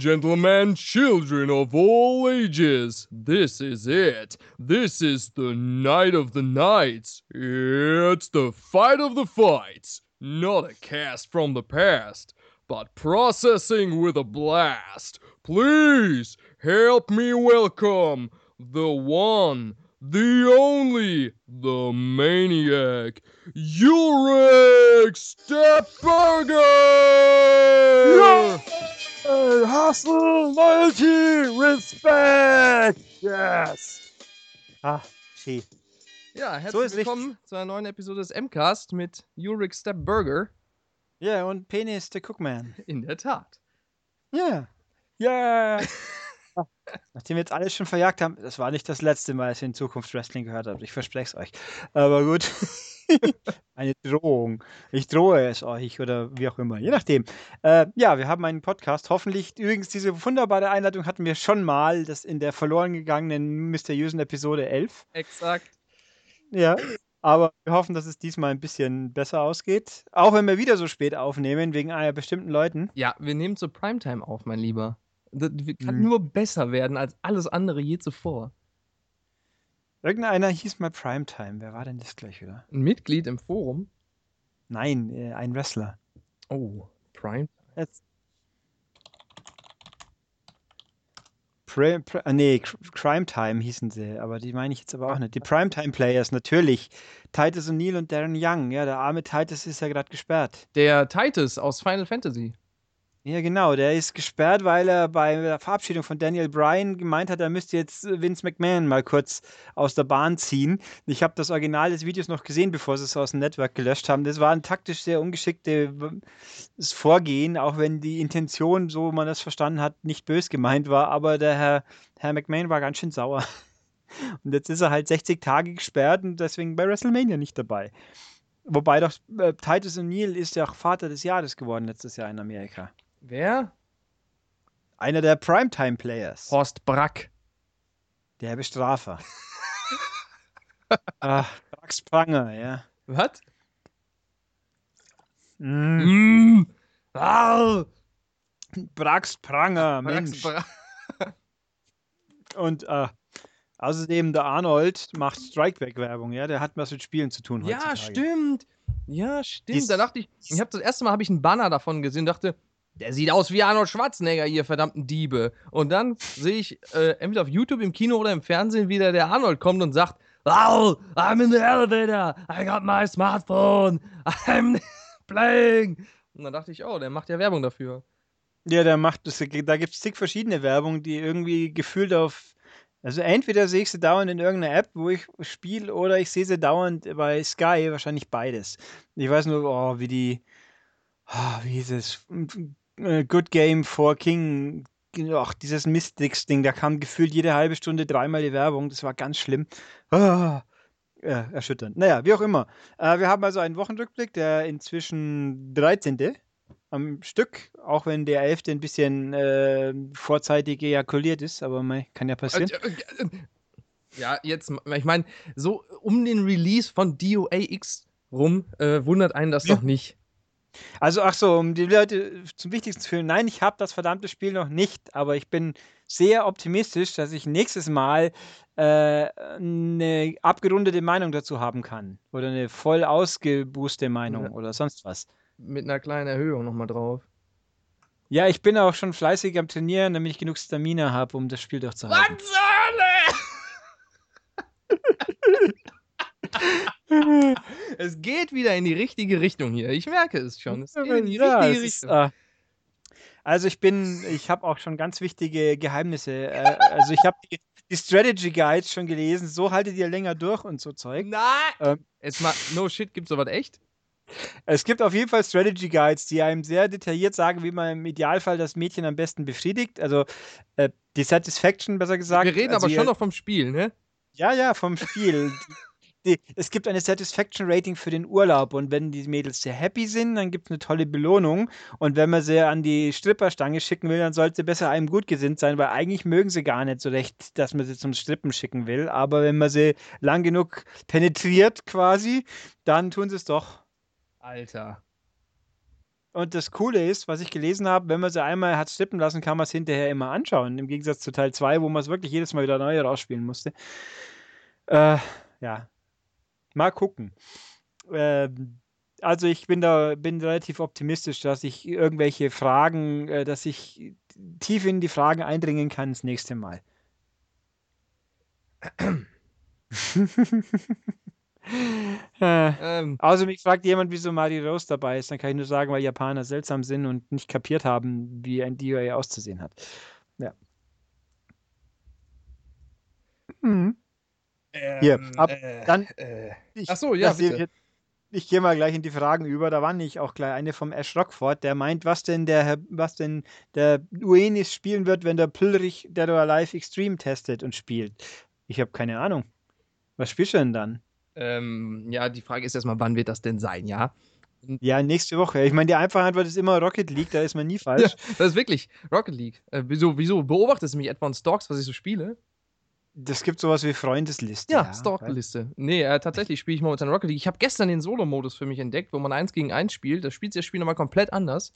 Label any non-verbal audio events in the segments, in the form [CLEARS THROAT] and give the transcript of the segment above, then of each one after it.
Gentlemen, children of all ages, this is it. This is the night of the nights. It's the fight of the fights. Not a cast from the past, but processing with a blast. Please help me welcome the one, the only, the maniac, Ulrich Stepberger! Hey, hustle, loyalty, respect! Yes! Ah, she. Ja, herzlich So willkommen zu einer neuen Episode des MCAST mit Ulrich Stepberger. Ja, und Penis, der Cookman. In der Tat. Ja. Ja. Ah, [LAUGHS] Nachdem wir jetzt alles schon verjagt haben, das war nicht das letzte Mal, dass ihr in Zukunft Wrestling gehört habt. Ich verspreche es euch. Aber gut. [LAUGHS] Eine Drohung. Ich drohe es euch oder wie auch immer. Je nachdem. Äh, ja, wir haben einen Podcast. Hoffentlich, übrigens, diese wunderbare Einleitung hatten wir schon mal, das in der verloren gegangenen mysteriösen Episode 11. Exakt. Ja. Aber wir hoffen, dass es diesmal ein bisschen besser ausgeht. Auch wenn wir wieder so spät aufnehmen, wegen einer bestimmten Leuten. Ja, wir nehmen zur Primetime auf, mein Lieber. Das kann Hm. nur besser werden als alles andere je zuvor. Irgendeiner hieß mal Primetime. Wer war denn das gleich wieder? Ein Mitglied im Forum. Nein, äh, ein Wrestler. Oh, Prime. Jetzt. Pri ah, nee, Cr- Crime Time hießen sie, aber die meine ich jetzt aber auch nicht. Die Primetime Players, natürlich. Titus O'Neill und Darren Young. Ja, der arme Titus ist ja gerade gesperrt. Der Titus aus Final Fantasy. Ja, genau, der ist gesperrt, weil er bei der Verabschiedung von Daniel Bryan gemeint hat, er müsste jetzt äh, Vince McMahon mal kurz aus der Bahn ziehen. Ich habe das Original des Videos noch gesehen, bevor sie es aus dem Network gelöscht haben. Das war ein taktisch sehr ungeschicktes Vorgehen, auch wenn die Intention, so man das verstanden hat, nicht bös gemeint war. Aber der Herr, Herr McMahon war ganz schön sauer. [LAUGHS] Und jetzt ist er halt 60 Tage gesperrt und deswegen bei WrestleMania nicht dabei. Wobei doch äh, Titus O'Neill ist ja auch Vater des Jahres geworden letztes Jahr in Amerika. Wer? Einer der Primetime-Players. Horst Brack. Der Bestrafer. [LAUGHS] Ach, Max Pranger, ja. Was? Mm. Mm. Ah, Brax Pranger, Brax Mensch. Bra [LAUGHS] Und äh, außerdem der Arnold macht Strikeback-Werbung, ja. Der hat was mit Spielen zu tun Ja, heutzutage. stimmt. Ja, stimmt. Dies- da dachte ich, ich habe das erste Mal habe ich einen Banner davon gesehen und dachte, der sieht aus wie Arnold Schwarzenegger, ihr verdammten Diebe. Und dann sehe ich äh, entweder auf YouTube, im Kino oder im Fernsehen, wie der, der Arnold kommt und sagt, Oh, I'm in the elevator. I got my smartphone. I'm [LAUGHS] playing. Und dann dachte ich, oh, der macht ja Werbung dafür. Ja, der macht das. Da gibt es zig verschiedene Werbung, die irgendwie gefühlt auf. Also entweder sehe ich sie dauernd in irgendeiner App, wo ich spiele, oder ich sehe sie dauernd bei Sky, wahrscheinlich beides. Ich weiß nur, oh, wie die. Oh, wie hieß es? Äh, Good Game for King. Ach, dieses Mystics-Ding, da kam gefühlt jede halbe Stunde dreimal die Werbung. Das war ganz schlimm. Ah, ja, erschütternd. Naja, wie auch immer. Äh, wir haben also einen Wochenrückblick, der inzwischen 13 am Stück, auch wenn der 11. ein bisschen äh, vorzeitig ejakuliert ist, aber mei, kann ja passieren. Äh, äh, äh, Ja, jetzt, ich meine, so um den Release von DOA X rum äh, wundert einen das Ja. doch nicht. Also, ach so, um die Leute zum Wichtigsten zu führen, nein, ich habe das verdammte Spiel noch nicht, aber ich bin sehr optimistisch, dass ich nächstes Mal äh, eine abgerundete Meinung dazu haben kann. Oder eine voll ausgebooste Meinung Ja. oder sonst was. Mit einer kleinen Erhöhung nochmal drauf. Ja, ich bin auch schon fleißig am Trainieren, damit ich genug Stamina habe, um das Spiel durchzuhalten. Was [LAUGHS] soll [LAUGHS] Es geht wieder in die richtige Richtung hier. Ich merke es schon. Es geht in die Ja, richtige ist, Richtung. äh, also ich bin, ich habe auch schon ganz wichtige Geheimnisse. Äh, also ich habe die, die Strategy Guides schon gelesen. So haltet ihr länger durch und so Zeug. Nein! Ähm, Es mal, no shit, gibt's sowas echt? Es gibt auf jeden Fall Strategy Guides, die einem sehr detailliert sagen, wie man im Idealfall das Mädchen am besten befriedigt. Also äh, die Satisfaction, besser gesagt. Wir reden also aber schon noch vom Spiel, ne? Ja, ja, vom Spiel. [LAUGHS] die, es gibt eine Satisfaction Rating für den Urlaub und wenn die Mädels sehr happy sind, dann gibt es eine tolle Belohnung. Und wenn man sie an die Stripperstange schicken will, dann sollte sie besser einem gut gesinnt sein, weil eigentlich mögen sie gar nicht so recht, dass man sie zum Strippen schicken will. Aber wenn man sie lang genug penetriert quasi, dann tun sie es doch. Alter. Und das Coole ist, was ich gelesen habe, wenn man sie einmal hat strippen lassen, kann man es hinterher immer anschauen. Im Gegensatz zu Teil 2, wo man es wirklich jedes Mal wieder neu rausspielen musste. Äh, ja. Mal gucken. Äh, also ich bin da bin relativ optimistisch, dass ich irgendwelche Fragen, äh, dass ich tief in die Fragen eindringen kann das nächste Mal. [CLEARS THROAT] Äh, ähm, außer mich fragt jemand, wieso Mario Rose dabei ist, dann kann ich nur sagen, weil Japaner seltsam sind und nicht kapiert haben, wie ein DOA auszusehen hat. Ja. Mhm. Ähm, Hier, ab, äh, dann. Äh, ich, so, ja, bitte. Ich, ich gehe mal gleich in die Fragen über. Da war nicht auch gleich eine vom Ash Rockford, der meint, was denn der was denn der Uenis spielen wird, wenn der Pülrich Dead or Alive Extreme testet und spielt. Ich habe keine Ahnung. Was spielst du denn dann? Ähm, ja, die Frage ist erstmal, wann wird das denn sein, ja? Ja, nächste Woche. Ich meine, die einfache Antwort ist immer Rocket League, da ist man nie [LAUGHS] falsch. Ja, das ist wirklich Rocket League. Äh, wieso, wieso beobachtest du mich etwa und stalks, was ich so spiele? Das gibt sowas wie Freundesliste. Ja, ja Stalkliste. Nee, äh, tatsächlich spiele ich momentan Rocket League. Ich habe gestern den Solo-Modus für mich entdeckt, wo man eins gegen eins spielt. Da spielt das Spiel nochmal komplett anders.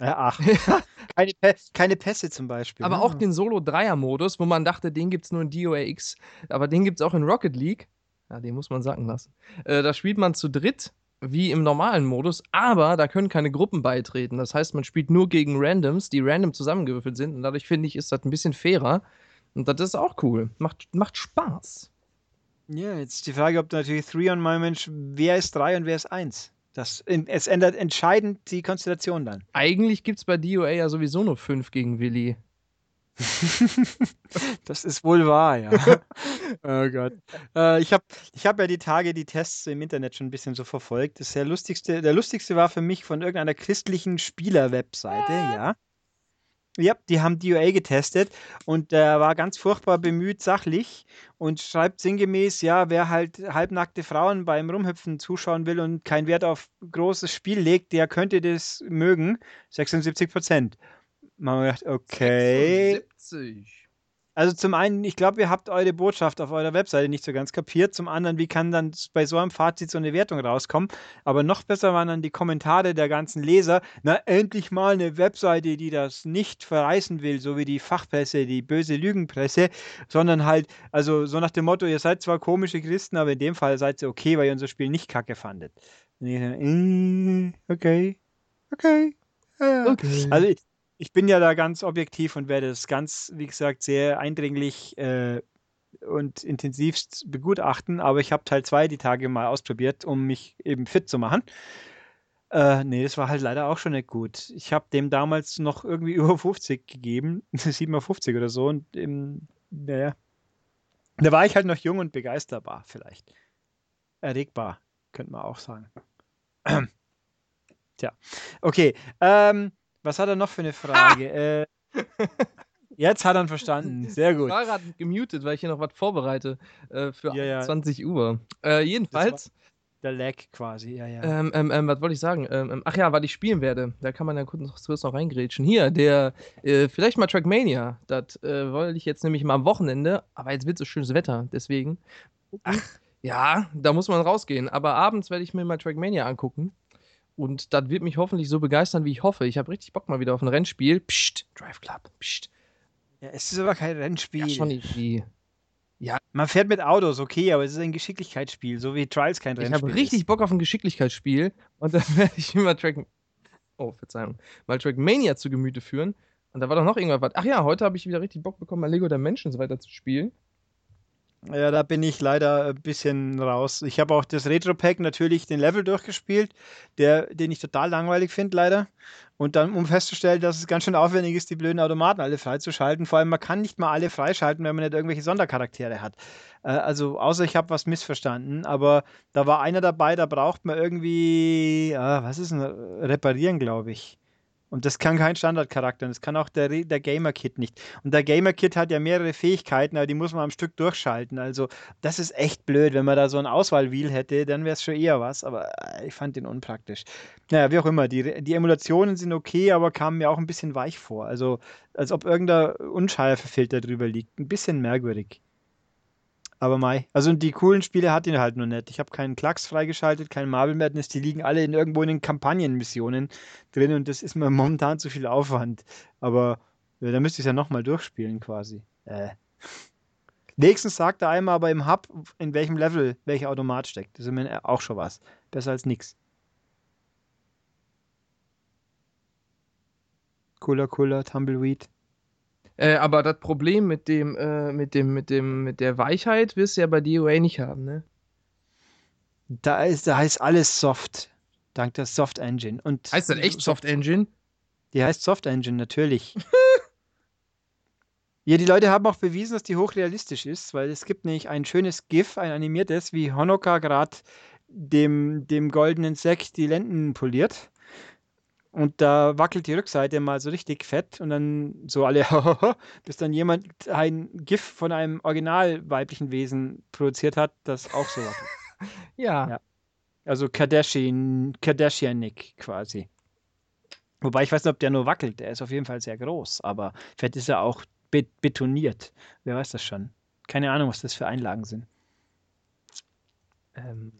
Ja, ach. [LAUGHS] keine, keine Pässe zum Beispiel. Aber ne? auch den Solo-Dreier-Modus, wo man dachte, den gibt es nur in DOAX. Aber den gibt es auch in Rocket League. Ja, den muss man sacken lassen. Äh, da spielt man zu dritt, wie im normalen Modus, aber da können keine Gruppen beitreten. Das heißt, man spielt nur gegen Randoms, die random zusammengewürfelt sind. Und dadurch finde ich, ist das ein bisschen fairer. Und das ist auch cool. Macht, macht Spaß. Ja, jetzt die Frage, ob natürlich 3 on my Mensch, wer ist 3 und wer ist 1? Das, es ändert entscheidend die Konstellation dann. Eigentlich gibt es bei DOA ja sowieso nur 5 gegen Willi. [LAUGHS] das ist wohl wahr, ja. [LAUGHS] oh Gott. Äh, ich habe ich hab ja die Tage die Tests im Internet schon ein bisschen so verfolgt. Das der lustigste, der lustigste war für mich von irgendeiner christlichen Spieler-Webseite, ja. Ja, die haben DOA getestet und der war ganz furchtbar bemüht, sachlich und schreibt sinngemäß, ja, wer halt halbnackte Frauen beim Rumhüpfen zuschauen will und keinen Wert auf großes Spiel legt, der könnte das mögen. 76 Prozent. Man gedacht, okay. 76. Also zum einen, ich glaube, ihr habt eure Botschaft auf eurer Webseite nicht so ganz kapiert. Zum anderen, wie kann dann bei so einem Fazit so eine Wertung rauskommen? Aber noch besser waren dann die Kommentare der ganzen Leser. Na, endlich mal eine Webseite, die das nicht verreißen will, so wie die Fachpresse, die böse Lügenpresse, sondern halt, also so nach dem Motto, ihr seid zwar komische Christen, aber in dem Fall seid ihr okay, weil ihr unser Spiel nicht kacke fandet. Äh, okay, okay. Okay. Also ich, bin ja da ganz objektiv und werde es ganz, wie gesagt, sehr eindringlich äh, und intensivst begutachten, aber ich habe Teil 2 die Tage mal ausprobiert, um mich eben fit zu machen. Äh, nee, das war halt leider auch schon nicht gut. Ich habe dem damals noch irgendwie [LAUGHS] über 50 gegeben, [LAUGHS] 57 oder so, und im, naja, da war ich halt noch jung und begeisterbar, vielleicht. Erregbar, könnte man auch sagen. [CLEARS THROAT] Tja, okay. Ähm, was hat er noch für eine Frage? Äh, [LAUGHS] jetzt hat er verstanden. Sehr gut. Ich war gerade gemutet, weil ich hier noch was vorbereite äh, für ja, ja. 20 Uhr. Äh, jedenfalls. Der Lag quasi, ja, ja. Ähm, ähm, ähm, was wollte ich sagen? Ähm, ähm, ach ja, weil ich spielen werde. Da kann man ja kurz noch, noch reingrätschen. Hier, der, äh, vielleicht mal Trackmania. Das äh, wollte ich jetzt nämlich mal am Wochenende, aber jetzt wird so schönes Wetter, deswegen. Ach, ja, da muss man rausgehen. Aber abends werde ich mir mal Trackmania angucken. Und das wird mich hoffentlich so begeistern, wie ich hoffe. Ich habe richtig Bock mal wieder auf ein Rennspiel. Psst, Drive Club. Psst. Ja, es ist aber kein Rennspiel. Ja, schon irgendwie. Ja. Man fährt mit Autos, okay, aber es ist ein Geschicklichkeitsspiel, so wie Trials kein Rennspiel. Ich habe richtig Bock auf ein Geschicklichkeitsspiel und dann [LAUGHS] werde ich mir mal Track. Oh, Verzeihung. Mal Trackmania zu Gemüte führen. Und da war doch noch irgendwas. Ach ja, heute habe ich wieder richtig Bock bekommen, mal Lego Dimensions weiter zu spielen. Ja, da bin ich leider ein bisschen raus. Ich habe auch das Retro-Pack natürlich den Level durchgespielt, der, den ich total langweilig finde, leider. Und dann, um festzustellen, dass es ganz schön aufwendig ist, die blöden Automaten alle freizuschalten. Vor allem, man kann nicht mal alle freischalten, wenn man nicht irgendwelche Sondercharaktere hat. Äh, also, außer ich habe was missverstanden. Aber da war einer dabei, da braucht man irgendwie, ah, was ist denn, reparieren, glaube ich. Und das kann kein Standardcharakter. Das kann auch der, der Gamer-Kit nicht. Und der Gamer-Kit hat ja mehrere Fähigkeiten, aber die muss man am Stück durchschalten. Also, das ist echt blöd. Wenn man da so ein Auswahlwheel hätte, dann wäre es schon eher was. Aber äh, ich fand den unpraktisch. Naja, wie auch immer. Die, die Emulationen sind okay, aber kamen mir auch ein bisschen weich vor. Also, als ob irgendein Unschärfefilter drüber liegt. Ein bisschen merkwürdig. Aber Mai. Also die coolen Spiele hat ihn halt nur nicht. Ich habe keinen Klacks freigeschaltet, kein Marvel Madness, die liegen alle in irgendwo in den Kampagnenmissionen drin und das ist mir [LAUGHS] momentan zu viel Aufwand. Aber ja, da müsste ich es ja nochmal durchspielen quasi. Äh. Nächstens sagt er einmal aber im Hub, in welchem Level welcher Automat steckt. Das ist mir auch schon was. Besser als nix. Cooler, cooler, Tumbleweed. Äh, aber das Problem mit dem, äh, mit dem, mit dem, mit der Weichheit wirst du ja bei DOA nicht haben, ne? Da ist, da heißt alles Soft. Dank der Soft Engine. Und heißt das echt Soft Engine? Die heißt Soft Engine, natürlich. [LAUGHS] ja, die Leute haben auch bewiesen, dass die hochrealistisch ist, weil es gibt nämlich ein schönes GIF, ein animiertes, wie Honoka gerade dem, dem goldenen Sack die Lenden poliert. Und da wackelt die Rückseite mal so richtig fett und dann so alle, [LAUGHS] bis dann jemand ein GIF von einem original weiblichen Wesen produziert hat, das auch so wackelt. [LAUGHS] ja. ja. Also Kardashian, Kardashian-Nick quasi. Wobei ich weiß nicht, ob der nur wackelt. Der ist auf jeden Fall sehr groß, aber vielleicht ist er auch be betoniert. Wer weiß das schon? Keine Ahnung, was das für Einlagen sind. Ähm.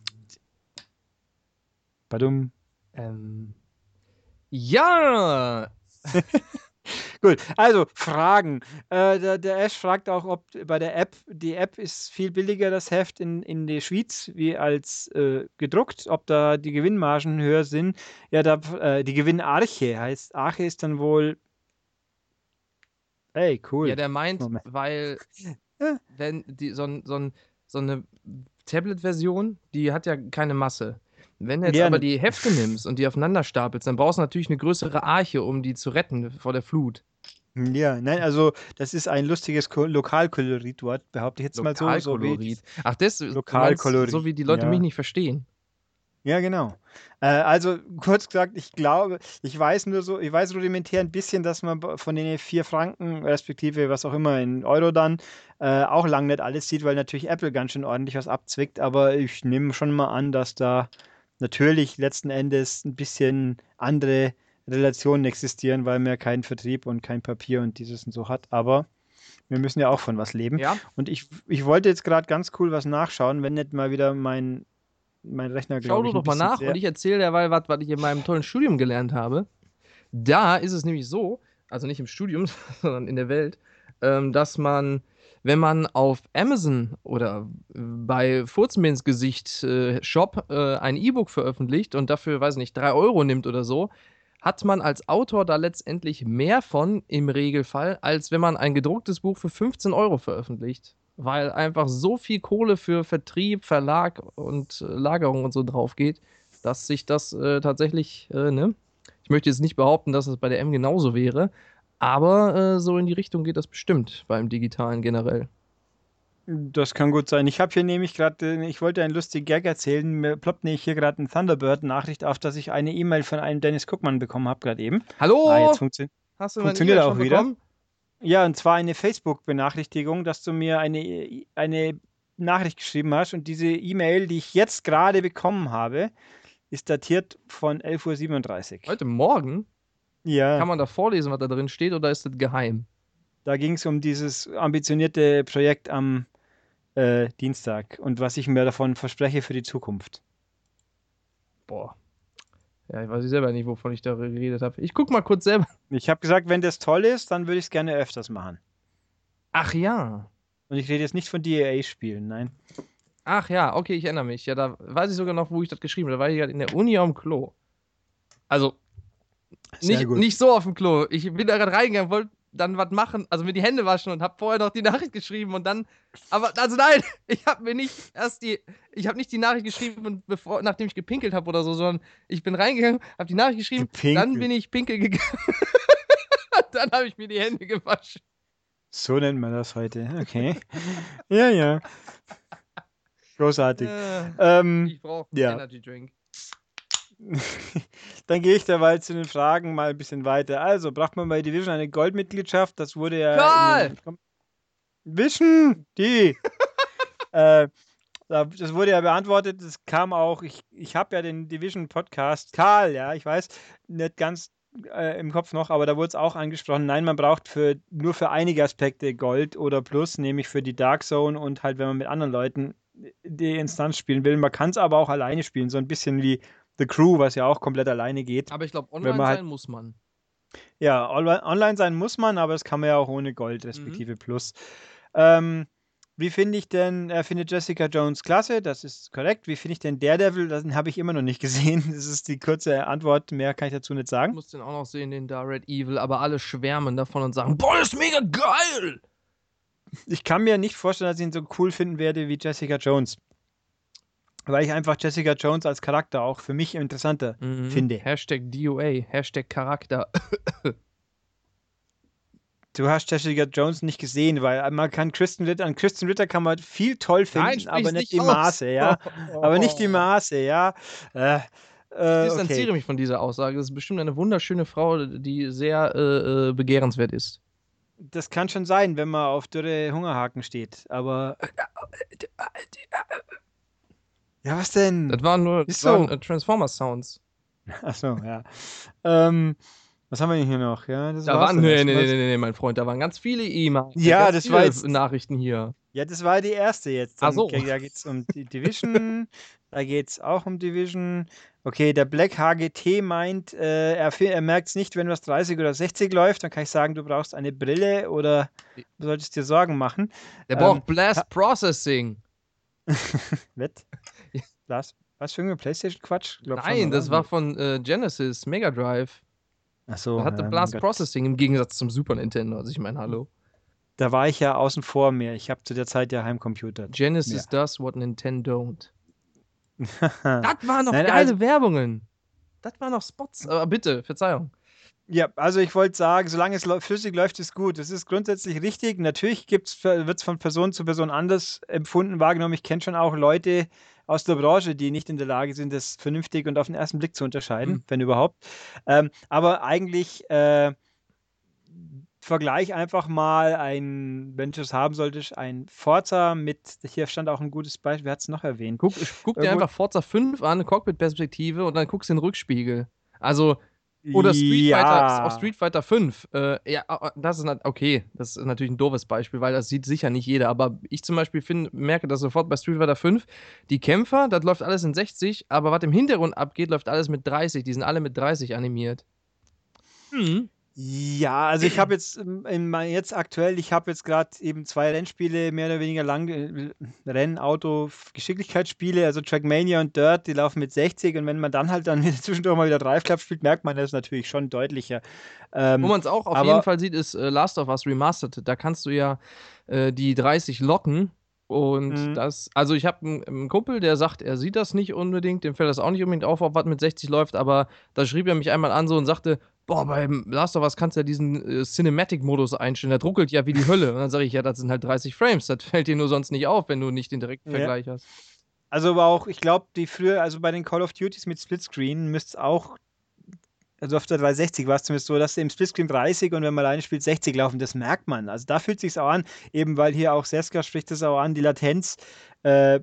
Badum. Ähm. Ja! [LAUGHS] Gut, also Fragen. Äh, der, der, Ash fragt auch, ob bei der App, die App ist viel billiger, das Heft in, in der Schweiz, wie als äh, gedruckt, ob da die Gewinnmargen höher sind. Ja, da, äh, die Gewinnarche heißt, Arche ist dann wohl. Hey, cool. Ja, der meint, Moment. weil [LAUGHS] wenn die, so, so, so eine Tablet-Version, die hat ja keine Masse. Wenn du jetzt ja, aber die Hefte nimmst und die aufeinander stapelst, dann brauchst du natürlich eine größere Arche, um die zu retten vor der Flut. Ja, nein, also das ist ein lustiges Ko Lokalkolorit-Wort, behaupte ich jetzt mal so. so wie, Ach, das Lokalkolorit. so wie die Leute ja. mich nicht verstehen. Ja, genau. Äh, also kurz gesagt, ich glaube, ich weiß nur so, ich weiß rudimentär ein bisschen, dass man von den vier Franken, respektive was auch immer in Euro dann, äh, auch lang nicht alles sieht, weil natürlich Apple ganz schön ordentlich was abzwickt, aber ich nehme schon mal an, dass da natürlich letzten Endes ein bisschen andere Relationen existieren, weil man ja keinen Vertrieb und kein Papier und dieses und so hat. Aber wir müssen ja auch von was leben. Ja. Und ich, ich wollte jetzt gerade ganz cool was nachschauen, wenn nicht mal wieder mein, mein Rechner. Schau du doch mal nach und ich erzähle derweil was, was ich in meinem tollen Studium gelernt habe. Da ist es nämlich so, also nicht im Studium, [LAUGHS] sondern in der Welt, ähm, dass man wenn man auf Amazon oder bei Furzmins Gesicht äh, Shop äh, ein E-Book veröffentlicht und dafür, weiß nicht, 3 Euro nimmt oder so, hat man als Autor da letztendlich mehr von im Regelfall, als wenn man ein gedrucktes Buch für 15 Euro veröffentlicht. Weil einfach so viel Kohle für Vertrieb, Verlag und äh, Lagerung und so drauf geht, dass sich das äh, tatsächlich, äh, ne? Ich möchte jetzt nicht behaupten, dass es bei der M genauso wäre, aber äh, so in die Richtung geht das bestimmt beim Digitalen generell. Das kann gut sein. Ich habe hier nämlich gerade, äh, ich wollte einen lustigen Gag erzählen. Mir ploppt nämlich hier gerade eine Thunderbird-Nachricht auf, dass ich eine E-Mail von einem Dennis Guckmann bekommen habe, gerade eben. Hallo! Ah, jetzt funktio Hast du funktioniert auch wieder. Bekommen? Ja, und zwar eine Facebook-Benachrichtigung, dass du mir eine, eine Nachricht geschrieben hast. Und diese E-Mail, die ich jetzt gerade bekommen habe, ist datiert von 11.37 Uhr. Heute Morgen? Ja. Kann man da vorlesen, was da drin steht, oder ist das geheim? Da ging es um dieses ambitionierte Projekt am äh, Dienstag und was ich mir davon verspreche für die Zukunft. Boah. Ja, ich weiß selber nicht, wovon ich da geredet habe. Ich guck mal kurz selber. Ich habe gesagt, wenn das toll ist, dann würde ich es gerne öfters machen. Ach ja. Und ich rede jetzt nicht von DAA-Spielen, nein. Ach ja, okay, ich erinnere mich. Ja, da weiß ich sogar noch, wo ich das geschrieben habe. Da war ich halt in der Uni am Klo. Also, nicht, nicht so auf dem Klo. Ich bin da gerade reingegangen, wollte dann was machen, also mir die Hände waschen und habe vorher noch die [LAUGHS] Nachricht geschrieben und dann, aber also nein, [LAUGHS] ich habe mir nicht erst die, ich habe nicht die Nachricht geschrieben, bevor, nachdem ich gepinkelt habe oder so, sondern ich bin reingegangen, habe die Nachricht geschrieben, Gepinkelt. dann bin ich pinkel gegangen, [LAUGHS] dann habe ich mir die Hände gewaschen. So nennt man das heute, okay. ja, ja. Großartig. Äh, ähm, ich brauche ja. Energy Drink. [LAUGHS] Dann gehe ich derweil zu den Fragen mal ein bisschen weiter. Also, braucht man bei Division eine Goldmitgliedschaft? Das wurde ja. Karl! Wischen! Die! [LAUGHS] äh, das wurde ja beantwortet. Das kam auch. Ich, ich habe ja den Division Podcast. Karl, ja, ich weiß, nicht ganz äh, im Kopf noch, aber da wurde es auch angesprochen. Nein, man braucht für, nur für einige Aspekte Gold oder Plus, nämlich für die Dark Zone und halt, wenn man mit anderen Leuten die Instanz spielen will. Man kann es aber auch alleine spielen, so ein bisschen wie The Crew, was ja auch komplett alleine geht. Aber ich glaube, online sein halt- muss man. Ja, onli- online sein muss man, aber das kann man ja auch ohne Gold, Mhm. respektive Plus. Ähm, wie finde ich denn, er findet Jessica Jones klasse, das ist korrekt. Wie finde ich denn Daredevil? Den habe ich immer noch nicht [LAUGHS] gesehen. Das ist die kurze Antwort, mehr kann ich dazu nicht Ich sagen. muss den auch noch sehen, den da Red Evil, aber alle schwärmen davon und sagen, boah, das ist mega geil! Ich kann mir nicht vorstellen, dass ich ihn so cool finden werde wie Jessica Jones. Weil ich einfach Jessica Jones als Charakter auch für mich interessanter Mhm. finde. Hashtag DOA, Hashtag Charakter. [LAUGHS] Du hast Jessica Jones nicht gesehen, weil man kann Kristen Ritter, an Kristen Ritter kann man viel toll finden, Nein, aber nicht nicht die aus. Maße, ja. [LAUGHS] Aber nicht die Maße, ja. Äh, Ich äh, distanziere okay. mich von dieser Aussage. Das ist bestimmt eine wunderschöne Frau, die sehr äh, äh, begehrenswert ist. Das kann schon sein, wenn man auf dürre Hungerhaken steht, aber. Ja, was denn? Das waren nur das so. äh, Transformer-Sounds. Achso, ja. Ähm, was haben wir denn hier noch? Ja, das Da waren, nee, nee, nee, nee, nee, mein Freund, da waren ganz viele E-Mails. Ja, das war jetzt- Nachrichten hier. Ja, das war die erste jetzt. Dann, so. Da geht es um die Division. [LAUGHS] da geht es auch um Division. Okay, der Black HGT meint, äh, er, er merkt es nicht, wenn was 30 oder 60 läuft. Dann kann ich sagen, du brauchst eine Brille oder du solltest dir Sorgen machen. Der Ähm, braucht Blast Processing. [LAUGHS] Wett? Was? Was für ein PlayStation-Quatsch? Nein, das war von äh, Genesis, Mega Drive. Ach so. Das hatte ja, Blast. Processing im Gegensatz zum Super Nintendo. Also ich meine, hallo. Da war ich ja außen vor mir. Ich habe zu der Zeit ja Heimcomputer. Genesis does what Nintendo don't. [LAUGHS] das waren noch Nein, geile also- Werbungen. Das waren noch Spots. Aber bitte, Verzeihung. Ja, also ich wollte sagen, solange es flüssig läuft, ist gut. Das ist grundsätzlich richtig. Natürlich wird es von Person zu Person anders empfunden, wahrgenommen. Ich kenne schon auch Leute aus der Branche, die nicht in der Lage sind, das vernünftig und auf den ersten Blick zu unterscheiden, Mhm. wenn überhaupt. Ähm, aber eigentlich äh, vergleich einfach mal ein, wenn du es haben solltest, ein Forza mit, hier stand auch ein gutes Beispiel, wer hat es noch erwähnt? Guck, guck dir einfach Forza 5 an, Cockpit-Perspektive und dann guckst du den Rückspiegel. Also, oder Street Fighter, auch Street Fighter 5. Äh, ja, äh, das ist okay. Das ist natürlich ein doofes Beispiel, weil das sieht sicher nicht jeder. Aber ich zum Beispiel find, merke das sofort bei Street Fighter 5. Die Kämpfer, das läuft alles in 60, aber was im Hintergrund abgeht, läuft alles mit 30. Die sind alle mit 30 animiert. Mhm. Ja, also ich habe jetzt ähm, jetzt aktuell, ich habe jetzt gerade eben zwei Rennspiele mehr oder weniger lang, äh, Renn, Auto, Geschicklichkeitsspiele, also Trackmania und Dirt, die laufen mit 60 und wenn man dann halt dann [LAUGHS] zwischendurch mal wieder Drive Club spielt, merkt man das natürlich schon deutlicher. Ähm, Wo man es auch auf jeden Fall sieht, ist äh, Last of Us Remastered. Da kannst du ja äh, die 30 locken. Und Mhm. das, also ich habe einen, einen Kumpel, der sagt, er sieht das nicht unbedingt, dem fällt das auch nicht unbedingt auf, ob was mit 60 läuft, aber da schrieb er mich einmal an so und sagte, boah, beim Last of Us kannst du ja diesen äh, Cinematic-Modus einstellen, der ruckelt ja wie die Hölle. Und dann sage ich, ja, das sind halt 30 Frames, das fällt dir nur sonst nicht auf, wenn du nicht den direkten Ja. Vergleich hast. Also aber auch, ich glaube, die früher, also bei den Call of Duties mit Splitscreen müsste es auch, also auf der 360 war es zumindest so, dass im Splitscreen 30 und wenn man alleine spielt 60 laufen, das merkt man. Also da fühlt sich auch an, eben weil hier auch Seska spricht das auch an, die Latenz, äh,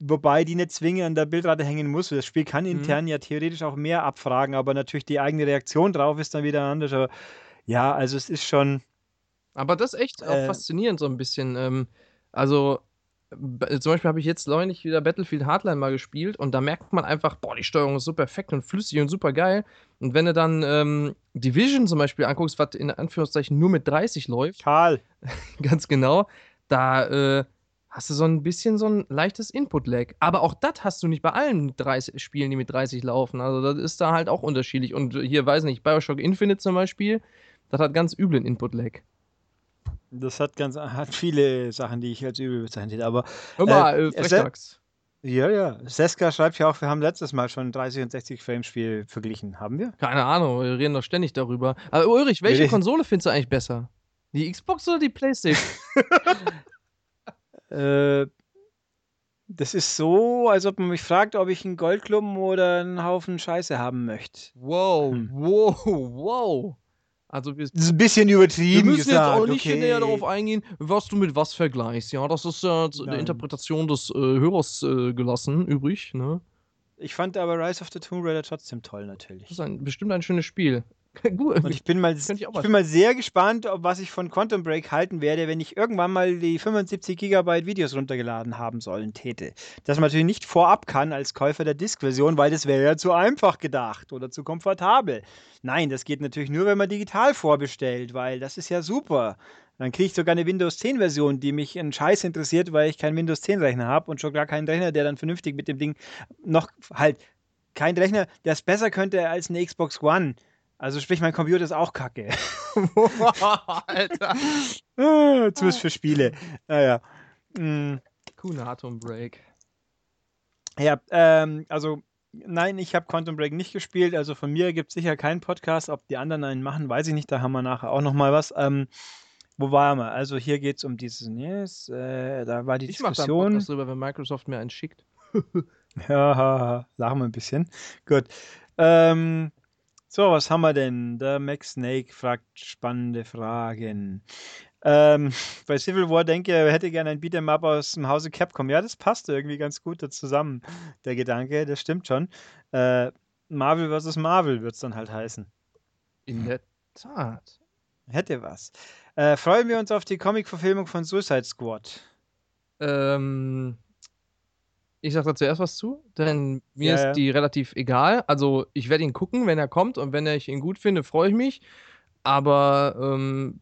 wobei die nicht zwingend an der Bildrate hängen muss. Das Spiel kann intern ja theoretisch auch mehr abfragen, aber natürlich die eigene Reaktion drauf ist dann wieder anders. Aber ja, also es ist schon, Aber das ist echt auch Äh. faszinierend so ein bisschen. Ähm, also zum Beispiel habe ich jetzt neulich wieder Battlefield Hardline mal gespielt und da merkt man einfach, boah, die Steuerung ist so perfekt und flüssig und super geil. Und wenn du dann ähm, Division zum Beispiel anguckst, was in Anführungszeichen nur mit 30 läuft, Karl, [LAUGHS] ganz genau, da äh, hast du so ein bisschen so ein leichtes Input-Lag. Aber auch das hast du nicht bei allen 30 Spielen, die mit 30 laufen. Also das ist da halt auch unterschiedlich. Und hier, weiß nicht, Bioshock Infinite zum Beispiel, das hat ganz üblen Input-Lag. das hat ganz, hat viele Sachen, die ich als übel bezeichnet hätte, aber Immer, Äh, äh, Frechdachs. Ja, ja. Seska schreibt ja auch, wir haben letztes Mal schon 30 und 60 Frames Spiel verglichen. Haben wir? Keine Ahnung, wir reden doch ständig darüber. Aber Ulrich, welche Konsole findest du eigentlich besser? Die Xbox oder die Playstation? [LAUGHS] [LAUGHS] Äh, das ist so, als ob man mich fragt, ob ich einen Goldklumpen oder einen Haufen Scheiße haben möchte. wow, Hm. wow, wow. Also wir, Das ist ein bisschen wir übertrieben müssen jetzt gesagt. auch nicht okay. näher darauf eingehen, was du mit was vergleichst. Ja, das ist ja der Nein. Interpretation des äh, Hörers äh, gelassen, übrig. Ne? Ich fand aber Rise of the Tomb Raider trotzdem toll, Das natürlich. ist ein, bestimmt ein schönes Spiel. Gut. Und ich bin mal, ich, ich bin mal sehr gespannt, ob, was ich von Quantum Break halten werde, wenn ich irgendwann mal die 75 Gigabyte Videos runtergeladen haben sollen täte. Das man natürlich nicht vorab kann als Käufer der Disk-Version, weil das wäre ja zu einfach gedacht oder zu komfortabel. Nein, das geht natürlich nur, wenn man digital vorbestellt, weil das ist ja super. Dann kriege ich sogar eine Windows 10 Version, die mich einen Scheiß interessiert, weil ich keinen Windows 10 Rechner habe und schon gar keinen Rechner, der dann vernünftig mit dem Ding noch halt kein Rechner, der es besser könnte als eine Xbox One. Also sprich, mein Computer ist auch kacke. [LAUGHS] Alter. ah, zumindest für Spiele. Naja. Mhm. Cooler Atom Break. Ja, ähm, also nein, ich habe Quantum Break nicht gespielt. Also von mir gibt es sicher keinen Podcast. Ob die anderen einen machen, weiß ich nicht. Da haben wir nachher auch noch mal was. Ähm, wo waren wir? Also hier geht es um dieses Yes, äh, da war die ich Diskussion. Ich mache drüber, wenn Microsoft mir einen schickt. [LAUGHS] ja, lachen wir ein bisschen. Gut. Ähm, so, was haben wir denn? Der Max Snake fragt spannende Fragen. Ähm, [LAUGHS] bei Civil War denke ich, er hätte gerne ein Beat'em Up aus dem Hause Capcom. Ja, das passt irgendwie ganz gut da zusammen, der Gedanke, das stimmt schon. Äh, Marvel vs. Marvel wird es dann halt heißen. In der Tat. Hätte was. Äh, freuen wir uns auf die Comic-Verfilmung von Suicide Squad. Ähm, ich sag da zuerst was zu, denn mir ja, ist ja. die relativ egal. Also ich werde ihn gucken, wenn er kommt und wenn ich ihn gut finde, freue ich mich. Aber ähm,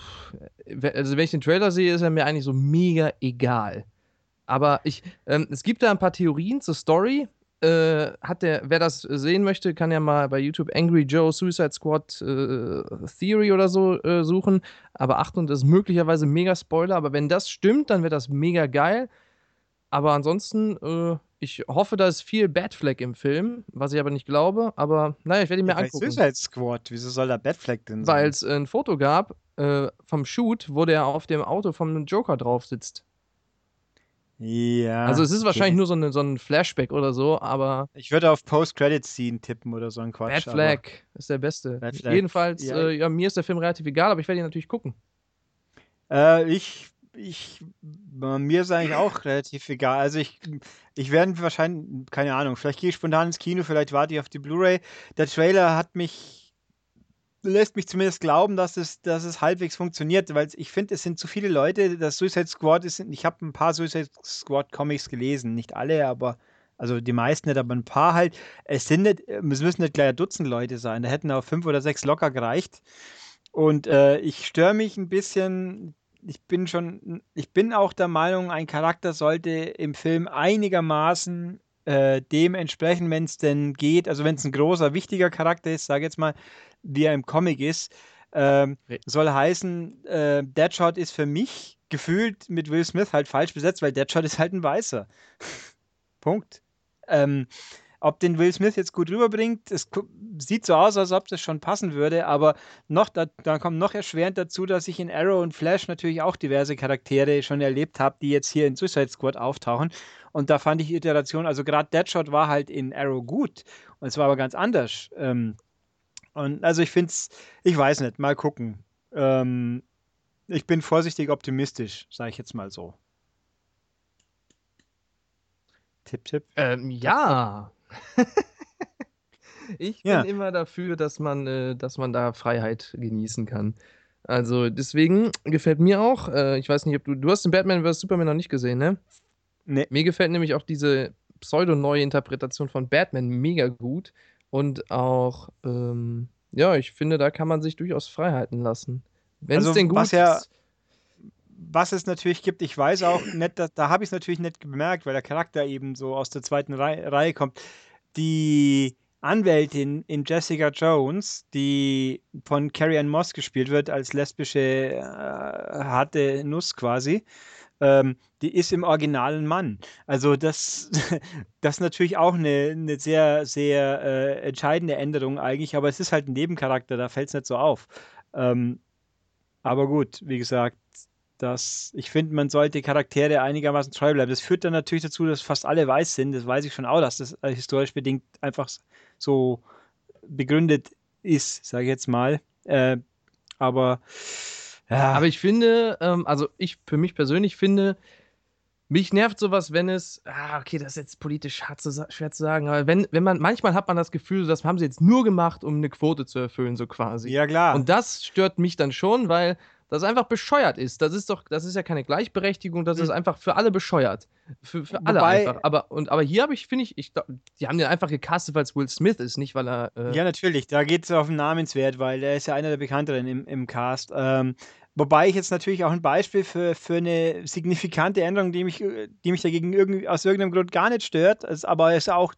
also wenn ich den Trailer sehe, ist er mir eigentlich so mega egal. Aber ich, ähm, es gibt da ein paar Theorien zur Story. Äh, hat der, wer das sehen möchte, kann ja mal bei YouTube Angry Joe Suicide Squad äh, Theory oder so äh, suchen. Aber Achtung, das ist möglicherweise mega Spoiler. Aber wenn das stimmt, dann wird das mega geil. Aber ansonsten, äh, ich hoffe, da ist viel Batfleck im Film, was ich aber nicht glaube. Aber naja, ich werde ihn mir ja, angucken. Suicide Squad, wieso soll da Batfleck denn sein? Weil es ein Foto gab äh, vom Shoot, wo der auf dem Auto vom Joker drauf sitzt. Ja. Also es ist wahrscheinlich okay. nur so, eine, so ein Flashback oder so, aber. Ich würde auf Post-Credit-Scene tippen oder so ein Quatsch. Bad Flag ist der beste. Jedenfalls, ja. Äh, ja. mir ist der Film relativ egal, aber ich werde ihn natürlich gucken. Äh, ich ich, mir ist eigentlich auch relativ egal. Also ich, ich werde wahrscheinlich, keine Ahnung, vielleicht gehe ich spontan ins Kino, vielleicht warte ich auf die Blu-ray. Der Trailer hat mich, lässt mich zumindest glauben, dass es, dass es halbwegs funktioniert, weil ich finde, es sind zu viele Leute. Das Suicide Squad ist, ich habe ein paar Suicide Squad Comics gelesen, nicht alle, aber also die meisten nicht, aber ein paar halt. Es sind nicht, es müssen nicht gleich ein Dutzend Leute sein. Da hätten auch fünf oder sechs locker gereicht. Und äh, ich störe mich ein bisschen ich bin schon, ich bin auch der Meinung, ein Charakter sollte im Film einigermaßen äh, dem entsprechen, wenn es denn geht, also wenn es ein großer, wichtiger Charakter ist, sage jetzt mal, wie er im Comic ist, ähm, soll heißen, äh, Deadshot ist für mich gefühlt mit Will Smith halt falsch besetzt, weil Deadshot ist halt ein Weißer. [LAUGHS] Punkt. Ähm, ob den Will Smith jetzt gut rüberbringt, es sieht so aus, als ob das schon passen würde, aber noch, da, da kommt noch erschwerend dazu, dass ich in Arrow und Flash natürlich auch diverse Charaktere schon erlebt habe, die jetzt hier in Suicide Squad auftauchen. Und da fand ich die Iteration, also gerade Deadshot war halt in Arrow gut und es war aber ganz anders. Ähm, und also ich finde es, ich weiß nicht, mal gucken. Ähm, ich bin vorsichtig optimistisch, sage ich jetzt mal so. Tipp, Tipp. Ähm, ja, [LAUGHS] ich bin ja. immer dafür, dass man, äh, dass man da Freiheit genießen kann. Also deswegen gefällt mir auch, äh, ich weiß nicht, ob du, du hast den Batman vs. Superman noch nicht gesehen, ne? Nee. Mir gefällt nämlich auch diese pseudo-neue Interpretation von Batman mega gut. Und auch, ähm, ja, ich finde, da kann man sich durchaus Freiheiten lassen. Wenn es also, denn gut was ja, ist. Was es natürlich gibt, ich weiß auch nicht, da, da habe ich es natürlich nicht bemerkt, weil der Charakter eben so aus der zweiten Reihe, Reihe kommt die Anwältin in Jessica Jones, die von Carrie Ann Moss gespielt wird, als lesbische äh, harte Nuss quasi, ähm, die ist im Original ein Mann. Also das, [LAUGHS] das ist natürlich auch eine, eine sehr, sehr äh, entscheidende Änderung eigentlich, aber es ist halt ein Nebencharakter, da fällt es nicht so auf. Ähm, aber gut, wie gesagt, dass ich finde, man sollte Charaktere einigermaßen treu bleiben. Das führt dann natürlich dazu, dass fast alle weiß sind. Das weiß ich schon auch, dass das äh, historisch bedingt einfach so begründet ist, sage ich jetzt mal. Äh, aber ja. Aber ich finde, ähm, also ich für mich persönlich finde, Mich nervt sowas, wenn es, ah, okay, das ist jetzt politisch hart zu, schwer zu sagen, aber wenn, wenn man, manchmal hat man das Gefühl, das haben sie jetzt nur gemacht, um eine Quote zu erfüllen, so quasi. Ja, klar. Und das stört mich dann schon, weil das einfach bescheuert ist. Das ist doch, das ist ja keine Gleichberechtigung, das ist Mhm. einfach für alle bescheuert. Für, für alle Wobei- einfach. Aber, und, aber hier habe ich, finde ich, ich, die haben den einfach gecastet, weil es Will Smith ist, nicht weil er. Äh, Ja, natürlich. Da geht es auf den Namenswert, weil er ist ja einer der bekannteren im, im Cast. Ähm, wobei ich jetzt natürlich auch ein Beispiel für, für eine signifikante Änderung, die mich, die mich dagegen irgendwie, aus irgendeinem Grund gar nicht stört, ist, aber er ist auch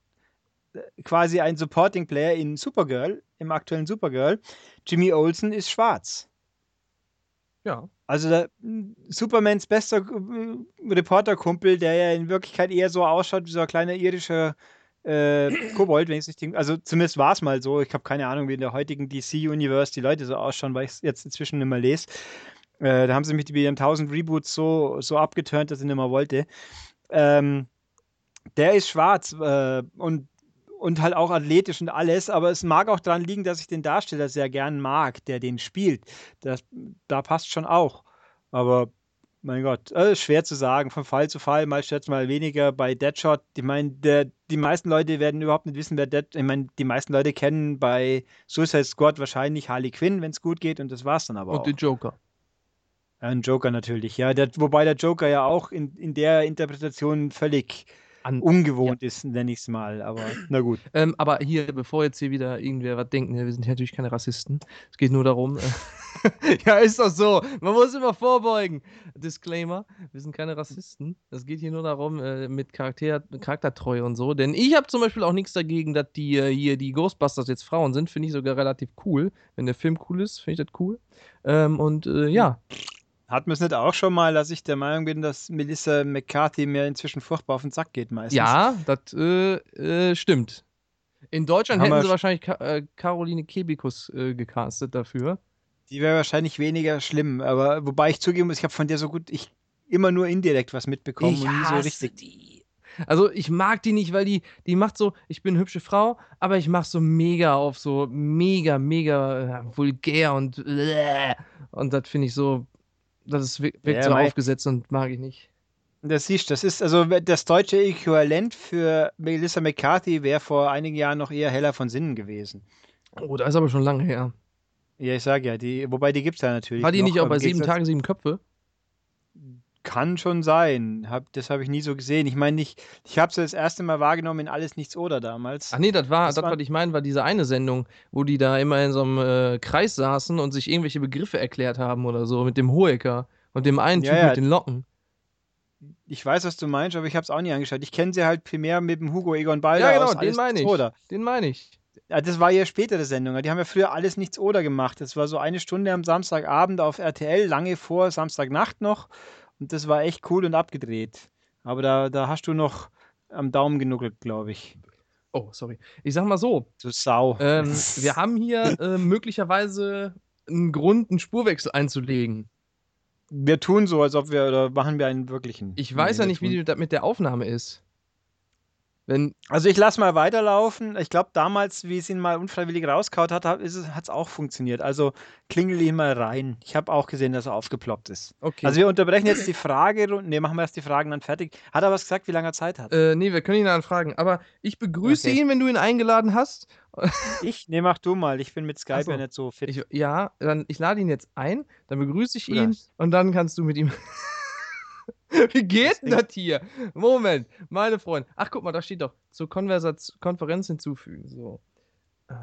äh, quasi ein Supporting Player in Supergirl, im aktuellen Supergirl. Jimmy Olsen ist schwarz. Ja. Also der, m, Supermans bester äh, Reporterkumpel, der ja in Wirklichkeit eher so ausschaut wie so ein kleiner irischer äh, Kobold, wenn ich es richtig. Also zumindest war es mal so. Ich habe keine Ahnung, wie in der heutigen DC-Universe die Leute so ausschauen, weil ich es jetzt inzwischen nicht mehr lese. Äh, da haben sie mich bei ihren 1000 Reboots so, so abgeturnt, dass ich nicht mehr wollte. Ähm, der ist schwarz äh, und, und halt auch athletisch und alles, aber es mag auch daran liegen, dass ich den Darsteller sehr gern mag, der den spielt. Das, da passt schon auch. Aber mein Gott, ist schwer zu sagen, von Fall zu Fall, mal stört mal weniger. Bei Deadshot, ich meine, der, die meisten Leute werden überhaupt nicht wissen, wer Dead, ich meine, die meisten Leute kennen bei Suicide Squad wahrscheinlich Harley Quinn, wenn es gut geht, und das war's dann aber Und auch. den Joker. Ein Joker natürlich, ja. Der, wobei der Joker ja auch in, in der Interpretation völlig An, ungewohnt ist, nenne ich es mal. Aber [CLEARS THROAT] na gut. Ähm, aber hier, bevor jetzt hier wieder irgendwer was denkt, ne, wir sind natürlich keine Rassisten. Es geht nur darum. Äh, [LAUGHS] ja, ist doch so. Man muss immer vorbeugen. Disclaimer: Wir sind keine Rassisten. Es geht hier nur darum, äh, mit Charakter, Charaktertreue und so. Denn ich habe zum Beispiel auch nichts dagegen, dass die äh, hier die Ghostbusters jetzt Frauen sind. Finde ich sogar relativ cool. Wenn der Film cool ist, finde ich das cool. Ähm, und äh, ja, Hat man es nicht auch schon mal, dass ich der Meinung bin, dass Melissa McCarthy mir inzwischen furchtbar auf den Sack geht meistens? ja, das äh, äh, stimmt. In Deutschland Haben hätten sie sch- wahrscheinlich Ka äh, Caroline Kebikus äh, gecastet dafür. Die wäre wahrscheinlich weniger schlimm. Aber wobei ich zugeben muss, ich habe von der so gut, ich immer nur indirekt was mitbekommen Ich und nie so richtig. die. Also ich mag die nicht, weil die, die macht so, ich bin eine hübsche Frau, aber ich mach so mega auf so mega, mega äh, vulgär und äh, und das finde ich so, das ist wirkt Ja, so aufgesetzt und mag ich nicht. Das siehst du, das ist also das deutsche Äquivalent für Melissa McCarthy wäre vor einigen Jahren noch eher heller von Sinnen gewesen. Oh, das ist aber schon lange her. Ja, ich sage ja, die, wobei die gibt es ja natürlich. War die noch, nicht auch bei sieben Tagen, sieben Köpfe? Kann schon sein. Hab, das habe ich nie so gesehen. Ich meine, ich, ich habe sie das erste Mal wahrgenommen in Alles Nichts oder damals. Ach nee, das war, Das das, war- was ich meine, war diese eine Sendung, wo die da immer in so einem äh, Kreis saßen und sich irgendwelche Begriffe erklärt haben oder so, mit dem Hoeker und dem einen Ja, Typ ja. mit den Locken. Ich weiß, was du meinst, aber ich habe es auch nie angeschaut. Ich kenne sie halt primär mit dem Hugo Egon Balder Ja, genau, aus den Alles meine Nichts ich. Oder. Den meine ich. Das war ja spätere Sendung. Die haben ja früher Alles Nichts oder gemacht. Das war so eine Stunde am Samstagabend auf RTL, lange vor Samstagnacht noch. Und das war echt cool und abgedreht. Aber da, da hast du noch am Daumen genuckelt, glaube ich. Oh, sorry. Ich sag mal so, Du Sau. ähm, [LAUGHS] wir haben hier äh, möglicherweise einen Grund, einen Spurwechsel einzulegen. wir tun so, als ob wir, oder machen wir einen wirklichen. Ich weiß ja nicht, tun- wie das mit der Aufnahme ist. Wenn, Also ich lasse mal weiterlaufen. Ich glaube, damals, wie es ihn mal unfreiwillig rauskaut hat, hat es auch funktioniert. Also klingel ihn mal rein. Ich habe auch gesehen, dass er aufgeploppt ist. okay. Also wir unterbrechen jetzt die Frage. Ne, machen wir erst die Fragen dann fertig. Hat er was gesagt, wie lange er Zeit hat? äh, nee, wir können ihn anfragen. Aber ich begrüße Okay. ihn, wenn du ihn eingeladen hast. [LAUGHS] Ich? Ne, mach du mal. Ich bin mit Skype so. ja nicht so fit. Ich, ja, dann ich lade ihn jetzt ein, dann begrüße ich Tu ihn und dann kannst du mit ihm. [LAUGHS] Wie geht denn das hier? Moment, meine Freunde. Ach, guck mal, da steht doch zur Konversaz Konferenz hinzufügen. So. [CLEARS THROAT]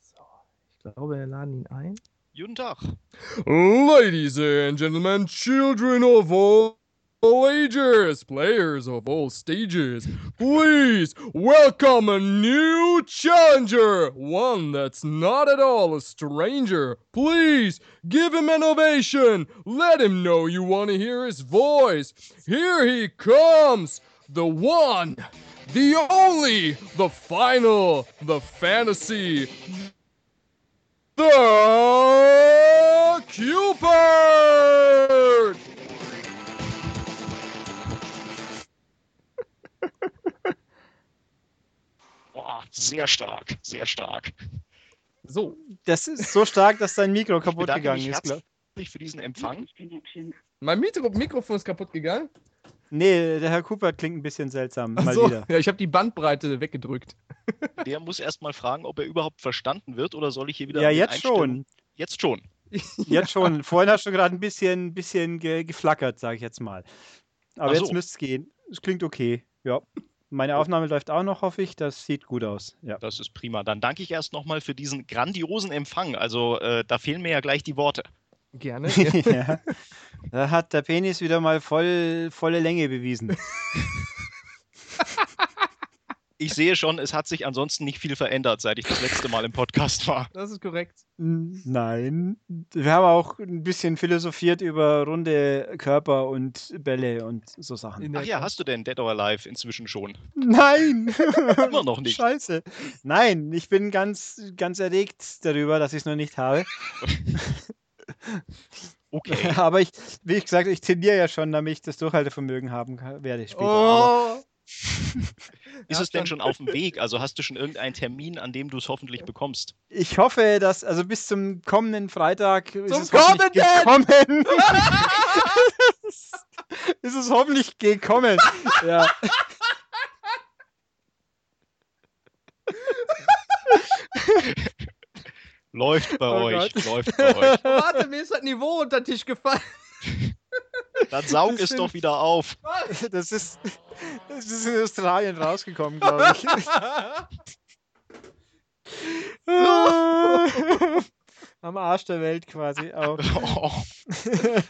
So, ich glaube, wir laden ihn ein. Guten Tag. Ladies and gentlemen, children of all ages, players of all stages, please welcome a new challenger, one that's not at all a stranger. Please give him an ovation. Let him know you want to hear his voice. Here he comes, the one, the only, the final, the fantasy, the Cupid! [LAUGHS] Boah, sehr stark, sehr stark. So, Das ist so stark, dass dein Mikro kaputt bedanke gegangen mich ist. herz- Glaub. für diesen Empfang. Mein Mikro Mikrofon ist kaputt gegangen. Nee, der Herr Cooper klingt ein bisschen seltsam. Mal so, wieder. ja, ich habe die Bandbreite weggedrückt. [LAUGHS] Der muss erstmal fragen, ob er überhaupt verstanden wird oder soll ich hier wieder. Ja, jetzt schon. Jetzt schon. [LAUGHS] Jetzt schon. Vorhin hast du gerade ein bisschen, bisschen ge geflackert, sage ich jetzt mal. Aber Ach jetzt so. müsste es gehen. Es klingt okay. Ja. Meine Aufnahme läuft auch noch, hoffe ich. Das sieht gut aus. Ja. Das ist prima. Dann danke ich erst nochmal für diesen grandiosen Empfang. Also, äh, da fehlen mir ja gleich die Worte. Gerne. [LAUGHS] ja. Da hat der Penis wieder mal voll, volle Länge bewiesen. [LAUGHS] Ich sehe schon, es hat sich ansonsten nicht viel verändert, seit ich das letzte Mal im Podcast war. Das ist korrekt. Nein. Wir haben auch ein bisschen philosophiert über runde Körper und Bälle und so Sachen. Ach ja, hast du denn Dead or Alive inzwischen schon? Nein! [LAUGHS] Immer noch nicht. Scheiße. Nein, ich bin ganz, ganz erregt darüber, dass ich es noch nicht habe. [LAUGHS] Okay. Aber ich, wie gesagt, ich tendiere ja schon, damit ich das Durchhaltevermögen haben werde später. Aber Oh. [LAUGHS] Ist Ja, es denn schon auf dem Weg? Also hast du schon irgendeinen Termin, an dem du es hoffentlich bekommst? ich hoffe, dass, also bis zum kommenden Freitag ist Zum es hoffentlich kommenden! gekommen. [LAUGHS] [LAUGHS] ist es hoffentlich gekommen. Ja. Läuft bei Oh euch, Gott. läuft bei euch. Warte, mir ist das Niveau unter den Tisch gefallen. Dann saug Das es sind- doch wieder auf. [LAUGHS] Das ist, das ist in Australien rausgekommen, glaube ich. [LAUGHS] Am Arsch der Welt quasi auch. Oh, [LAUGHS]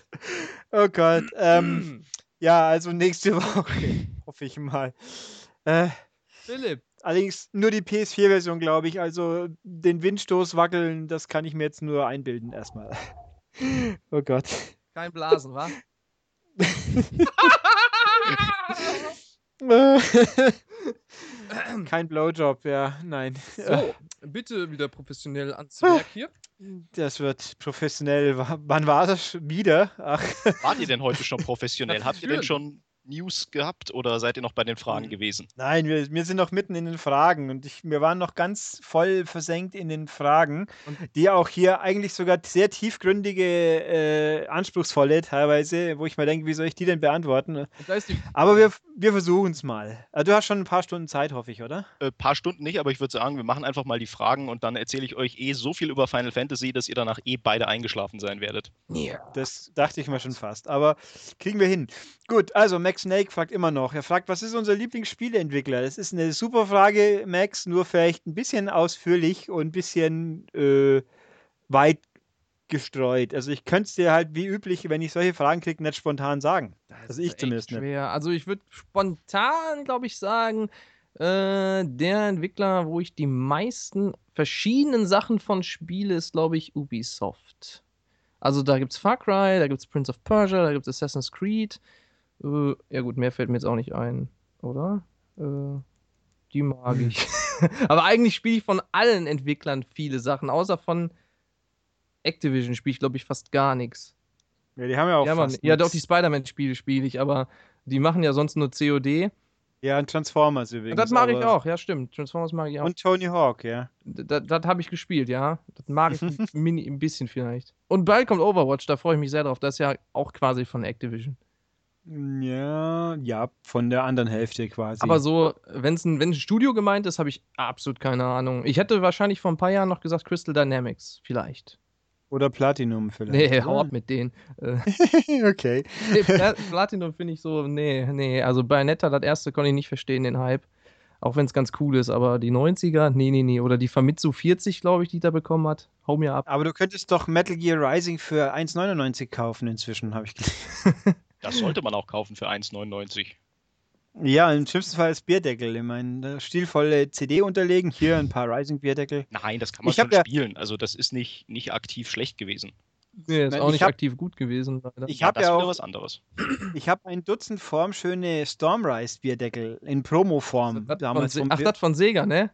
oh Gott. Ähm, [CLEARS THROAT] ja, also nächste Woche, hoffe ich mal. Äh, Philipp, allerdings nur die PS4-Version, glaube ich. Also den Windstoß wackeln, das kann ich mir jetzt nur einbilden erstmal. Oh Gott. Kein Blasen, wa? [LAUGHS] Kein Blowjob, ja, nein. So, bitte wieder professionell ans Werk hier. Das wird professionell. Wa- Wann war das wieder? Ach, wart ihr denn heute schon professionell? Habt ihr denn schon News gehabt oder seid ihr noch bei den Fragen gewesen? nein, wir, wir sind noch mitten in den Fragen und ich, wir waren noch ganz voll versenkt in den Fragen, Und- die auch hier eigentlich sogar sehr tiefgründige, äh, anspruchsvolle teilweise, wo ich mir denke, wie soll ich die denn beantworten? Die Aber wir, wir versuchen es mal. Äh, Du hast schon ein paar Stunden Zeit, hoffe ich, oder? Ein Äh, paar Stunden nicht, aber ich würde sagen, wir machen einfach mal die Fragen und dann erzähle ich euch eh so viel über Final Fantasy, dass ihr danach eh beide eingeschlafen sein werdet. Das dachte ich mir schon fast. Aber kriegen wir hin. Gut, also Max Snake fragt immer noch. Er fragt, was ist unser Lieblingsspieleentwickler? Das ist eine super Frage, Max, nur vielleicht ein bisschen ausführlich und ein bisschen äh, weit gestreut. Also ich könnte es dir halt wie üblich, wenn ich solche Fragen kriege, nicht spontan sagen. Also ich echt zumindest nicht. schwer. Also ich würde spontan, glaube ich, sagen, äh, der Entwickler, wo ich die meisten verschiedenen Sachen von spiele, ist, glaube ich, Ubisoft. Also da gibt es Far Cry, da gibt es Prince of Persia, da gibt es Assassin's Creed. Äh, ja gut, mehr fällt mir jetzt auch nicht ein, oder? Äh, die mag Hm. ich. [LAUGHS] Aber eigentlich spiele ich von allen Entwicklern viele Sachen, außer von Activision spiele ich, glaube ich, fast gar nichts. Ja, die haben ja auch Ja, fast Ja, doch, die Spider-Man-Spiele spiele ich, aber die machen ja sonst nur COD. Ja, und Transformers übrigens. Und das mag ich auch, ja, stimmt. Transformers mag ich auch. Und Tony Hawk, ja. das das habe ich gespielt, ja. Das mag ich [LAUGHS] mini, ein bisschen vielleicht. Und bald kommt Overwatch, da freue ich mich sehr drauf. Das ist ja auch quasi von Activision. Ja, ja, von der anderen Hälfte quasi. Aber so, wenn es ein, ein Studio gemeint ist, habe ich absolut keine Ahnung. Ich hätte wahrscheinlich vor ein paar Jahren noch gesagt Crystal Dynamics, vielleicht. Oder Platinum vielleicht. Nee, hau ab mit denen. Äh, [LAUGHS] okay. nee, Pla- Platinum finde ich so, nee, nee. Also Bayonetta, das erste konnte ich nicht verstehen, den Hype. Auch wenn es ganz cool ist, aber die 90er, nee, nee, nee. Oder die Famitsu 40, glaube ich, die da bekommen hat. Hau mir ab. Aber du könntest doch Metal Gear Rising für 1,99 kaufen inzwischen, habe ich gelesen. [LAUGHS] Das sollte man auch kaufen für 1,99. Ja, im schlimmsten Fall ist Bierdeckel. Ich meine, stilvolle CD unterlegen, hier ein paar Rising Bierdeckel. Nein, das kann man Ich schon ja- spielen. Also das ist nicht, nicht aktiv schlecht gewesen. Nee, ist Nein, auch ich nicht hab- aktiv gut gewesen. Leider. Ich Ja, habe ja wieder auch, was anderes. ich habe ein Dutzend formschöne Stormrise Bierdeckel in Promo-Form Das damals. Se- ach, das von Sega, ne?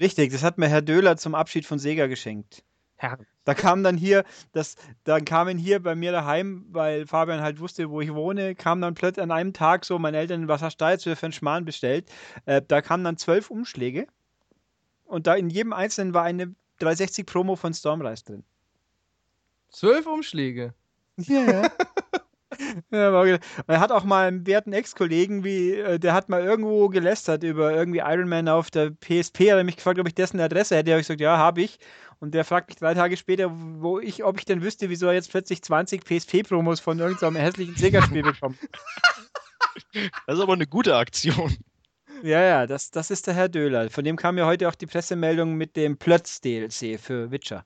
Richtig, das hat mir Herr Döhler zum Abschied von Sega geschenkt. Ja. Da kam dann hier, das, dann kamen hier bei mir daheim, weil Fabian halt wusste, wo ich wohne, kam dann plötzlich an einem Tag so, meine Eltern, was hast du da jetzt für einen Schmarrn bestellt? Äh, da kamen dann zwölf Umschläge und da in jedem einzelnen war eine 360 Promo von Stormrise drin. Zwölf Umschläge. Ja, ja. [LAUGHS] Ja, er hat auch mal einen werten Ex-Kollegen, wie, äh, der hat mal irgendwo gelästert über irgendwie Iron Man auf der PSP, hat er mich gefragt, ob ich dessen Adresse hätte. habe ich gesagt, ja, habe ich. Und der fragt mich drei Tage später, wo ich, ob ich denn wüsste, wieso er jetzt plötzlich 20 PSP-Promos von irgendeinem hässlichen Sega-Spiel bekommt. [LAUGHS] Das ist aber eine gute Aktion. Ja, ja, das, das ist der Herr Döhler. Von dem kam ja heute auch die Pressemeldung mit dem Plötz-DLC für Witcher.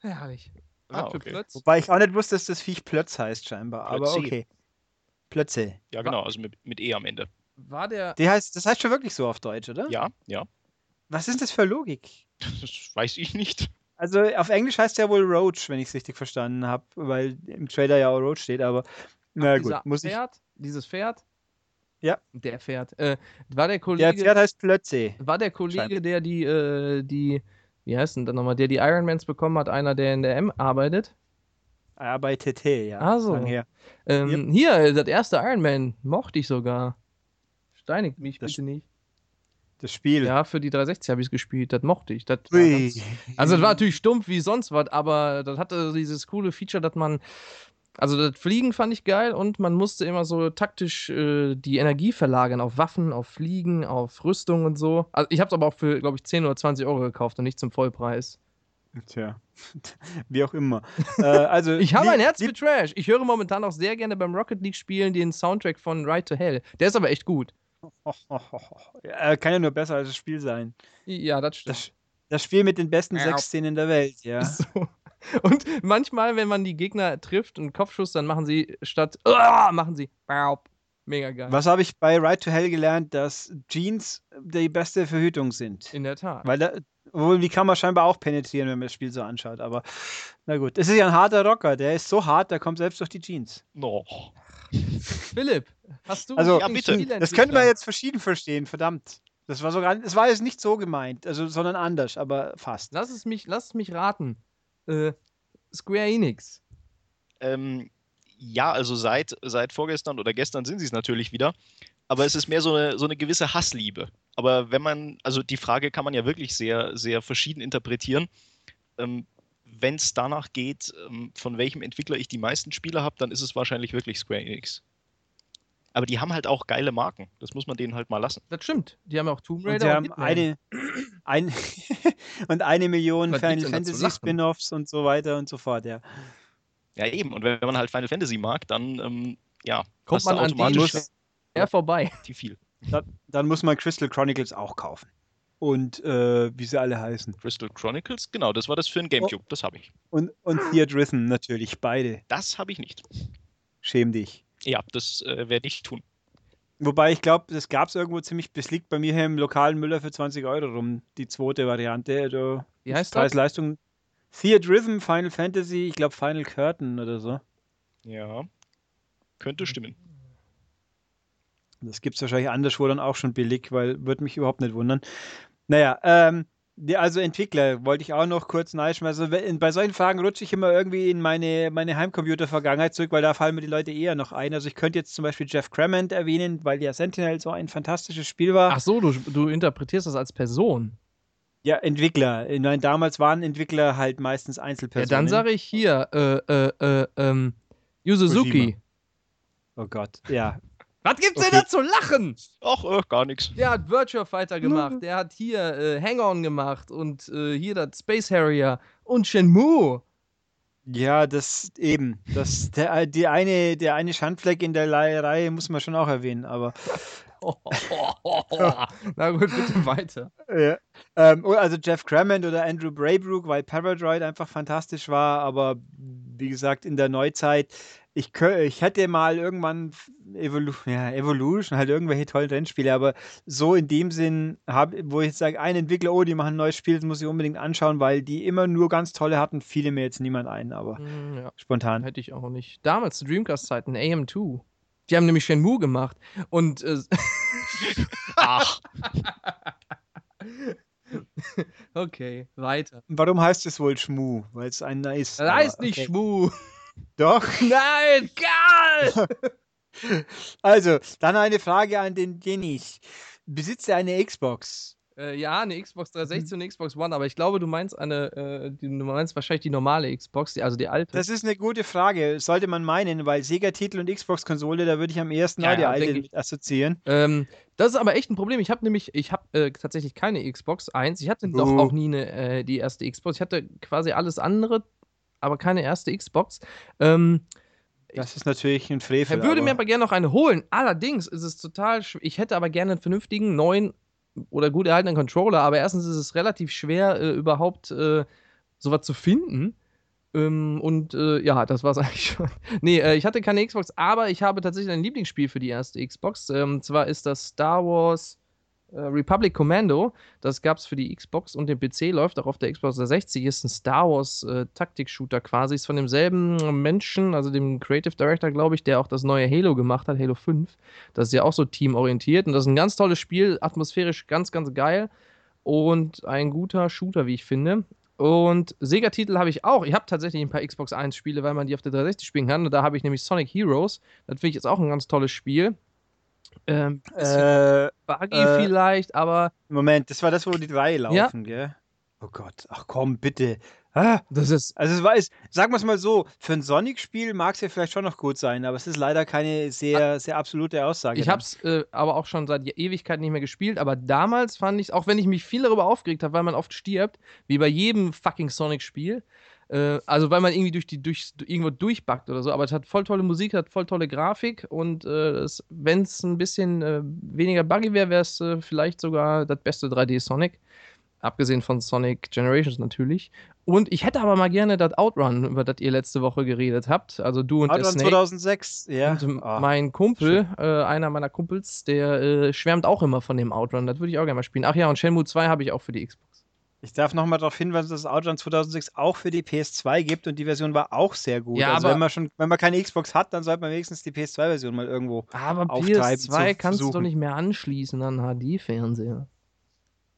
Herrlich. Ah, okay. Wobei ich auch nicht wusste, dass das Viech Plötz heißt scheinbar. Aber Plötzi. okay. Plötze. Ja, genau, also mit, mit E am Ende. War der. Die heißt, das heißt schon wirklich so auf Deutsch, oder? Ja, ja. Was ist das für Logik? [LAUGHS] Das weiß ich nicht. Also auf Englisch heißt der wohl Roach, wenn ich es richtig verstanden habe, weil im Trailer ja auch Roach steht, aber na gut, dieser muss ich. Pferd, Dieses Pferd? Ja. Der Pferd. Äh, war der Der Kollege, Pferd heißt Plötze. war der Kollege, Scheinbar. der die, äh, die, wie heißt denn das nochmal, der die Ironmans bekommen hat, einer, der in der M arbeitet? Arbeitete, ja. Ah, so. Ähm, Hier, äh, das erste Ironman mochte ich sogar. Steinigt mich Das bitte nicht. Das Spiel. Ja, für die 360 habe ich es gespielt, das mochte ich. Das ganz, also das war natürlich stumpf wie sonst was, aber das hatte dieses coole Feature, dass man, also das Fliegen fand ich geil und man musste immer so taktisch äh, die Energie verlagern auf Waffen, auf Fliegen, auf Rüstung und so. Also ich habe es aber auch für, glaube ich, 10 oder 20 Euro gekauft und nicht zum Vollpreis. Tja, [LAUGHS] wie auch immer. äh, also, [LAUGHS] Ich habe ein Herz für Trash. Ich höre momentan auch sehr gerne beim Rocket League spielen den Soundtrack von Ride to Hell. Der ist aber echt gut. [LAUGHS] Ja, kann ja nur besser als das Spiel sein. Ja, das stimmt. Das, das Spiel mit den besten Ja. Sexszenen der Welt, ja. [LAUGHS] So. Und manchmal, wenn man die Gegner trifft, einen Kopfschuss, dann machen sie statt [LAUGHS] machen sie. Mega geil. Was habe ich bei Ride to Hell gelernt, dass Jeans die beste Verhütung sind? In der Tat. Weil da, obwohl die kann man scheinbar auch penetrieren, wenn man das Spiel so anschaut. Aber na gut, es ist ja ein harter Rocker. Der ist so hart, der kommt selbst durch die Jeans. No. Philipp, hast du Also, Ja, bitte. Das könnte man jetzt verschieden verstehen, verdammt. Das war sogar, das war jetzt nicht so gemeint, also, sondern anders, aber fast. Lass es mich, lass es mich raten. Äh, Square Enix. Ähm, ja, also seit, seit vorgestern oder gestern sind sie es natürlich wieder. Aber es ist mehr so eine, so eine gewisse Hassliebe. Aber wenn man, also die Frage kann man ja wirklich sehr, sehr verschieden interpretieren. Ähm, wenn es danach geht, ähm, von welchem Entwickler ich die meisten Spiele habe, dann ist es wahrscheinlich wirklich Square Enix. Aber die haben halt auch geile Marken. Das muss man denen halt mal lassen. Das stimmt. Die haben auch Tomb Und Raider sie und haben Hitman. eine, ein, [LAUGHS] und eine Million Was Final Fantasy? Spin-offs und so weiter und so fort, ja. Ja, eben. Und wenn man halt Final Fantasy mag, dann, ähm, ja, Kommt man an automatisch muss- Ja, vorbei. [LAUGHS] relativ viel. Dann muss man Crystal Chronicles auch kaufen. Und äh, wie sie alle heißen. Crystal Chronicles, genau, das war das für ein Gamecube. Das habe ich. Und, und Theat Rhythm natürlich, beide. Das habe ich nicht. Schäm dich. Ja, das äh, werde ich tun. Wobei ich glaube, das gab es irgendwo ziemlich, das liegt bei mir hier im lokalen Müller für 20 Euro rum, die zweite Variante. Also Wie heißt das? Preis-Leistung. Theat Rhythm, Final Fantasy, ich glaube Final Curtain oder so. Ja. Könnte stimmen. Das gibt es wahrscheinlich anderswo dann auch schon billig, weil würde mich überhaupt nicht wundern. Naja, ähm, also Entwickler wollte ich auch noch kurz nachschmeißen. Also bei solchen Fragen rutsche ich immer irgendwie in meine, meine Heimcomputer-Vergangenheit zurück, weil da fallen mir die Leute eher noch ein. Also ich könnte jetzt zum Beispiel Jeff Cremant erwähnen, weil ja Sentinel so ein fantastisches Spiel war. Ach so, du, du interpretierst das als Person. Ja, Entwickler. Ich meine, damals waren Entwickler halt meistens Ja, Einzelpersonen. dann sage ich hier, äh, äh, äh, ähm, Yu Suzuki. Oh Gott, ja. Was gibt's Okay. denn da zu lachen? Ach, äh, gar nichts. Der hat Virtua Fighter gemacht, der hat hier äh, Hang-On gemacht und äh, hier das Space Harrier und Shenmue. Ja, das eben. Das, der, die eine, der eine Schandfleck in der Reihe muss man schon auch erwähnen, aber [LAUGHS] Na gut, bitte weiter. [LAUGHS] Ja. Ähm, oder also Jeff Crammond oder Andrew Braybrook, weil Paradroid einfach fantastisch war, aber wie gesagt, in der Neuzeit, ich, ich hätte mal irgendwann Evolu [LAUGHS] ja, Evolution, halt irgendwelche tollen Rennspiele, aber so in dem Sinn, hab, wo ich jetzt sage, ein Entwickler, oh, die machen ein neues Spiel, das muss ich unbedingt anschauen, weil die immer nur ganz tolle hatten, fiele mir jetzt niemand ein, aber Hm, ja, spontan. hätte ich auch nicht. Damals zu Dreamcast-Zeiten, AM2. Die haben nämlich Shenmue gemacht und äh, [LAUGHS] Ach, [LAUGHS] okay, weiter. Warum heißt es wohl Schmu? Weil es einer ist. Das aber heißt nicht okay. Schmu. Doch. [LAUGHS] Nein, geil! [LAUGHS] Also, dann eine Frage an den Dennis. Besitzt er eine Xbox? Äh, ja, eine Xbox 360 und eine Xbox One, aber ich glaube, du meinst eine, äh, die, du meinst wahrscheinlich die normale Xbox, die, also die alte. Das ist eine gute Frage, sollte man meinen, weil Sega-Titel und Xbox-Konsole, da würde ich am ersten Ja, mal die ja, alte mit assoziieren. Ähm, das ist aber echt ein Problem. Ich habe nämlich, ich habe äh, tatsächlich keine Xbox 1. Ich hatte doch Oh. auch nie eine, äh, die erste Xbox. Ich hatte quasi alles andere, aber keine erste Xbox. Ähm, Das ist natürlich ein Frevel. ich würde mir aber- gerne noch eine holen. Allerdings ist es total schw- Ich hätte aber gerne einen vernünftigen, neuen oder gut erhaltenen Controller. Aber erstens ist es relativ schwer, äh, überhaupt äh, sowas zu finden. Ähm, und äh, ja, das war's [LAUGHS] eigentlich schon. Nee, äh, ich hatte keine Xbox, aber ich habe tatsächlich ein Lieblingsspiel für die erste Xbox. Ähm, zwar ist das Star Wars Republic Commando. Das gab es für die Xbox und den PC, läuft auch auf der Xbox 360. Ist ein Star Wars äh, Taktik-Shooter quasi. Ist von demselben Menschen, also dem Creative Director, glaube ich, der auch das neue Halo gemacht hat, Halo 5. Das ist ja auch so teamorientiert und das ist ein ganz tolles Spiel, atmosphärisch ganz, ganz geil und ein guter Shooter, wie ich finde. Und Sega-Titel habe ich auch. Ich habe tatsächlich ein paar Xbox 1-Spiele, weil man die auf der 360 spielen kann. Und da habe ich nämlich Sonic Heroes. Das finde ich jetzt auch ein ganz tolles Spiel. Ähm, Äh, buggy äh, vielleicht, aber Moment, das war das, wo die drei laufen, gell? Oh Gott, ach komm, bitte. Ah, das ist. also es war, es, sagen wir es mal so, für ein Sonic-Spiel mag es ja vielleicht schon noch gut sein, aber es ist leider keine sehr, sehr absolute Aussage. Ich habe es äh, aber auch schon seit Ewigkeiten nicht mehr gespielt, aber damals fand ich auch wenn ich mich viel darüber aufgeregt habe, weil man oft stirbt, wie bei jedem fucking Sonic-Spiel, äh, also weil man irgendwie durch die, durch, irgendwo durchbackt oder so, aber es hat voll tolle Musik, hat voll tolle Grafik und äh, wenn es ein bisschen äh, weniger buggy wäre, wäre es äh, vielleicht sogar das beste 3D-Sonic. Abgesehen von Sonic Generations natürlich. Und ich hätte aber mal gerne das Outrun, über das ihr letzte Woche geredet habt. Also du und der Outrun Snake. 2006, ja. Und Ah. mein Kumpel, äh, einer meiner Kumpels, der äh, schwärmt auch immer von dem Outrun. Das würde ich auch gerne mal spielen. Ach ja, und Shenmue 2 habe ich auch für die Xbox. Ich darf nochmal darauf hinweisen, dass es Outrun 2006 auch für die PS2 gibt und die Version war auch sehr gut. Ja, also aber- wenn man schon, wenn man keine Xbox hat, dann sollte man wenigstens die PS2-Version mal irgendwo. Aber Auftreiben PS2 zu kannst du doch nicht mehr anschließen an HD-Fernseher.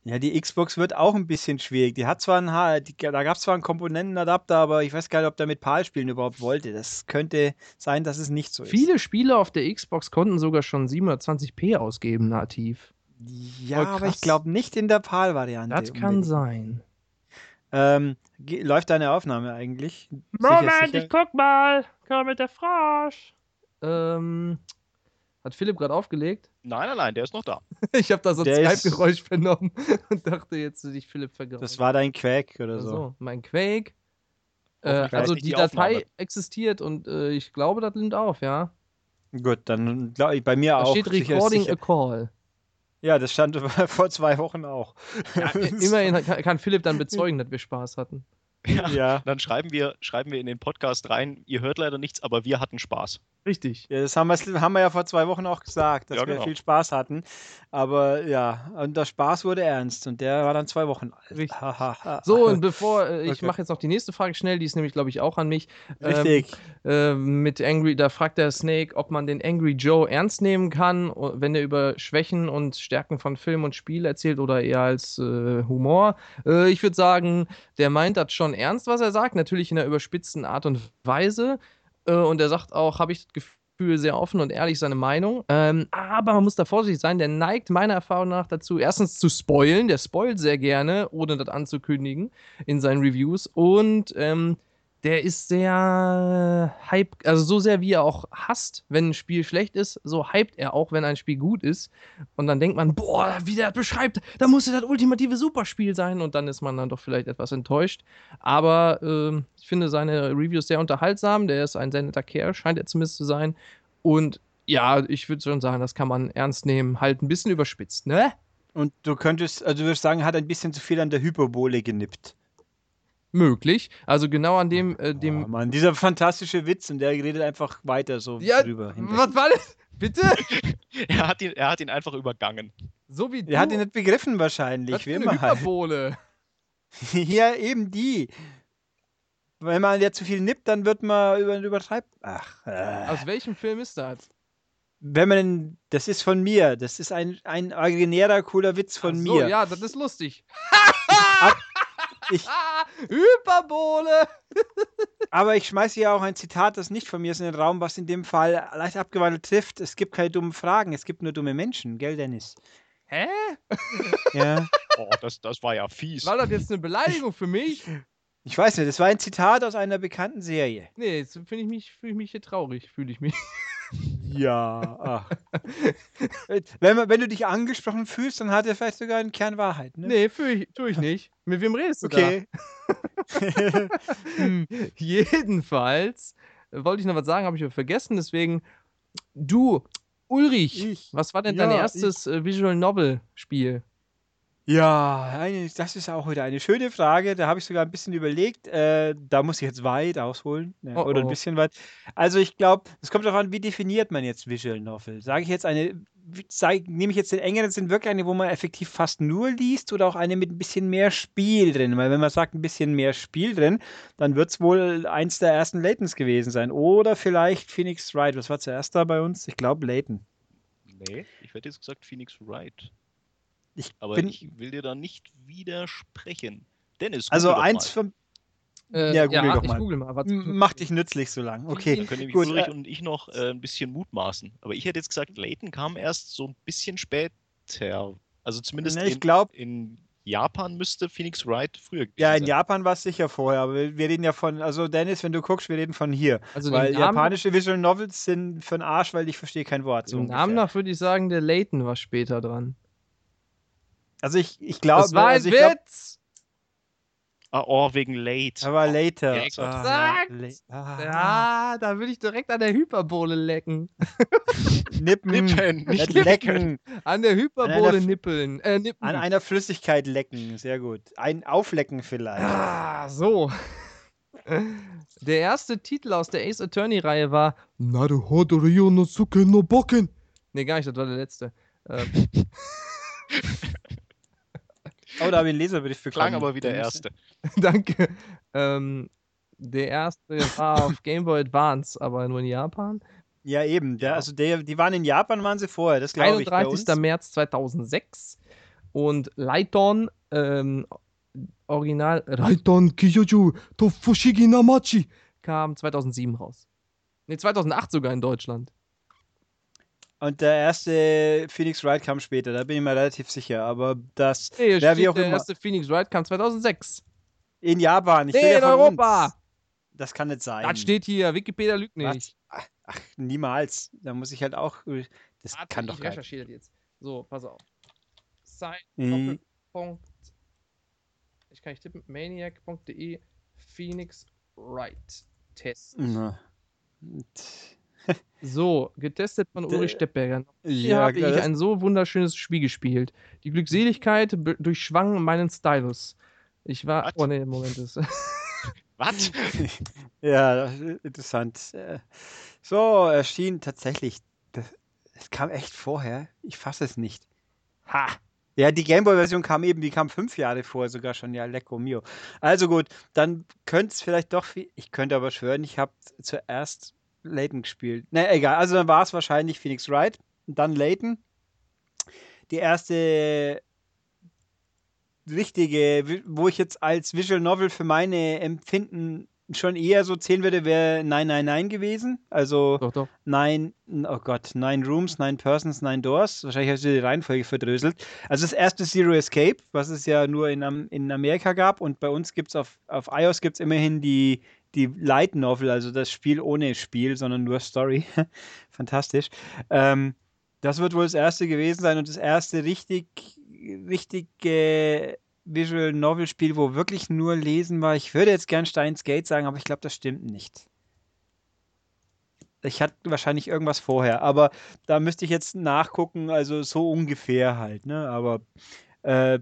Ja, die Xbox wird auch ein bisschen schwierig. Die hat zwar einen, H- die, da gab es zwar einen Komponentenadapter, aber ich weiß gar nicht, ob der mit PAL spielen überhaupt wollte. Das könnte sein, dass es nicht so ist. Viele Spiele auf der Xbox konnten sogar schon 720p ausgeben nativ. Ja, aber ich glaube nicht in der PAL-Variante. Das kann unbedingt. sein. Ähm, läuft deine Aufnahme eigentlich? Sicher, sicher. guck mal. Komm mit der Frosch. Ähm, hat Philipp gerade aufgelegt? Nein, nein, nein, der ist noch da. [LAUGHS] Ich habe da so ein ist- Skype-Geräusch vernommen [LAUGHS] und dachte jetzt, dich Philipp vergraben. Das war dein Quack oder so. so, mein Quake. Äh, also die die Datei Aufnahme. existiert und äh, ich glaube, das nimmt auf, ja. Gut, dann glaube ich bei mir Da auch. steht sicher, Recording sicher. a Call. Ja, das stand [LAUGHS] vor zwei Wochen auch. Ja, [LAUGHS] immerhin kann, kann Philipp dann bezeugen, dass wir Spaß hatten. Ja. Dann schreiben wir, schreiben wir in den Podcast rein, ihr hört leider nichts, aber wir hatten Spaß. Richtig. Ja, das haben, wir, haben wir ja vor zwei Wochen auch gesagt, dass Ja, wir genau. viel Spaß hatten. Aber ja, und der Spaß wurde ernst und der war dann zwei Wochen alt. Richtig. So, und [LAUGHS] bevor äh, ich Okay. mache jetzt noch die nächste Frage schnell, die ist nämlich, glaube ich, auch an mich. Richtig. Ähm, mit Angry, da fragt der Snake, ob man den Angry Joe ernst nehmen kann, wenn er über Schwächen und Stärken von Film und Spiel erzählt oder eher als äh, Humor. Äh, ich würde sagen, der meint das schon ernst, was er sagt, natürlich in einer überspitzten Art und Weise. Äh, und er sagt auch, habe ich das Gefühl, sehr offen und ehrlich seine Meinung. Ähm, aber man muss da vorsichtig sein, der neigt meiner Erfahrung nach dazu, erstens zu spoilen, der spoilt sehr gerne, ohne das anzukündigen in seinen Reviews. Und ähm, der ist sehr hype, also so sehr wie er auch hasst, wenn ein Spiel schlecht ist, so hypt er auch, wenn ein Spiel gut ist. Und dann denkt man, boah, wie der das beschreibt, da muss ja das ultimative Superspiel sein. Und dann ist man dann doch vielleicht etwas enttäuscht. Aber ähm, ich finde seine Reviews sehr unterhaltsam. Der ist ein sehr netter Kerl, scheint er zumindest zu sein. Und ja, ich würde schon sagen, das kann man ernst nehmen. Halt ein bisschen überspitzt, ne? Und du könntest, also du würdest sagen, hat ein bisschen zu viel an der Hyperbole genippt. Möglich. Also genau an dem, äh, dem oh Mann, dieser fantastische Witz und der redet einfach weiter so Ja, drüber. hinweg. was war das? Bitte? [LAUGHS] Er hat ihn, er hat ihn einfach übergangen. So wie du. Er hat ihn nicht begriffen wahrscheinlich, Was wie für eine immer halt. Hyperbole. [LAUGHS] Ja, eben die. Wenn man ja zu viel nippt, dann wird man über, übertreibt. Ach, äh. Aus welchem Film ist das? wenn man, das ist von mir, das ist ein, ein originärer, cooler Witz von Ach so, mir. Ja, das ist lustig. Ich, [LAUGHS] Hyperbole. [LAUGHS] aber ich schmeiße ja auch ein Zitat, das nicht von mir ist, in den Raum, was in dem Fall leicht abgewandelt trifft. Es gibt keine dummen Fragen, es gibt nur dumme Menschen, gell, Dennis? Hä? [LAUGHS] Ja. Oh, das, das war ja fies. War das jetzt eine Beleidigung für mich? Ich weiß nicht, das war ein Zitat aus einer bekannten Serie. Nee, jetzt finde ich mich, fühle ich mich hier traurig, fühle ich mich. Ja. Wenn, man- wenn du dich angesprochen fühlst, dann hat er vielleicht sogar einen Kern Wahrheit. Ne? Nee, fühl ich, tue ich nicht. Mit wem redest du Okay. [LAUGHS] Hm. da? Jedenfalls äh, wollte ich noch was sagen, habe ich aber vergessen, deswegen du, Ulrich, Ich. was war denn dein Ja, erstes äh, Visual Novel Spiel? Ja, eine, das ist auch wieder eine schöne Frage. Da habe ich sogar ein bisschen überlegt. Äh, da muss ich jetzt weit ausholen. Ja, Oh, oder ein oh. bisschen weit. Also ich glaube, es kommt darauf an, wie definiert man jetzt Visual Novel? Sage ich jetzt eine, sag, nehme ich jetzt den engeren Sinn wirklich eine, wo man effektiv fast nur liest oder auch eine mit ein bisschen mehr Spiel drin? Weil wenn man sagt, ein bisschen mehr Spiel drin, dann wird es wohl eins der ersten Laytons gewesen sein. Oder vielleicht Phoenix Wright. Was war zuerst da bei uns? Ich glaube Layton. Nee, ich hätte jetzt gesagt Phoenix Wright. Ich Aber bin, ich will dir da nicht widersprechen. Dennis, also doch eins mal. von. Äh, Ja, google doch ich mal. google mal. Mach dich nützlich so lang. Okay. Dann können nämlich gut, Ulrich äh, und ich noch äh, ein bisschen mutmaßen. Aber ich hätte jetzt gesagt, Layton kam erst so ein bisschen später. Also zumindest Ne, ich in, glaube, in Japan müsste Phoenix Wright früher gewesen Ja, in sein. Japan war es sicher vorher, aber wir, reden ja von, also Dennis, wenn du guckst, wir reden von hier. Also weil Namen, japanische Visual Novels sind für den Arsch, weil ich verstehe kein Wort. So dem Namen nach würde ich sagen, der Layton war später dran. Also ich, ich glaube, das war ein also ich glaub, Witz! Ah, oh, wegen Late. aber later. Ja, Ah, la- ah, Ja, da würde ich direkt an der Hyperbole lecken. [LAUGHS] Nippen. Nippen, nicht lecken. An der Hyperbole F- nippeln. Äh, nippen. An einer Flüssigkeit lecken. Sehr gut. Ein Auflecken vielleicht. Ah, so. Der erste Titel aus der Ace Attorney-Reihe war Naruhodo Ryo no Suke no Boken. Nee, gar nicht, das war der letzte. Ähm, [LAUGHS] [LAUGHS] Oh, da habe ich einen Leserbericht für Klang bekommen. aber wie der erste. [LAUGHS] danke. Ähm, der erste war auf Game Boy Advance, aber nur in Japan. Ja, eben. Der, also der, die waren in Japan, waren sie vorher. Das glaube ich. Bei 31. uns. März 2006. Und Lighton, ähm, Original Lighton Kiyoju to Fushigi Namachi kam 2007 raus. Ne, 2008 sogar in Deutschland. Und der erste Phoenix Wright kam später, da bin ich mir relativ sicher. Aber das Nee, Ja, wie auch der immer. erste Phoenix Wright kam 2006. in Japan. Ich Nee, in von Europa. Uns. Das kann nicht sein. Das steht hier, Wikipedia lügt nicht. Ach, ach, niemals. Da muss ich halt auch. Das Warte, kann doch ich gar nicht. recherchiere das jetzt. So, pass auf. Sign, Mhm. Doppelpunkt. Ich kann nicht tippen. Maniac.de Phoenix Wright Test. Na. So, getestet von Ulrich Steppberger. Hier Ja, habe klar, ich ein so wunderschönes Spiel gespielt. Die Glückseligkeit durchschwang meinen Stylus. Ich war. Was? Oh ne, Moment. [LAUGHS] Was? [LAUGHS] ja, interessant. So, erschien tatsächlich. Es kam echt vorher. Ich fasse es nicht. Ha! Ja, die Gameboy-Version kam eben, die kam fünf Jahre vorher sogar schon. Ja, lecco mio. Also gut, dann könnte es vielleicht doch viel. Ich könnte aber schwören, ich habe zuerst Layton gespielt. Na, egal. Also dann war es wahrscheinlich Phoenix Wright und dann Layton. Die erste richtige, wo ich jetzt als Visual Novel für meine Empfinden schon eher so zählen würde, wäre 999 gewesen. Also doch, doch. Nine, oh Gott, Nine Rooms, Nine Persons, Nine Doors. Wahrscheinlich hast du die Reihenfolge verdröselt. Also das erste Zero Escape, was es ja nur in, in Amerika gab und bei uns gibt es auf, auf iOS gibt es immerhin die, die Light Novel, also das Spiel ohne Spiel, sondern nur Story. [LAUGHS] Fantastisch. Ähm, das wird wohl das erste gewesen sein und das erste richtig, richtige Visual Novel Spiel, wo wirklich nur lesen war. Ich würde jetzt gern Steins Gate sagen, aber ich glaube, das stimmt nicht. Ich hatte wahrscheinlich irgendwas vorher, aber da müsste ich jetzt nachgucken, also so ungefähr halt, ne? Aber äh,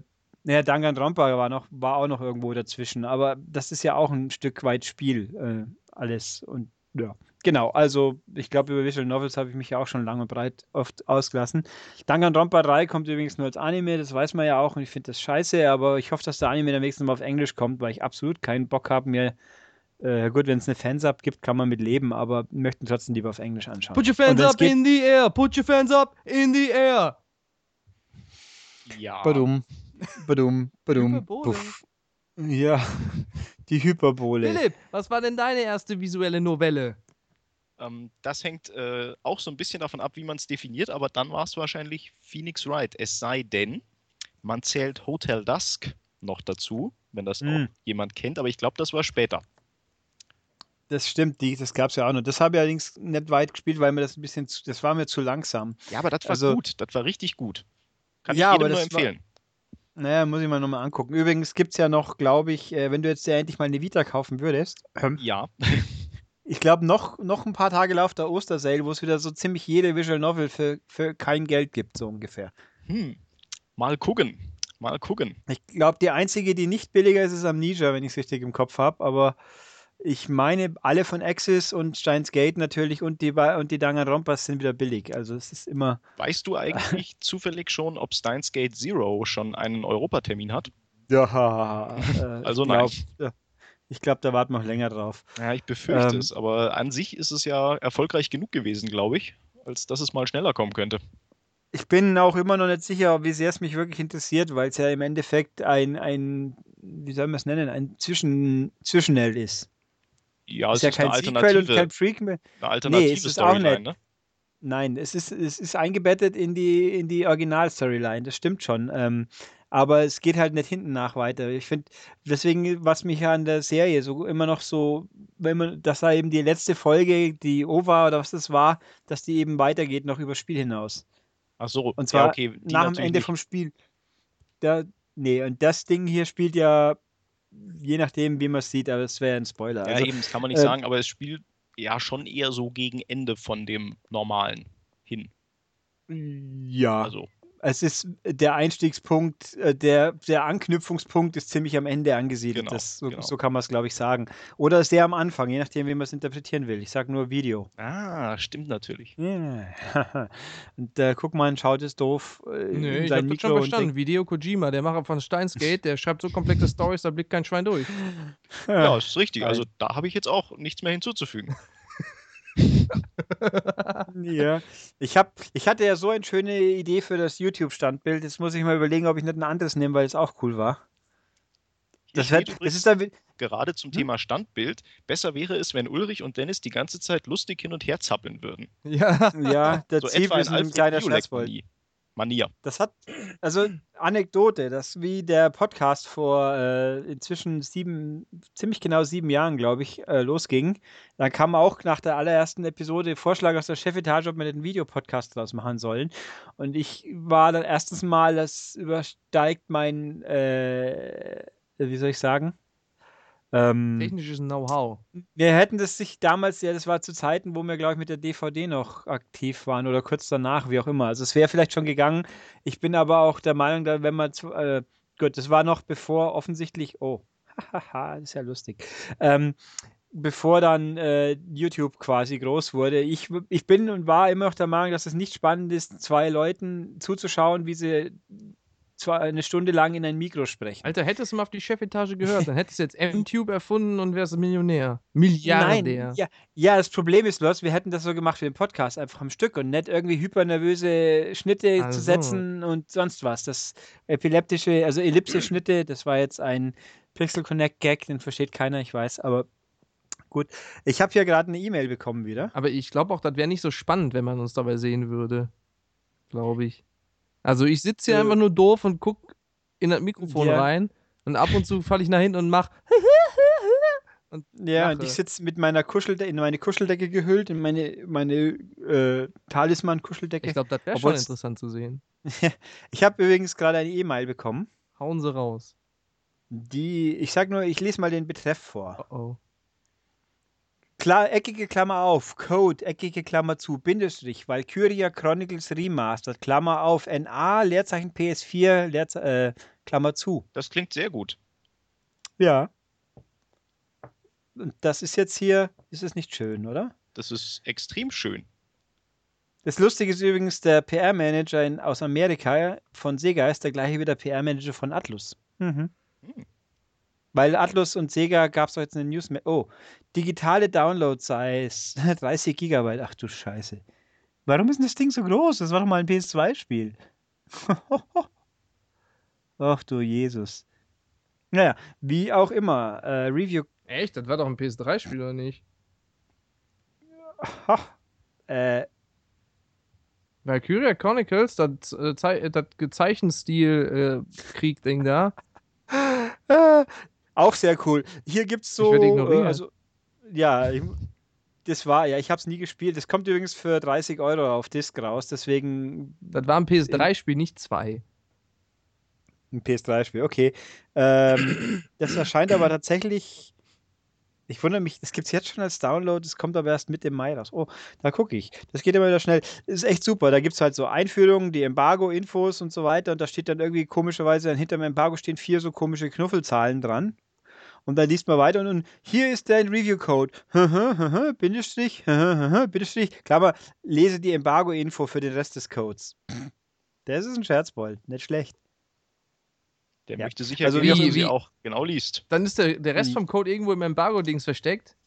naja, Danganronpa war noch, war auch noch irgendwo dazwischen, aber das ist ja auch ein Stück weit Spiel, äh, alles. Und ja, genau, also ich glaube, über Visual Novels habe ich mich ja auch schon lang und breit oft ausgelassen. Danganronpa 3 kommt übrigens nur als Anime, das weiß man ja auch und ich finde das scheiße, aber ich hoffe, dass der Anime dann wenigstens mal auf Englisch kommt, weil ich absolut keinen Bock habe, mir äh, gut, wenn es eine Fansub gibt, kann man mit leben, aber möchten trotzdem lieber auf Englisch anschauen. Put your fans up in the air. Put your fans up in the air. Ja. Badum, badum, badum, Hyperbole. puff. Ja, [LAUGHS] die Hyperbole. Philipp, was war denn deine erste visuelle Novelle? Ähm, das hängt äh, auch so ein bisschen davon ab, wie man es definiert, aber dann war es wahrscheinlich Phoenix Wright. Es sei denn, man zählt Hotel Dusk noch dazu, wenn das Hm. auch jemand kennt, aber ich glaube, das war später. Das stimmt, die, das gab es ja auch noch. Das habe ich allerdings nicht weit gespielt, weil mir das ein bisschen, zu, das war mir zu langsam. Ja, aber das war Also- gut, das war richtig gut. Kann Ja, ich jedem aber nur das war- empfehlen. Naja, muss ich mal nochmal angucken. Übrigens gibt es ja noch, glaube ich, äh, wenn du jetzt ja endlich mal eine Vita kaufen würdest, ähm, Ja, [LAUGHS] ich glaube, noch, noch ein paar Tage läuft der Ostersale, wo es wieder so ziemlich jede Visual Novel für, für kein Geld gibt, so ungefähr. hm. mal gucken, mal gucken. Ich glaube, die einzige, die nicht billiger ist, ist Amnesia, wenn ich es richtig im Kopf habe. Aber ich meine, alle von Axis und Steins Gate natürlich und die, und die Danganronpas sind wieder billig. Also es ist immer. Weißt du eigentlich [LAUGHS] zufällig schon, ob Steins Gate Zero schon einen Europatermin hat? Ja, [LAUGHS] äh, Also ich nein. glaub, ja, Ich glaube, da warten wir noch länger drauf. Ja, ich befürchte Ähm. es, aber an sich ist es ja erfolgreich genug gewesen, glaube ich, als dass es mal schneller kommen könnte. Ich bin auch immer noch nicht sicher, wie sehr es mich wirklich interessiert, weil es ja im Endeffekt ein, ein wie soll man es nennen, ein Zwischen, Zwischenell ist. Ja, ist es ja ist eine kein Sequel und kein Freak mehr. eine alternative es ist auch Storyline, nicht. ne? Nein, es ist, es ist eingebettet in die, in die Original-Storyline, das stimmt schon. Ähm, aber es geht halt nicht hinten nach weiter. Ich finde, deswegen, was mich an der Serie so immer noch so, wenn man, dass da eben die letzte Folge, die OVA oder was das war, dass die eben weitergeht noch übers Spiel hinaus. Ach so, Und zwar ja, okay, nach dem Ende nicht. vom Spiel. Da, nee, und das Ding hier spielt ja, je nachdem, wie man es sieht, aber es wäre ein Spoiler. Ja, Also, eben, das kann man nicht äh, sagen, aber es spielt ja schon eher so gegen Ende von dem normalen hin. ja. Also, Es ist der Einstiegspunkt, äh, der, der Anknüpfungspunkt ist ziemlich am Ende angesiedelt. Genau, das, so, genau. so kann man es, glaube ich, sagen. Oder ist der am Anfang, je nachdem, wie man es interpretieren will. Ich sage nur Video. ah, stimmt natürlich. Ja. [LAUGHS] Und äh, guck mal, schaut es doof. Äh, Nö, ich sein hab das schon verstanden. Video Kojima, der Macher von Steins Gate, der schreibt so komplexe Stories, da blickt kein Schwein durch. [LAUGHS] Ja, das ist richtig. Also da habe ich jetzt auch nichts mehr hinzuzufügen. [LAUGHS] Ja, ich, hab, ich hatte ja so eine schöne Idee für das YouTube-Standbild. Jetzt muss ich mal überlegen, ob ich nicht ein anderes nehme, weil es auch cool war. Das, wird, das ist dann, gerade zum Hm? Thema Standbild. Besser wäre es, wenn Ulrich und Dennis die ganze Zeit lustig hin und her zappeln würden. ja. ja, der So Ziel ist in ein kleiner. Manie- Manier. Das hat, also Anekdote, dass wie der Podcast vor äh, inzwischen sieben, ziemlich genau sieben Jahren, glaube ich, äh, losging. Dann kam auch nach der allerersten Episode Vorschlag aus der Chefetage, ob wir einen Videopodcast draus machen sollen. Und ich war dann erstens mal, das übersteigt mein, äh, wie soll ich sagen? Ähm, Technisches Know-how. wir hätten das sich damals, ja, das war zu Zeiten, wo wir, glaube ich, mit der DVD noch aktiv waren oder kurz danach, wie auch immer. Also es wäre vielleicht schon gegangen. Ich bin aber auch der Meinung, da, wenn man, äh, gut, das war noch bevor offensichtlich, oh, [LAUGHS] hahaha, das ist ja lustig. Ähm, bevor dann äh, YouTube quasi groß wurde. Ich, ich bin und war immer noch der Meinung, dass es nicht spannend ist, zwei Leuten zuzuschauen, wie sie zwar eine Stunde lang in ein Mikro sprechen. Alter, hättest du mal auf die Chefetage gehört, dann hättest du jetzt M-Tube erfunden und wärst Millionär. Milliardär. Nein, ja, ja, das Problem ist bloß, wir hätten das so gemacht wie im Podcast, einfach am Stück und nicht irgendwie hypernervöse Schnitte Ach zu setzen und sonst was. Das epileptische, also Ellipse-Schnitte, das war jetzt ein Pixel Connect Gag, den versteht keiner, ich weiß, aber gut. Ich habe hier gerade eine E-Mail bekommen wieder. Aber ich glaube auch, das wäre nicht so spannend, wenn man uns dabei sehen würde. Glaube ich. Also ich sitze hier Äh. einfach nur doof und guck in das Mikrofon Ja. rein und ab und zu falle ich nach hinten und mach. [LAUGHS] und Ja, und ich sitze mit meiner Kuscheldecke, in meine Kuscheldecke gehüllt, in meine, meine äh, Talisman-Kuscheldecke. Ich glaube, das wäre schon interessant zu sehen. [LAUGHS] Ich habe übrigens gerade eine E-Mail bekommen, Hauen sie raus. die, ich sag nur, ich lese mal den Betreff vor. Oh oh. Klar, eckige Klammer auf, Code, eckige Klammer zu, Bindestrich, Valkyria Chronicles Remastered, Klammer auf, NA, Leerzeichen PS4, Leerze äh, Klammer zu. Das klingt sehr gut. Ja. Und das ist jetzt hier, ist es nicht schön, oder? Das ist extrem schön. Das Lustige ist übrigens, der PR-Manager aus Amerika von Sega ist der gleiche wie der PR-Manager von Atlus. Mhm. Hm. Weil Atlus und Sega gab es doch jetzt eine News. Oh, digitale Download-Size 30 [LAUGHS] Gigabyte. Ach du Scheiße. Warum ist denn das Ding so groß? Das war doch mal ein PS2-Spiel. [LAUGHS] Ach du Jesus. Naja, wie auch immer. Äh, Review. Echt? Das war doch ein PS3-Spiel, oder nicht? [LAUGHS] Äh, Valkyria Chronicles, das, äh, das Gezeichenstil-Krieg-Ding da. Auch sehr cool. Hier gibt's so, werd ignoriert. äh, also, ja, ich, das war, ja, ich habe es nie gespielt. Das kommt übrigens für 30 Euro auf Disc raus, deswegen Das war ein PS3-Spiel, nicht zwei. Ein PS3-Spiel, okay. Ähm, das erscheint aber tatsächlich. Ich wundere mich, das gibt es jetzt schon als Download, das kommt aber erst Mitte Mai raus. Oh, da gucke ich. Das geht immer wieder schnell. Das ist echt super. Da gibt es halt so Einführungen, die Embargo-Infos und so weiter. Und da steht dann irgendwie komischerweise, hinter dem Embargo stehen vier so komische Knuffelzahlen dran. Und dann liest man weiter und, und hier ist dein Review-Code. Bindestrich, Bindestrich. Klammer, lese die Embargo-Info für den Rest des Codes. Das ist ein Scherzbold, nicht schlecht. Der Ja. möchte sicher, Also also, wie- wie, auch genau liest. Dann ist der, der Rest Hm. vom Code irgendwo im Embargo-Dings versteckt.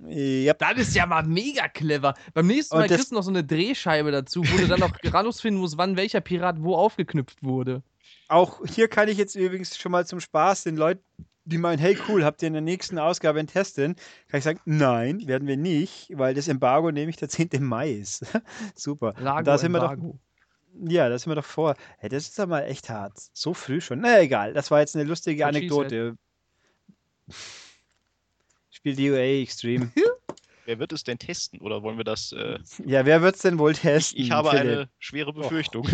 Ja, Das ist ja mal mega clever. Beim nächsten Mal kriegst du noch so eine Drehscheibe dazu, wo du dann noch rausfinden musst, wann welcher Pirat wo aufgeknüpft wurde. Auch hier kann ich jetzt übrigens schon mal zum Spaß den Leuten, die meinen, hey cool, habt ihr in der nächsten Ausgabe einen Test denn? Kann ich sagen, nein, werden wir nicht, weil das Embargo nämlich der 10. Mai ist. [LAUGHS] Super. Lago da sind wir doch, Embargo. ja, da sind wir doch vor. Hey, das ist doch mal echt hart. So früh schon. Na egal, das war jetzt eine lustige What Anekdote. Spiel DOA Extreme. Wer wird es denn testen? Oder wollen wir das? Äh, ja, wer wird's denn wohl ich, testen? ich habe Philipp? eine schwere Befürchtung.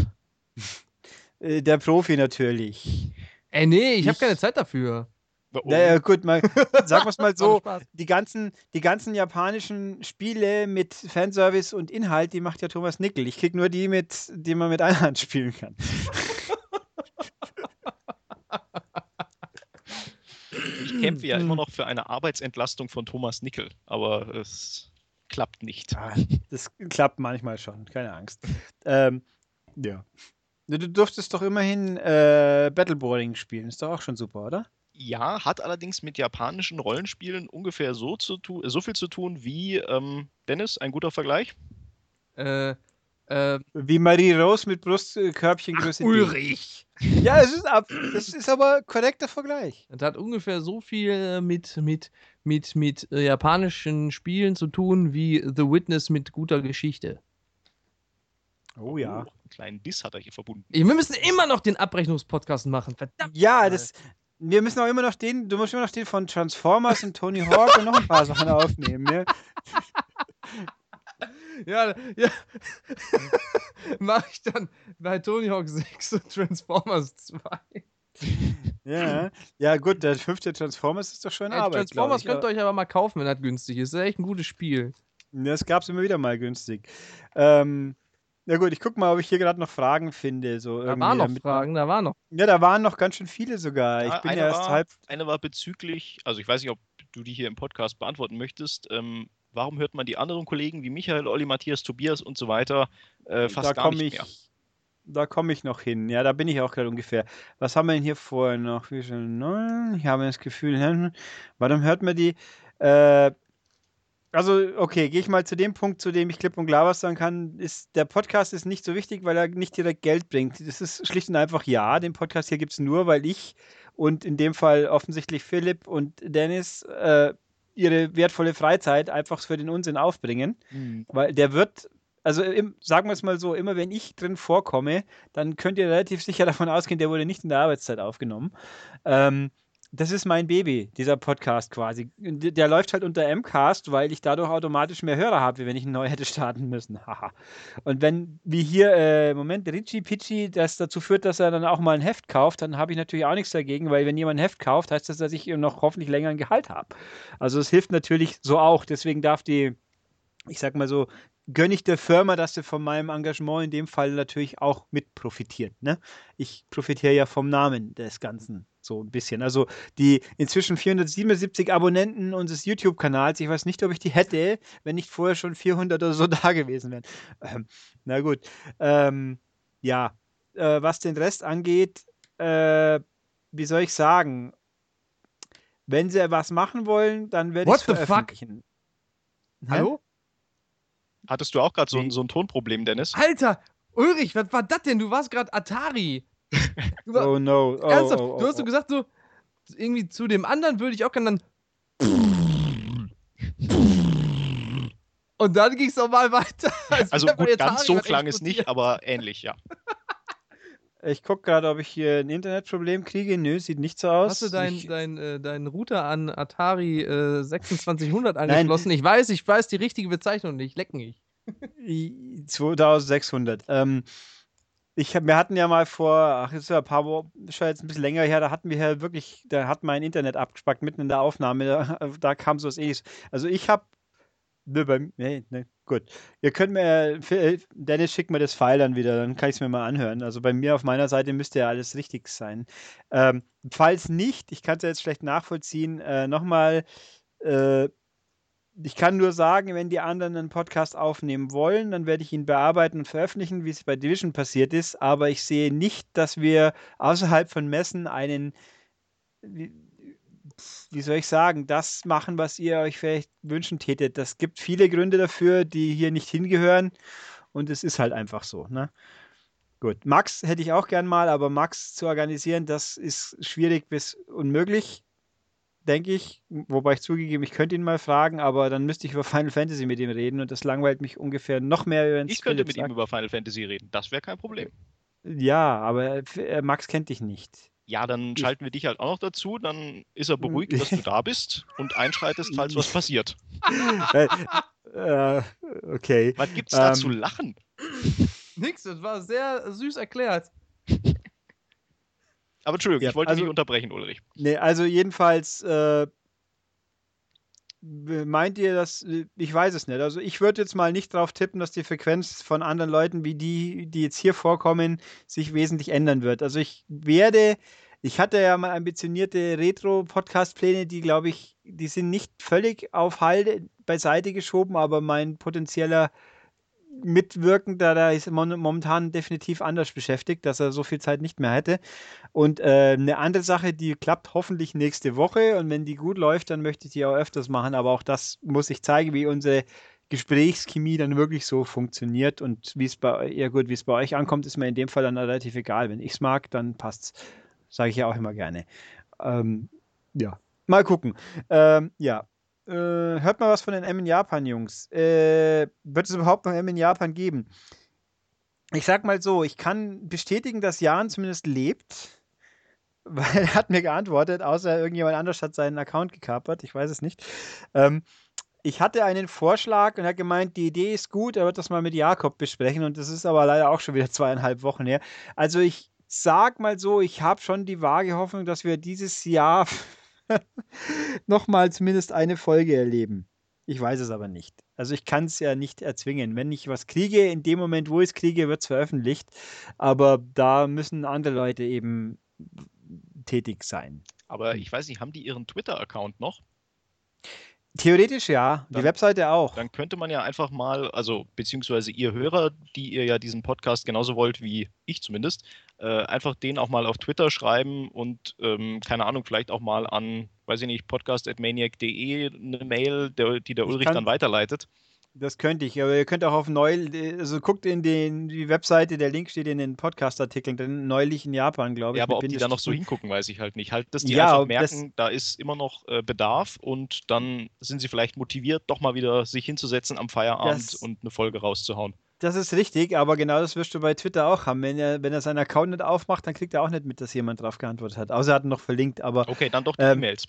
Äh, Der Profi natürlich. Ey, nee, ich habe Ich- keine Zeit dafür. Oh, Naja, gut, mal, sagen wir es mal [LAUGHS] so. Die ganzen, die ganzen japanischen Spiele mit Fanservice und Inhalt, die macht ja Thomas Nickel. Ich krieg nur die mit, die man mit einer Hand spielen kann. Ich kämpfe ja Hm. immer noch für eine Arbeitsentlastung von Thomas Nickel, aber es klappt nicht. Ah, Das klappt manchmal schon, keine Angst. Ähm, ja. Du du durftest doch immerhin äh, Battleboarding spielen, ist doch auch schon super, oder? Ja, hat allerdings mit japanischen Rollenspielen ungefähr so, zu tu so viel zu tun wie ähm, Dennis, ein guter Vergleich. Äh, äh, Wie Marie Rose mit Brustkörbchengröße. D. Ulrich. Ja, es ist ab, das ist aber korrekter Vergleich. Das hat ungefähr so viel äh, mit, mit, mit, mit äh, japanischen Spielen zu tun wie The Witness mit guter Geschichte. Oh ja. einen kleinen Diss hat er hier verbunden. Wir müssen immer noch den Abrechnungspodcast machen. Verdammt. Ja, das. Wir müssen auch immer noch den, du musst immer noch den von Transformers und Tony Hawk und noch ein paar Sachen aufnehmen. Ne? [LAUGHS] Ja, ja. [LAUGHS] Mach ich dann bei Tony Hawk 6 und Transformers 2. Ja. ja, gut, der fünfte Transformers ist doch schon Ey, Arbeit. Transformers ich. könnt ihr euch aber mal kaufen, wenn das günstig ist. Das ist echt ein gutes Spiel. Das gab es immer wieder mal günstig. Ähm, na gut, ich guck mal, ob ich hier gerade noch Fragen finde. So Da irgendwie, waren noch damit- Fragen, da waren noch. Ja, da waren noch ganz schön viele sogar. Ich bin eine ja erst war- halb. Eine war bezüglich, also ich weiß nicht, ob du die hier im Podcast beantworten möchtest. Ähm, warum hört man die anderen Kollegen wie Michael, Olli, Matthias, Tobias und so weiter äh, fast da gar komme nicht ich. mehr? Da komme ich noch hin. Ja, da bin ich auch gerade ungefähr. Was haben wir denn hier vorher noch? Wie schon neun? Ich habe das Gefühl, hm, warum hört man die? Äh, also, okay, gehe ich mal zu dem Punkt, zu dem ich klipp und klar was sagen kann. Ist, der Podcast ist nicht so wichtig, weil er nicht direkt Geld bringt. Das ist schlicht und einfach ja. Den Podcast hier gibt es nur, weil ich und in dem Fall offensichtlich Philipp und Dennis äh, ihre wertvolle Freizeit einfach für den Unsinn aufbringen. Weil der wird, also im, sagen wir es mal so, immer wenn ich drin vorkomme, dann könnt ihr relativ sicher davon ausgehen, der wurde nicht in der Arbeitszeit aufgenommen. Ähm, das ist mein Baby, dieser Podcast quasi. Der, läuft halt unter Mcast, weil ich dadurch automatisch mehr Hörer habe, wie wenn ich neu hätte starten müssen. [LAUGHS] Und wenn, wie hier, äh, Moment, Richie Pitchy, das dazu führt, dass er dann auch mal ein Heft kauft, dann habe ich natürlich auch nichts dagegen, weil wenn jemand ein Heft kauft, heißt das, dass ich noch hoffentlich länger ein Gehalt habe. Also es hilft natürlich so auch. Deswegen darf die, ich sag mal so, gönne ich der Firma, dass sie von meinem Engagement in dem Fall natürlich auch mit profitiert. Ne? Ich profitiere ja vom Namen des Ganzen so ein bisschen. Also die inzwischen 477 Abonnenten unseres YouTube-Kanals, ich weiß nicht, ob ich die hätte, wenn nicht vorher schon 400 oder so [LAUGHS] da gewesen wären. Ähm, na gut. Ähm, ja, äh, was den Rest angeht, äh, wie soll ich sagen? Wenn sie was machen wollen, dann werde ich What es the fuck? veröffentlichen. Hä? Hallo? Hattest du auch gerade so, so ein Tonproblem, Dennis? Alter, Ulrich, was war das denn? Du warst gerade Atari. War, Oh no. Oh, ernsthaft, oh, oh, du hast so oh. gesagt, so, irgendwie zu dem anderen würde ich auch gerne dann. Und dann ging es nochmal weiter. als Also bei gut, ganz so klang es nicht, aber ähnlich, ja. Ich gucke gerade, ob ich hier ein Internetproblem kriege. Nö, sieht nicht so aus. Hast du deinen dein, äh, deinen Router an Atari äh, 2600 [LAUGHS] angeschlossen? Ich weiß, ich weiß die richtige Bezeichnung nicht. Leck mich. 2600. Ähm, ich hab, wir hatten ja mal vor, ach, ist ja ein paar Wochen, ist ja jetzt ein bisschen länger her, da hatten wir ja wirklich, da hat mein Internet abgespackt mitten in der Aufnahme, da, [LAUGHS] da kam so was ähnliches. Also ich habe, ne, bei, nee, ne, gut. Ihr könnt mir, äh, Dennis schickt mir das File dann wieder, dann kann ich es mir mal anhören. Also bei mir auf meiner Seite müsste ja alles richtig sein. Ähm, falls nicht, ich kann es ja jetzt schlecht nachvollziehen, äh, nochmal, äh, ich kann nur sagen, wenn die anderen einen Podcast aufnehmen wollen, dann werde ich ihn bearbeiten und veröffentlichen, wie es bei Division passiert ist. Aber ich sehe nicht, dass wir außerhalb von Messen einen, wie, wie soll ich sagen, das machen, was ihr euch vielleicht wünschen tätet. Das gibt viele Gründe dafür, die hier nicht hingehören. Und es ist halt einfach so. Ne? Gut, Max hätte ich auch gern mal, aber Max zu organisieren, das ist schwierig bis unmöglich denke ich. Wobei ich zugegeben, ich könnte ihn mal fragen, aber dann müsste ich über [LAUGHS] Final Fantasy mit ihm reden und das langweilt mich ungefähr noch mehr, wenn Ich könnte mit ihm über Final Fantasy reden. Das wäre kein Problem. Ja, aber äh, Max kennt dich nicht. Ja, dann Ich- schalten wir dich halt auch noch dazu. Dann ist er beruhigt, dass du [LAUGHS] da bist und einschreitest, falls was passiert. [LAUGHS] äh, äh, okay. Was gibt's da Ähm, zu lachen? Nix, das war sehr süß erklärt. Aber Entschuldigung, ja, ich wollte also- dich unterbrechen, Ulrich. Nee, also jedenfalls äh, meint ihr das, ich weiß es nicht. Also ich würde jetzt mal nicht drauf tippen, dass die Frequenz von anderen Leuten wie die, die jetzt hier vorkommen, sich wesentlich ändern wird. Also ich werde, ich hatte ja mal ambitionierte Retro-Podcast-Pläne, die glaube ich, die sind nicht völlig auf Halde beiseite geschoben, aber mein potenzieller Mitwirkender, da ist mon- momentan definitiv anders beschäftigt, dass er so viel Zeit nicht mehr hätte. Und äh, eine andere Sache, die klappt hoffentlich nächste Woche und wenn die gut läuft, dann möchte ich die auch öfters machen, aber auch das muss ich zeigen, wie unsere Gesprächschemie dann wirklich so funktioniert und wie es bei ja gut, wie es bei euch ankommt, ist mir in dem Fall dann relativ egal. Wenn ich es mag, dann passt's. Sage ich ja auch immer gerne. Ähm, ja, mal gucken. Ähm, ja, äh, hört mal was von den M in Japan, Jungs. Äh, wird es überhaupt noch M in Japan geben? Ich sag mal so, ich kann bestätigen, dass Jan zumindest lebt, [LAUGHS] weil er hat mir geantwortet, außer irgendjemand anders hat seinen Account gekapert, ich weiß es nicht. Ähm, ich hatte einen Vorschlag und er hat gemeint, die Idee ist gut, er wird das mal mit Jakob besprechen und das ist aber leider auch schon wieder [LAUGHS] zweieinhalb Wochen her. Also ich sag mal so, ich habe schon die vage Hoffnung, dass wir dieses Jahr [LAUGHS] [LAUGHS] nochmal zumindest eine Folge erleben. Ich weiß es aber nicht. Also ich kann es ja nicht erzwingen. Wenn ich was kriege, in dem Moment, wo ich es kriege, wird es veröffentlicht. Aber da müssen andere Leute eben tätig sein. Aber ich weiß nicht, haben die ihren Twitter-Account noch? Theoretisch ja, die Dann- Webseite auch. Dann könnte man ja einfach mal, also beziehungsweise ihr Hörer, die ihr ja diesen Podcast genauso wollt wie ich zumindest, äh, einfach den auch mal auf Twitter schreiben und ähm, keine Ahnung, vielleicht auch mal an, weiß ich nicht, podcast.maniac.de eine Mail, der, die der Ich Ulrich dann weiterleitet. Das könnte ich, aber ihr könnt auch auf neu, also guckt in den, die Webseite, der Link steht in den Podcast-Artikeln, denn neulich in Japan, glaube ich. Ja, aber ob die da noch so hingucken, weiß ich halt nicht. Halt, dass die Ja, einfach merken, da ist immer noch äh, Bedarf und dann sind sie vielleicht motiviert, doch mal wieder sich hinzusetzen am Feierabend und eine Folge rauszuhauen. Das ist richtig, aber genau das wirst du bei Twitter auch haben. Wenn er, wenn er seinen Account nicht aufmacht, dann kriegt er auch nicht mit, dass jemand drauf geantwortet hat. Außer er hat ihn noch verlinkt, aber Okay, dann doch die Ähm, E-Mails.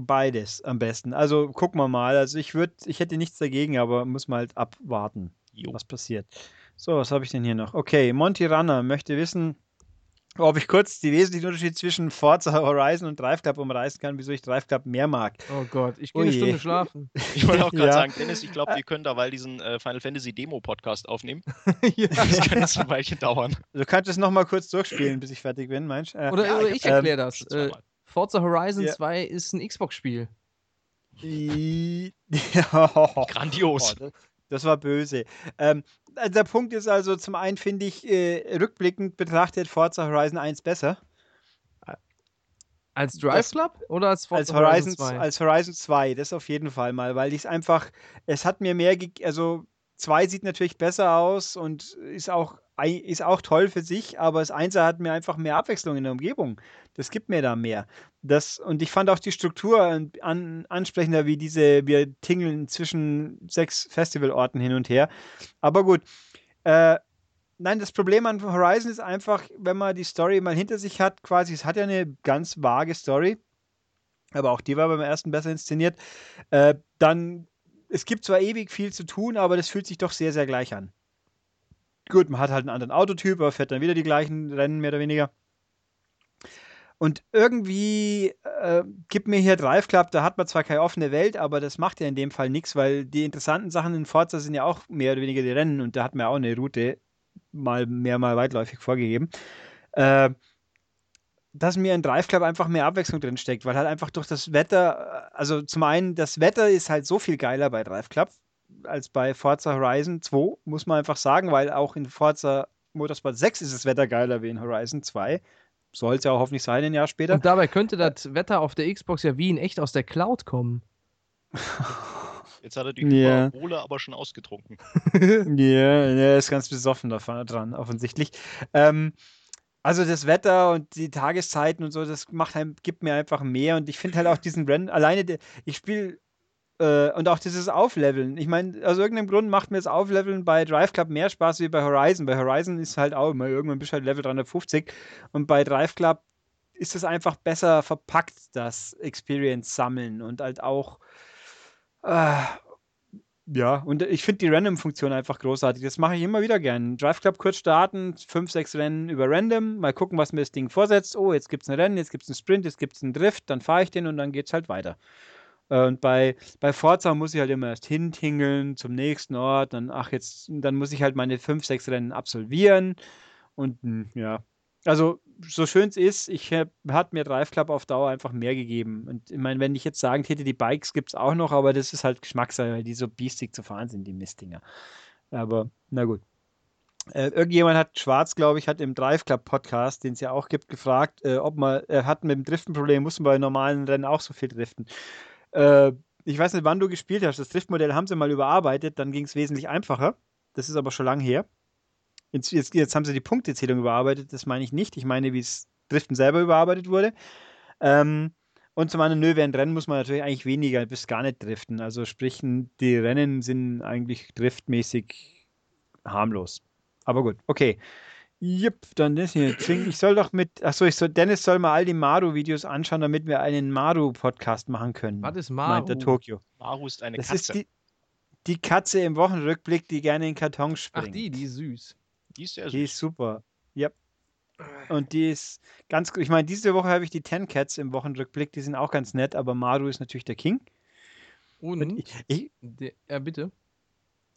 Beides am besten. Also gucken wir mal. Also ich würde, ich hätte nichts dagegen, aber muss mal halt abwarten, Jo. was passiert. So, was habe ich denn hier noch? Okay, Monty Runner möchte wissen, ob ich kurz die wesentlichen Unterschiede zwischen Forza Horizon und Drive Club umreißen kann, wieso ich Drive Club mehr mag. Oh Gott, ich gehe Oh eine. Stunde schlafen. [LAUGHS] Ich wollte auch gerade Ja. sagen, Dennis, ich glaube, wir können da weil diesen äh, Final Fantasy Demo Podcast aufnehmen. [LAUGHS] ja. [LAUGHS] Das kann jetzt ein Weilchen dauern. Du kannst es nochmal kurz durchspielen, bis ich fertig bin, meinst du? Äh, Oder, Ja, oder ich ich erkläre ähm, das. Äh. Forza Horizon Ja. 2 ist ein Xbox-Spiel. [LAUGHS] Grandios. Oh, das, das war böse. Ähm, also der Punkt ist also, zum einen finde ich äh, rückblickend betrachtet Forza Horizon 1 besser Als Drive Das- Club oder als als Forza Horizon, 2? als Horizon 2. Das auf jeden Fall mal, weil ich es einfach, es hat mir mehr, also 2 sieht natürlich besser aus und ist auch, ist auch toll für sich, aber das 1 hat mir einfach mehr Abwechslung in der Umgebung. Das gibt mir da mehr. Das, und ich fand auch die Struktur an, an, ansprechender, wie diese, wir tingeln zwischen sechs Festivalorten hin und her. Aber gut. Äh, nein, das Problem an Horizon ist einfach, wenn man die Story mal hinter sich hat, quasi, es hat ja eine ganz vage Story, aber auch die war beim ersten besser inszeniert, äh, dann, es gibt zwar ewig viel zu tun, aber das fühlt sich doch sehr, sehr gleich an. Gut, man hat halt einen anderen Autotyp, aber fährt dann wieder die gleichen Rennen, mehr oder weniger. Und irgendwie äh, gibt mir hier Drive Club, da hat man zwar keine offene Welt, aber das macht ja in dem Fall nichts, weil die interessanten Sachen in Forza sind ja auch mehr oder weniger die Rennen und da hat man auch eine Route mal mehr, mal weitläufig vorgegeben. Äh, dass mir in Drive Club einfach mehr Abwechslung drin steckt, weil halt einfach durch das Wetter, also zum einen, das Wetter ist halt so viel geiler bei Drive Club als bei Forza Horizon 2, muss man einfach sagen, weil auch in Forza Motorsport 6 ist das Wetter geiler wie in Horizon 2 soll es ja auch hoffentlich sein, ein Jahr später. Und dabei könnte das Wetter auf der Xbox ja wie in echt aus der Cloud kommen. [LAUGHS] Jetzt hat er die yeah. Cola aber schon ausgetrunken. [LAUGHS] Ja, yeah, er ist ganz besoffen davon, dran, offensichtlich. Ähm, also das Wetter und die Tageszeiten und so, das macht einem, gibt mir einfach mehr. Und ich finde halt auch diesen Rennen, alleine, ich spiele äh, und auch dieses Aufleveln. Ich meine, aus irgendeinem Grund macht mir das Aufleveln bei Drive Club mehr Spaß wie bei Horizon. Bei Horizon ist halt auch immer irgendwann bist du halt Level 350 und bei Drive Club ist es einfach besser verpackt, das Experience sammeln und halt auch äh, ja, und ich finde die Random-Funktion einfach großartig. Das mache ich immer wieder gern. Drive Club kurz starten, fünf, sechs Rennen über Random, mal gucken, was mir das Ding vorsetzt. Oh, jetzt gibt es ein Rennen, jetzt gibt es einen Sprint, jetzt gibt es einen Drift, dann fahre ich den und dann geht es halt weiter. Äh, und bei, bei Forza muss ich halt immer erst hintingeln zum nächsten Ort. Dann, ach, jetzt, dann muss ich halt meine fünf, sechs Rennen absolvieren. Und hm, ja, also so schön es ist, ich hab, hat mir Drive Club auf Dauer einfach mehr gegeben. Und ich meine, wenn ich jetzt sagen hätte, die Bikes gibt es auch noch, aber das ist halt Geschmackssache, weil die so biestig zu fahren sind, die Mistdinger. Aber na gut. Äh, irgendjemand hat Schwarz, glaube ich, hat im Drive Club Podcast, den es ja auch gibt, gefragt, äh, ob man, er hat mit dem Driften Problem, muss man bei normalen Rennen auch so viel driften. Äh, ich weiß nicht, wann du gespielt hast. Das Driftmodell haben sie mal überarbeitet, dann ging es wesentlich einfacher. Das ist aber schon lang her. Jetzt, jetzt, jetzt, haben sie die Punktezählung überarbeitet, das meine ich nicht. Ich meine, wie es Driften selber überarbeitet wurde. Ähm, und zum anderen, nö, während Rennen muss man natürlich eigentlich weniger bis gar nicht driften. Also sprich, die Rennen sind eigentlich driftmäßig harmlos. Aber gut, okay. Jupp, dann ist hier. Ich soll doch mit. Achso, ich soll, Dennis soll mal all die Maru-Videos anschauen, damit wir einen Maru-Podcast machen können. Was ist Maru? Meint der Tokio. Maru ist eine das Katze. Ist die, die Katze im Wochenrückblick, die gerne in Karton springt. Ach, die, die ist süß. Die ist sehr süß. Die ist super. Yep. Und die ist ganz Ich meine, diese Woche habe ich die Ten Cats im Wochenrückblick, die sind auch ganz nett, aber Maru ist natürlich der King. Und? ich, ich, der, ja, bitte.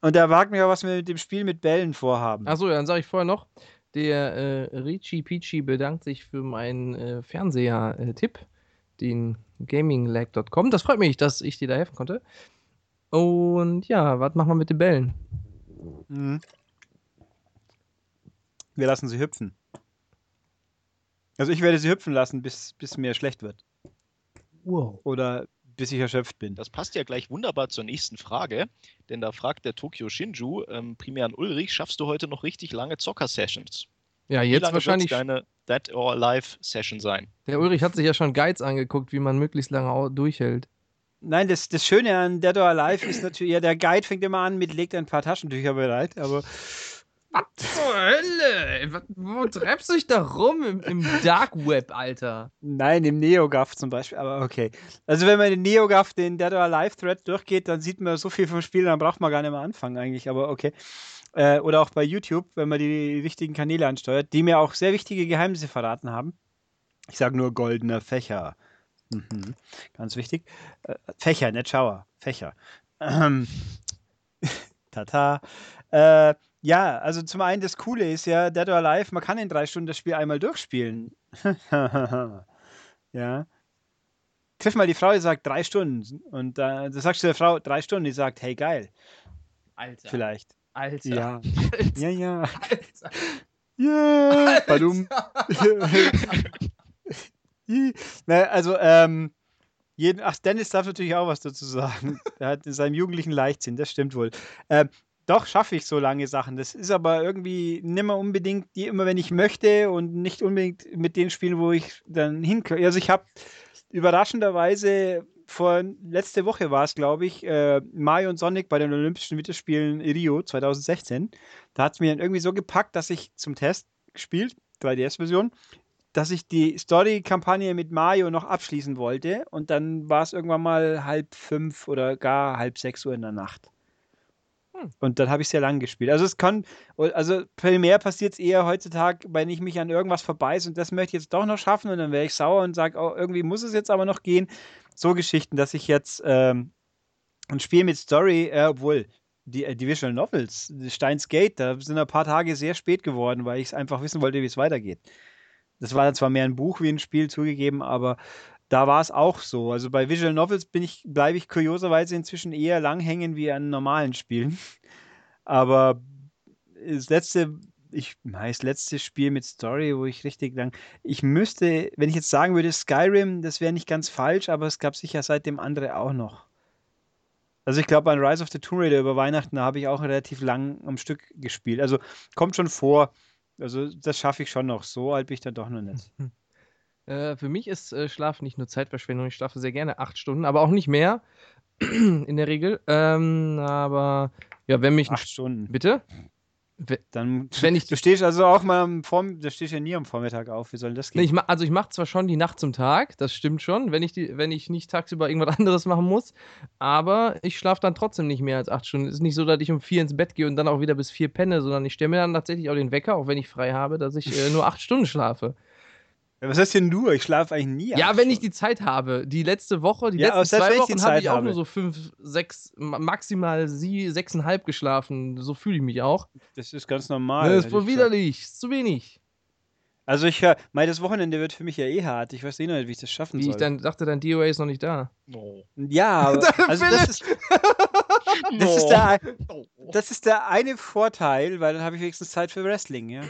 Und da wagt mir, was wir mit dem Spiel mit Bällen vorhaben. Achso, dann sage ich vorher noch, der äh, Richie Peachy bedankt sich für meinen äh, Fernseher-Tipp, den gaminglag.com. Das freut mich, dass ich dir da helfen konnte. Und ja, was machen wir mit den Bällen? Mhm. Wir lassen sie hüpfen. Also ich werde sie hüpfen lassen, bis, bis mir schlecht wird. Wow. Oder bis ich erschöpft bin. Das passt ja gleich wunderbar zur nächsten Frage, denn da fragt der Tokyo Shinju ähm, primär an Ulrich, schaffst du heute noch richtig lange Zocker-Sessions? Ja, jetzt wie lange wahrscheinlich. deine Dead or Alive Session sein? Der Ulrich hat sich ja schon Guides angeguckt, wie man möglichst lange durchhält. Nein, das, das Schöne an Dead or Alive ist natürlich, ja, der Guide fängt immer an mit, legt ein paar Taschentücher bereit, aber was zur Hölle? Wo treibst du dich da rum im, im Dark Web, Alter? Nein, im NeoGAF zum Beispiel, aber okay. Also wenn man den NeoGAF, den Dead or Alive Thread durchgeht, dann sieht man so viel vom Spiel, dann braucht man gar nicht mehr anfangen eigentlich, aber okay. Äh, oder auch bei YouTube, wenn man die wichtigen Kanäle ansteuert, die mir auch sehr wichtige Geheimnisse verraten haben. Ich sage nur goldener Fächer. Mhm. Ganz wichtig. Äh, Fächer, nicht Schauer. Fächer. Ähm. [LAUGHS] Tata. Äh, ja, also zum einen das Coole ist ja, Dead or Alive, man kann in drei Stunden das Spiel einmal durchspielen. [LAUGHS] ja. Triff mal die Frau, die sagt drei Stunden. Und äh, da sagst du der Frau drei Stunden, die sagt, hey geil. Alter. Vielleicht. Alter. Ja. Alter. [LAUGHS] Ja, ja. Alter. [LAUGHS] Ja. Badum. Na, also, ähm, jeden, ach, Dennis darf natürlich auch was dazu sagen. Er hat in seinem jugendlichen Leichtsinn, das stimmt wohl. Ähm, Doch, schaffe ich so lange Sachen. Das ist aber irgendwie nimmer unbedingt die immer, wenn ich möchte und nicht unbedingt mit den Spielen, wo ich dann hinkomme. Also ich habe überraschenderweise vor letzte Woche war es, glaube ich, äh, Mario und Sonic bei den Olympischen Winterspielen Rio 2016. Da hat es mir dann irgendwie so gepackt, dass ich zum Test gespielt, 3DS-Version, dass ich die Story-Kampagne mit Mario noch abschließen wollte und dann war es irgendwann mal halb fünf oder gar halb sechs Uhr in der Nacht. Und dann habe ich sehr lang gespielt. Also es kann, also primär passiert es eher heutzutage, wenn ich mich an irgendwas verbeiße und das möchte ich jetzt doch noch schaffen und dann wäre ich sauer und sage, oh, irgendwie muss es jetzt aber noch gehen. So Geschichten, dass ich jetzt ähm, ein Spiel mit Story, äh, obwohl die, äh, die Visual Novels, Steins Gate, da sind ein paar Tage sehr spät geworden, weil ich es einfach wissen wollte, wie es weitergeht. Das war dann zwar mehr ein Buch wie ein Spiel zugegeben, aber da war es auch so. Also bei Visual Novels bin ich, bleibe ich kurioserweise inzwischen eher lang hängen wie an normalen Spielen. Aber das letzte, ich das letzte Spiel mit Story, wo ich richtig lang. Ich müsste, wenn ich jetzt sagen würde, Skyrim, das wäre nicht ganz falsch, aber es gab sicher seitdem andere auch noch. Also ich glaube, an Rise of the Tomb Raider über Weihnachten habe ich auch relativ lang am Stück gespielt. Also kommt schon vor. Also das schaffe ich schon noch. So alt bin ich dann doch noch nicht. [LAUGHS] Äh, für mich ist äh, Schlaf nicht nur Zeitverschwendung. Ich schlafe sehr gerne acht Stunden, aber auch nicht mehr [CLEARS THROAT] in der Regel. Ähm, aber ja, wenn mich. Acht Stunden. Bitte? Dann, wenn ich, [LAUGHS] du stehst also auch mal am Vorm, du stehst ja nie am Vormittag auf. Wie soll das gehen? Ich mach, also ich mache zwar schon die Nacht zum Tag, das stimmt schon, wenn ich, die, wenn ich nicht tagsüber irgendwas [LAUGHS] anderes machen muss, aber ich schlafe dann trotzdem nicht mehr als acht Stunden. Es ist nicht so, dass ich um vier ins Bett gehe und dann auch wieder bis vier penne, sondern ich stelle mir dann tatsächlich auch den Wecker, auch wenn ich frei habe, dass ich äh, nur acht Stunden schlafe. Was heißt denn nur? Ich schlafe eigentlich nie. Ja, wenn ich die Zeit habe. Die letzte Woche, die ja, letzten zwei Wochen habe ich auch habe. nur so fünf, sechs, maximal sie, sechseinhalb geschlafen. So fühle ich mich auch. Das ist ganz normal. Das ist wohl widerlich. Ist zu wenig. Also ich höre, mein das Wochenende wird für mich ja eh hart. Ich weiß eh noch nicht, wie ich das schaffen wie soll. Ich dann dachte, dein DOA ist noch nicht da. No. Ja, [LAUGHS] aber, also das ist, das, ist der, [LAUGHS] das ist der eine Vorteil, weil dann habe ich wenigstens Zeit für Wrestling, ja.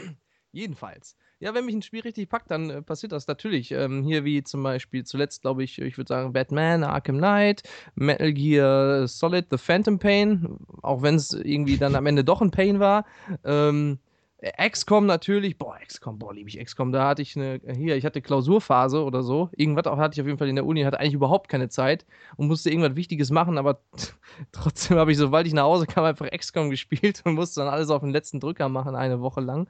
Jedenfalls. Ja, wenn mich ein Spiel richtig packt, dann äh, passiert das natürlich. Ähm, hier wie zum Beispiel zuletzt, glaube ich, ich würde sagen Batman, Arkham Knight, Metal Gear Solid, The Phantom Pain, auch wenn es irgendwie dann am Ende doch ein Pain war. Ähm, XCOM natürlich, boah, XCOM, boah, liebe ich XCOM. Da hatte ich eine, hier, ich hatte Klausurphase oder so. Irgendwas auch hatte ich auf jeden Fall in der Uni, hatte eigentlich überhaupt keine Zeit und musste irgendwas Wichtiges machen, aber [LAUGHS] trotzdem habe ich, sobald ich nach Hause kam, einfach XCOM gespielt und musste dann alles auf den letzten Drücker machen, eine Woche lang.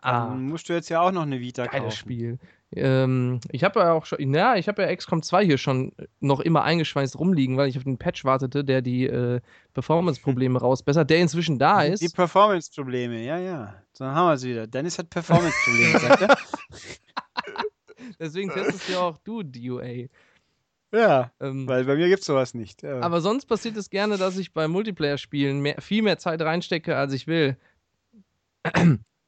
Ah, dann musst du jetzt ja auch noch eine Vita geiles kaufen. Spiel. Ähm, ich habe ja auch schon, ja, ich habe ja XCOM 2 hier schon noch immer eingeschweißt rumliegen, weil ich auf den Patch wartete, der die äh, Performance-Probleme [LAUGHS] rausbessert, der inzwischen da ist. Die Performance-Probleme, ja, ja. So haben wir es wieder. Dennis hat Performance-Probleme, [LAUGHS] sagt er. [LAUGHS] Deswegen testest ja auch du DUA. Ja, ähm, weil bei mir gibt es sowas nicht. Ja. Aber sonst passiert es gerne, dass ich bei Multiplayer-Spielen mehr, viel mehr Zeit reinstecke, als ich will.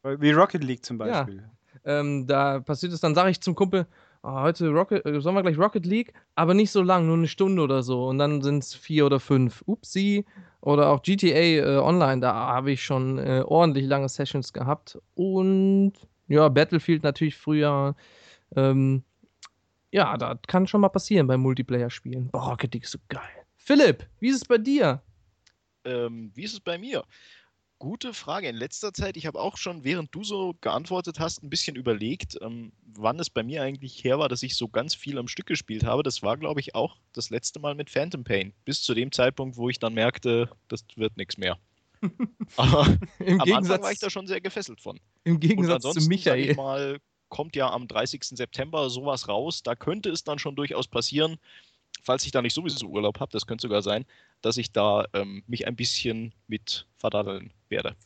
Wie Rocket League zum Beispiel. Ja. Ähm, da passiert es, dann sage ich zum Kumpel, oh, heute Rocket, äh, sollen wir gleich Rocket League, aber nicht so lang, nur eine Stunde oder so. Und dann sind es vier oder fünf. Upsi. Oder auch GTA äh, Online, da habe ich schon äh, ordentlich lange Sessions gehabt. Und ja, Battlefield natürlich früher. Ähm, ja, das kann schon mal passieren beim Multiplayer-Spielen. Boah, Rocket League ist so geil. Philipp, wie ist es bei dir? Ähm, wie ist es bei mir? Gute Frage. In letzter Zeit, ich habe auch schon, während du so geantwortet hast, ein bisschen überlegt, ähm, wann es bei mir eigentlich her war, dass ich so ganz viel am Stück gespielt habe. Das war, glaube ich, auch das letzte Mal mit Phantom Pain. Bis zu dem Zeitpunkt, wo ich dann merkte, das wird nichts mehr. [LAUGHS] Aber Im am Gegensatz, Anfang war ich da schon sehr gefesselt von. Im Gegensatz zu Michael. Mal, kommt ja am 30. September sowas raus. Da könnte es dann schon durchaus passieren, falls ich da nicht sowieso Urlaub habe, das könnte sogar sein, dass ich da ähm, mich ein bisschen mit verdaddeln werde.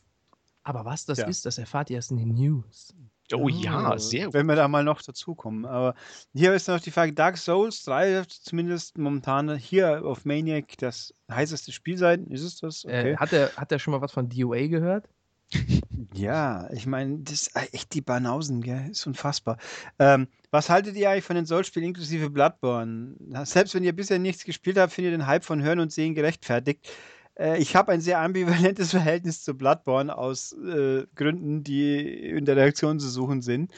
Aber was das ja. ist, das erfahrt ihr erst in den News. Oh ja, ah, sehr gut. Wenn wir da mal noch dazukommen. Aber hier ist noch die Frage: Dark Souls 3 zumindest momentan hier auf Maniac das heißeste Spiel sein. Ist es das? Äh, okay. Äh, hat, er, hat er schon mal was von DOA gehört? Ja, ich meine, das ist echt die Banausen, gell? Ist unfassbar. Ähm, was haltet ihr eigentlich von den Soul-Spielen inklusive Bloodborne? Selbst wenn ihr bisher nichts gespielt habt, findet ihr den Hype von Hören und Sehen gerechtfertigt. Äh, ich habe ein sehr ambivalentes [LAUGHS] Verhältnis zu Bloodborne aus äh, Gründen, die in der Reaktion zu suchen sind.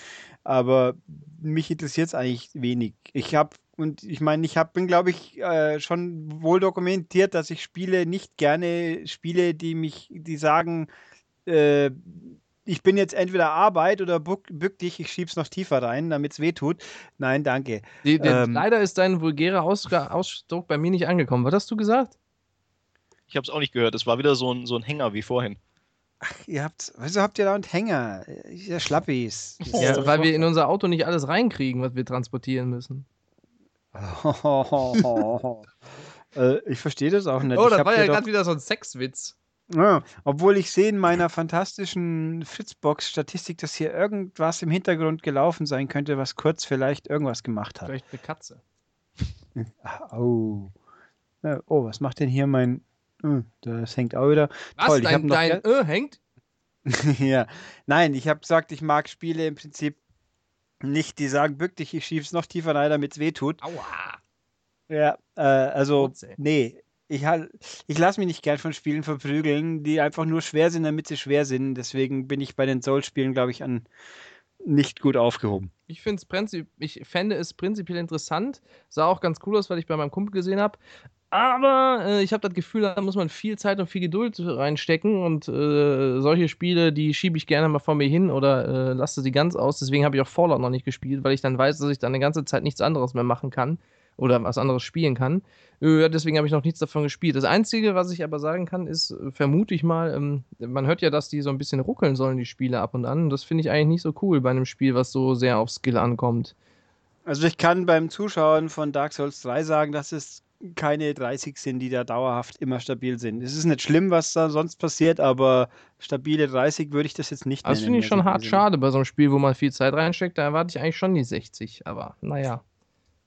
Aber mich interessiert es eigentlich wenig. Ich habe Und ich meine, ich hab, bin, glaube ich, äh, schon wohl dokumentiert, dass ich Spiele nicht gerne spiele, die mich, die sagen, äh, ich bin jetzt entweder Arbeit oder bück, bück dich, ich schieb's noch tiefer rein, damit es weh tut. Nein, danke. Die, der, Ähm. leider ist dein vulgärer Ausdruck bei mir nicht angekommen. Was hast du gesagt? Ich habe es auch nicht gehört. Es war wieder so ein, so ein Hänger wie vorhin. Ihr habt, wieso habt ihr da einen Hänger? Ihr Schlappis. Ja, weil wir in unser Auto nicht alles reinkriegen, was wir transportieren müssen. [LAUGHS] äh, ich verstehe das auch nicht. Oh, das war ja gerade wieder so ein Sexwitz. Ja, obwohl ich sehe in meiner fantastischen Fritzbox-Statistik, dass hier irgendwas im Hintergrund gelaufen sein könnte, was kurz vielleicht irgendwas gemacht hat. Vielleicht eine Katze. Ah, Oh. Ja, oh, was macht denn hier mein. Hm, Das hängt auch wieder. Was? Toll, ich hab dein noch dein äh, hängt? [LAUGHS] ja. Nein, ich habe gesagt, ich mag Spiele im Prinzip nicht, die sagen, bück dich, ich schieb's noch tiefer rein, damit es weh tut. Aua. Ja, äh, also, ey. nee. Ich, ich lasse mich nicht gern von Spielen verprügeln, die einfach nur schwer sind, damit sie schwer sind. Deswegen bin ich bei den Soul-Spielen, glaube ich, an nicht gut aufgehoben. Ich, find's prinzip, ich fände es prinzipiell interessant. Sah auch ganz cool aus, weil ich bei meinem Kumpel gesehen habe. Aber äh, ich habe das Gefühl, da muss man viel Zeit und viel Geduld reinstecken. Und äh, solche Spiele, die schiebe ich gerne mal vor mir hin oder äh, lasse sie ganz aus. Deswegen habe ich auch Fallout noch nicht gespielt, weil ich dann weiß, dass ich dann eine ganze Zeit nichts anderes mehr machen kann oder was anderes spielen kann. Äh, ja, deswegen habe ich noch nichts davon gespielt. Das Einzige, was ich aber sagen kann, ist, äh, vermute ich mal, ähm, man hört ja, dass die so ein bisschen ruckeln sollen, die Spiele ab und an. Und das finde ich eigentlich nicht so cool bei einem Spiel, was so sehr auf Skill ankommt. Also ich kann beim Zuschauen von Dark Souls 3 sagen, dass es keine 30 sind, die da dauerhaft immer stabil sind. Es ist nicht schlimm, was da sonst passiert, aber stabile 30 würde ich das jetzt nicht Das nennen. finde ich schon hart schade bei so einem Spiel, wo man viel Zeit reinsteckt. Da erwarte ich eigentlich schon die 60. Aber naja.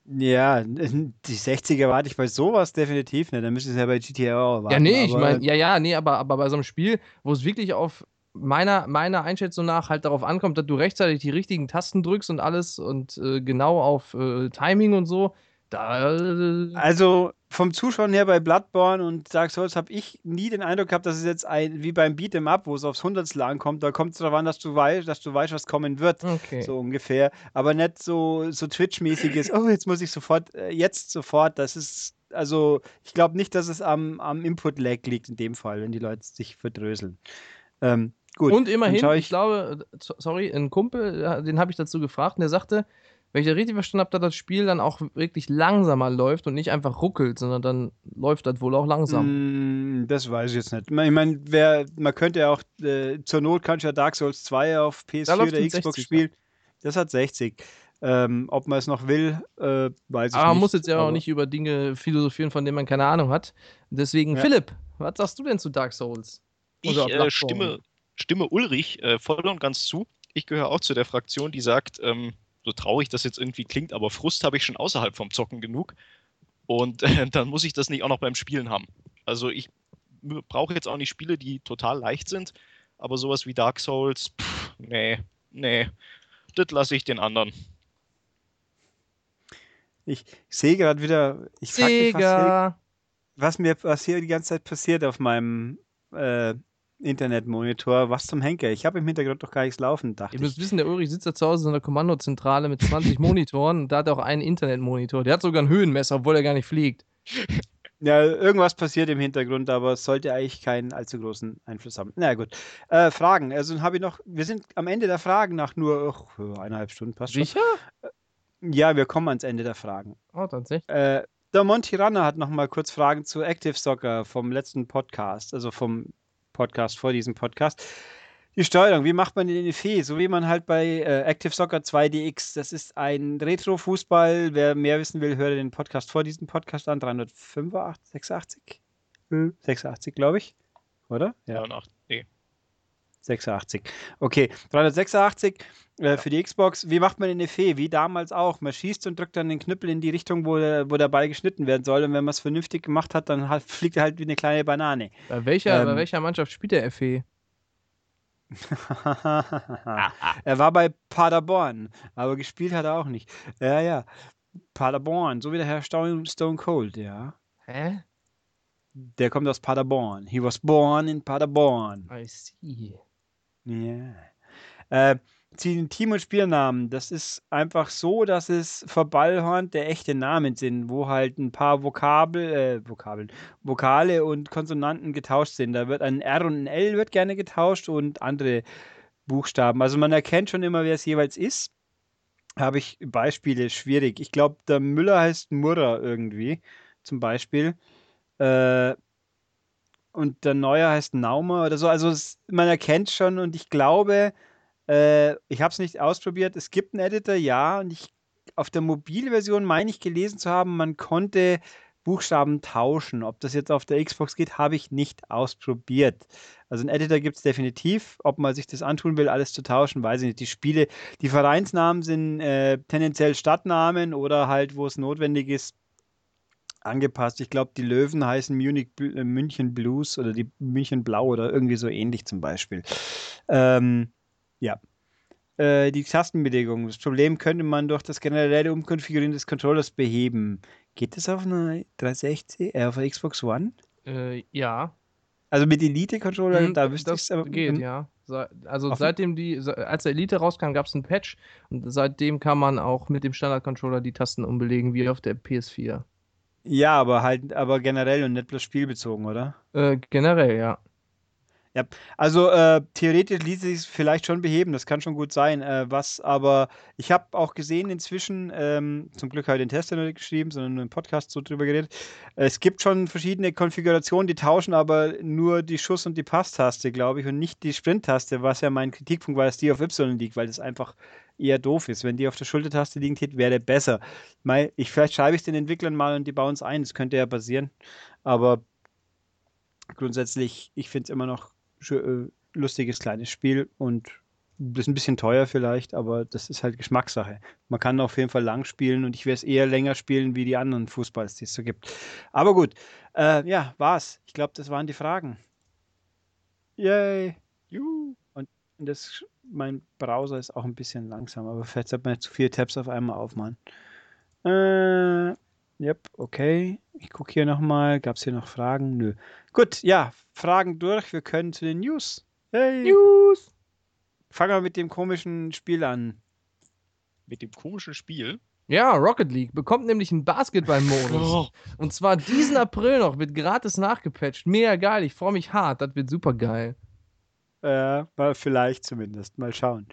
Ja, [LAUGHS] die 60 erwarte ich bei sowas definitiv nicht. Dann müsste es ja bei GTA auch erwarten. Ja, nee, ich aber- meine, ja, ja, nee, aber, aber bei so einem Spiel, wo es wirklich auf meiner, meiner Einschätzung nach halt darauf ankommt, dass du rechtzeitig die richtigen Tasten drückst und alles und äh, genau auf äh, Timing und so, da. Äh, Also vom Zuschauen her bei Bloodborne und Dark Souls habe ich nie den Eindruck gehabt, dass es jetzt ein, wie beim Beat'em Up, wo es aufs Hundertstel ankommt, da kommt es darauf an, dass du weißt, dass du weißt, was kommen wird. okay. So ungefähr. Aber nicht so, so Twitch-mäßiges, oh, jetzt muss ich sofort, äh, jetzt sofort. Das ist, also, ich glaube nicht, dass es am, am Input-Lag liegt in dem Fall, wenn die Leute sich verdröseln. Ähm, gut. und immerhin, schau ich, glaube, äh, so- sorry, ein Kumpel, den habe ich dazu gefragt und der sagte, wenn ich das richtig verstanden habe, dass das Spiel dann auch wirklich langsamer läuft und nicht einfach ruckelt, sondern dann läuft das wohl auch langsam. Mm, Das weiß ich jetzt nicht. Ich meine, wer, man könnte ja auch, äh, zur Not kannst du ja Dark Souls 2 auf Da PS4 läuft oder Xbox 60, spielen. Das hat 60. Ähm, ob man es noch will, äh, weiß ich Aber man nicht. muss jetzt ja auch nicht über Dinge philosophieren, von denen man keine Ahnung hat. Deswegen, Ja. Philipp, was sagst du denn zu Dark Souls? Ich äh, stimme, stimme Ulrich äh, voll und ganz zu. Ich gehöre auch zu der Fraktion, die sagt, ähm, so traurig das jetzt irgendwie klingt, aber Frust habe ich schon außerhalb vom Zocken genug. Und äh, [LAUGHS] dann muss ich das nicht auch noch beim Spielen haben. Also ich brauche jetzt auch nicht Spiele, die total leicht sind, aber sowas wie Dark Souls, pff, nee, nee, das lasse ich den anderen. Ich, ich sehe gerade wieder, ich frage mich, was hier, was mir was hier die ganze Zeit passiert auf meinem äh, Internetmonitor. Was zum Henker? Ich habe im Hintergrund doch gar nichts laufen, dachte Ihr ich. müsst wissen, der Ulrich sitzt da zu Hause in einer Kommandozentrale mit 20 [LAUGHS] Monitoren und da hat er auch einen Internetmonitor. Der hat sogar ein Höhenmesser, obwohl er gar nicht fliegt. [LAUGHS] Ja, irgendwas passiert im Hintergrund, aber es sollte eigentlich keinen allzu großen Einfluss haben. Na gut. Äh, Fragen. Also habe ich noch, wir sind am Ende der Fragen nach nur och, eineinhalb Stunden passt schon. Sicher? Ja, wir kommen ans Ende der Fragen. Oh, tatsächlich. Äh, der Monty Runner hat noch mal kurz Fragen zu Active Soccer vom letzten Podcast, also vom Podcast vor diesem Podcast. Die Steuerung, wie macht man den NFE? So wie man halt bei äh, Active Soccer 2DX, das ist ein Retro-Fußball. Wer mehr wissen will, höre den Podcast vor diesem Podcast an. 385, 86? Hm, 86, glaube ich. Oder? Ja. 86. Okay, 386 äh, für die Xbox. Wie macht man den Effet? Wie damals auch. Man schießt und drückt dann den Knüppel in die Richtung, wo der, wo der Ball geschnitten werden soll. Und wenn man es vernünftig gemacht hat, dann halt, fliegt er halt wie eine kleine Banane. Bei welcher, bei Ähm. welcher Mannschaft spielt der FE? [LAUGHS] er war bei Paderborn, aber gespielt hat er auch nicht. Ja, ja. Paderborn, so wie der Herr Stone, Stone Cold, ja. Hä? Der kommt aus Paderborn. He was born in Paderborn. I see. Ja. Äh, die Team- und Spielnamen, das ist einfach so, dass es verballhornt der echte Namen sind, wo halt ein paar Vokabel, äh, Vokabeln, Vokale und Konsonanten getauscht sind. Da wird ein R und ein L wird gerne getauscht und andere Buchstaben. Also man erkennt schon immer, wer es jeweils ist. Habe ich Beispiele, schwierig. Ich glaube, der Müller heißt Murrer irgendwie, zum Beispiel. Äh, und der Neuer heißt Naumer oder so. Also es, man erkennt schon und ich glaube, äh, ich habe es nicht ausprobiert. Es gibt einen Editor, ja, und ich auf der Mobilversion meine ich gelesen zu haben, man konnte Buchstaben tauschen. Ob das jetzt auf der Xbox geht, habe ich nicht ausprobiert. Also einen Editor gibt es definitiv. Ob man sich das antun will, alles zu tauschen, weiß ich nicht. Die Spiele, die Vereinsnamen sind äh, tendenziell Stadtnamen oder halt, wo es notwendig ist, angepasst. Ich glaube, die Löwen heißen Munich, äh, München Blues oder die München Blau oder irgendwie so ähnlich zum Beispiel. Ähm, ja. Äh, die Tastenbelegung. Das Problem könnte man durch das generelle Umkonfigurieren des Controllers beheben. Geht das auf einer 360, äh, auf der Xbox One? Äh, ja. Also mit Elite-Controller, Hm, da wüsste ich es aber. geht, ja. Also seitdem die, als der Elite rauskam, gab es einen Patch und seitdem kann man auch mit dem Standard-Controller die Tasten umbelegen, wie auf der PS4. Ja, aber halt, aber generell und nicht bloß spielbezogen, oder? Äh, generell, ja. Also äh, theoretisch ließe sich es vielleicht schon beheben, das kann schon gut sein. Äh, was aber, ich habe auch gesehen inzwischen, ähm, zum Glück habe ich den Test ja noch nicht geschrieben, sondern nur im Podcast so drüber geredet. Es gibt schon verschiedene Konfigurationen, die tauschen aber nur die Schuss- und die Passtaste, glaube ich, und nicht die Sprint-Taste, was ja mein Kritikpunkt war, dass die auf Y liegt, weil das einfach eher doof ist. Wenn die auf der Schultertaste liegen hätte, wäre besser. Mei, ich, vielleicht schreibe ich es den Entwicklern mal und die bauen es ein, das könnte ja passieren. Aber grundsätzlich, ich finde es immer noch äh, lustiges kleines Spiel und das ist ein bisschen teuer vielleicht, aber das ist halt Geschmackssache. Man kann auf jeden Fall lang spielen und ich werde es eher länger spielen wie die anderen Fußballs, die es so gibt. Aber gut, äh, ja, war's. Ich glaube, das waren die Fragen. Yay! Juhu. Und das, mein Browser ist auch ein bisschen langsam, aber vielleicht sollte man nicht zu viele Tabs auf einmal aufmachen. Äh, yep, okay. Ich gucke hier nochmal. Gab es hier noch Fragen? Nö. Gut, ja, Fragen durch. Wir können zu den News. Hey. News! Fangen wir mit dem komischen Spiel an. Mit dem komischen Spiel. Ja, Rocket League bekommt nämlich einen Basketball-Modus. [LAUGHS] Und zwar diesen April noch, wird gratis nachgepatcht. Mega geil, ich freue mich hart, das wird super geil. Äh, mal vielleicht zumindest. Mal schauen.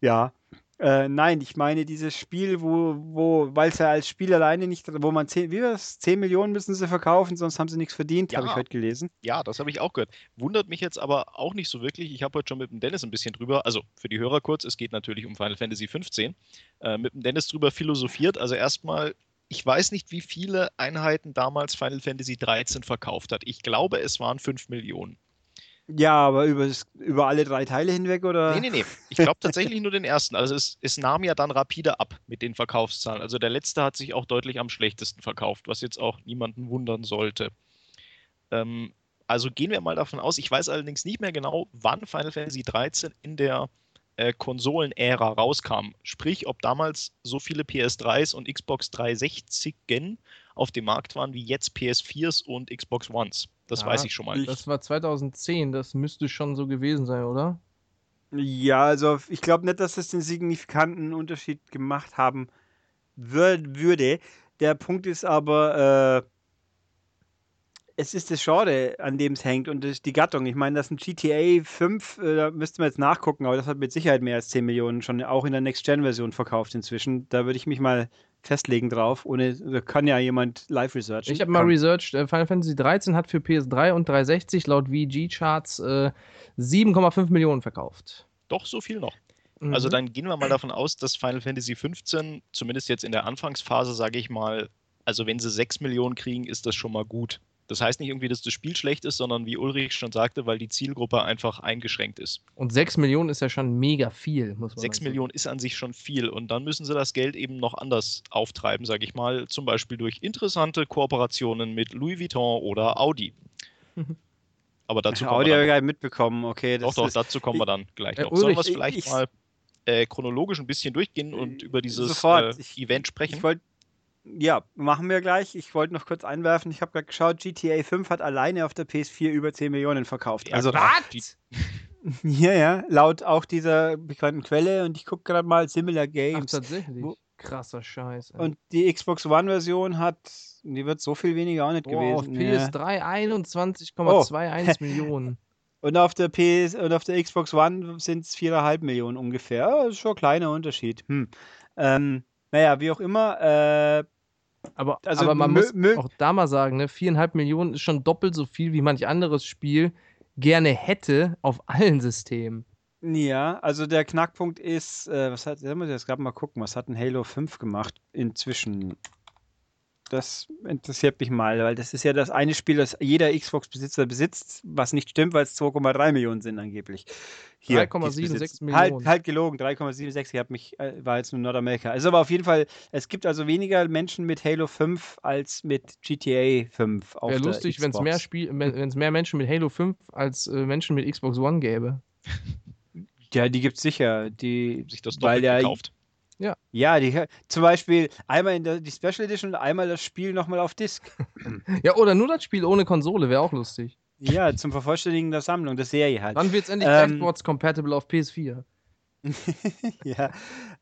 Ja. Äh, nein, ich meine dieses Spiel, wo, wo, weil es ja als Spiel alleine nicht, wo man 10, wie war's? 10 Millionen müssen sie verkaufen, sonst haben sie nichts verdient, habe ich Ja. heute gelesen. Ja, das habe ich auch gehört. Wundert mich jetzt aber auch nicht so wirklich. Ich habe heute schon mit dem Dennis ein bisschen drüber, also für die Hörer kurz, es geht natürlich um Final Fantasy 15, äh, mit dem Dennis drüber philosophiert. Also erstmal, ich weiß nicht, wie viele Einheiten damals Final Fantasy 13 verkauft hat. Ich glaube, es waren 5 Millionen. Ja, aber über, über alle drei Teile hinweg oder? Nee, nee, nee. Ich glaube tatsächlich nur den ersten. Also es, es nahm ja dann rapide ab mit den Verkaufszahlen. Also der letzte hat sich auch deutlich am schlechtesten verkauft, was jetzt auch niemanden wundern sollte. Ähm, also gehen wir mal davon aus. Ich weiß allerdings nicht mehr genau, wann Final Fantasy 13 in der äh, Konsolenära rauskam. Sprich, ob damals so viele PS3s und Xbox 360 auf dem Markt waren wie jetzt PS4s und Xbox Ones. Das Ja, weiß ich schon mal. Das war 2010, das müsste schon so gewesen sein, oder? Ja, also ich glaube nicht, dass das den signifikanten Unterschied gemacht haben wür würde. Der Punkt ist aber, äh, es ist das Genre, an dem es hängt und die Gattung. Ich meine, das ist ein GTA 5, äh, da müsste man jetzt nachgucken, aber das hat mit Sicherheit mehr als 10 Millionen schon auch in der Next-Gen-Version verkauft inzwischen. Da würde ich mich mal festlegen drauf. Ohne, da kann ja jemand live researchen. Ich habe mal researched, äh, Final Fantasy 13 hat für PS3 und 360 laut VG-Charts äh, 7,5 Millionen verkauft. Doch, so viel noch. Also Mhm. dann gehen wir mal davon aus, dass Final Fantasy 15, zumindest jetzt in der Anfangsphase, sage ich mal, also wenn sie 6 Millionen kriegen, ist das schon mal gut. Das heißt nicht irgendwie, dass das Spiel schlecht ist, sondern wie Ulrich schon sagte, weil die Zielgruppe einfach eingeschränkt ist. Und 6 Millionen ist ja schon mega viel, muss man 6 sagen. Millionen ist an sich schon viel und dann müssen sie das Geld eben noch anders auftreiben, sage ich mal, zum Beispiel durch interessante Kooperationen mit Louis Vuitton oder Audi. Aber dazu kommen Audi wir habe dann mitbekommen. Okay, Doch, das doch, ist, dazu kommen wir dann gleich Äh, noch. Sollen wir es Ulrich, vielleicht ich- mal äh, chronologisch ein bisschen durchgehen und über dieses Sofort. äh, Event sprechen? Ich wollte, ja, machen wir gleich. Ich wollte noch kurz einwerfen. Ich habe gerade geschaut, GTA 5 hat alleine auf der PS4 über 10 Millionen verkauft. Ja, also. Die- [LAUGHS] Ja, ja, laut auch dieser bekannten Quelle und ich gucke gerade mal Similar Ach, Games. tatsächlich. Wo- Krasser Scheiß. ey. Und die Xbox One-Version hat, die wird so viel weniger auch nicht Boah, auf gewesen. ja. PS3 21,21 [LAUGHS] Millionen. Und auf der PS und auf der Xbox One sind es 4,5 Millionen ungefähr. Das ist schon ein kleiner Unterschied. Hm. Ähm, naja, wie auch immer, äh, Aber, Also aber man muss auch da mal sagen, ne, viereinhalb Millionen ist schon doppelt so viel, wie manch anderes Spiel gerne hätte auf allen Systemen. ja, also der Knackpunkt ist, äh, was hat, da muss ich jetzt gerade mal gucken, was hat ein Halo 5 gemacht inzwischen? Das interessiert mich mal, weil das ist ja das eine Spiel, das jeder Xbox-Besitzer besitzt, was nicht stimmt, weil es 2,3 Millionen sind angeblich. Hier, die es 3,76 besitzen. Millionen. Halt, halt gelogen, 3,76. Ich habe mich, äh, war jetzt nur Nordamerika. Also aber auf jeden Fall, es gibt also weniger Menschen mit Halo 5 als mit GTA 5 auf Wäre lustig, wenn es mehr, Spiel- wenn es mehr Menschen mit Halo 5 als äh, Menschen mit Xbox One gäbe. Ja, die gibt's sicher. Die, Sich das weil doppelt ja, gekauft. Ja, die, zum Beispiel einmal in der, die Special Edition und einmal das Spiel nochmal auf Disc. [CLEARS THROAT] Ja, oder nur das Spiel ohne Konsole wäre auch lustig. Ja, zum Vervollständigen der Sammlung, der Serie halt. Wann wird es endlich Ähm, backwards compatible auf PS4? [LAUGHS] ja.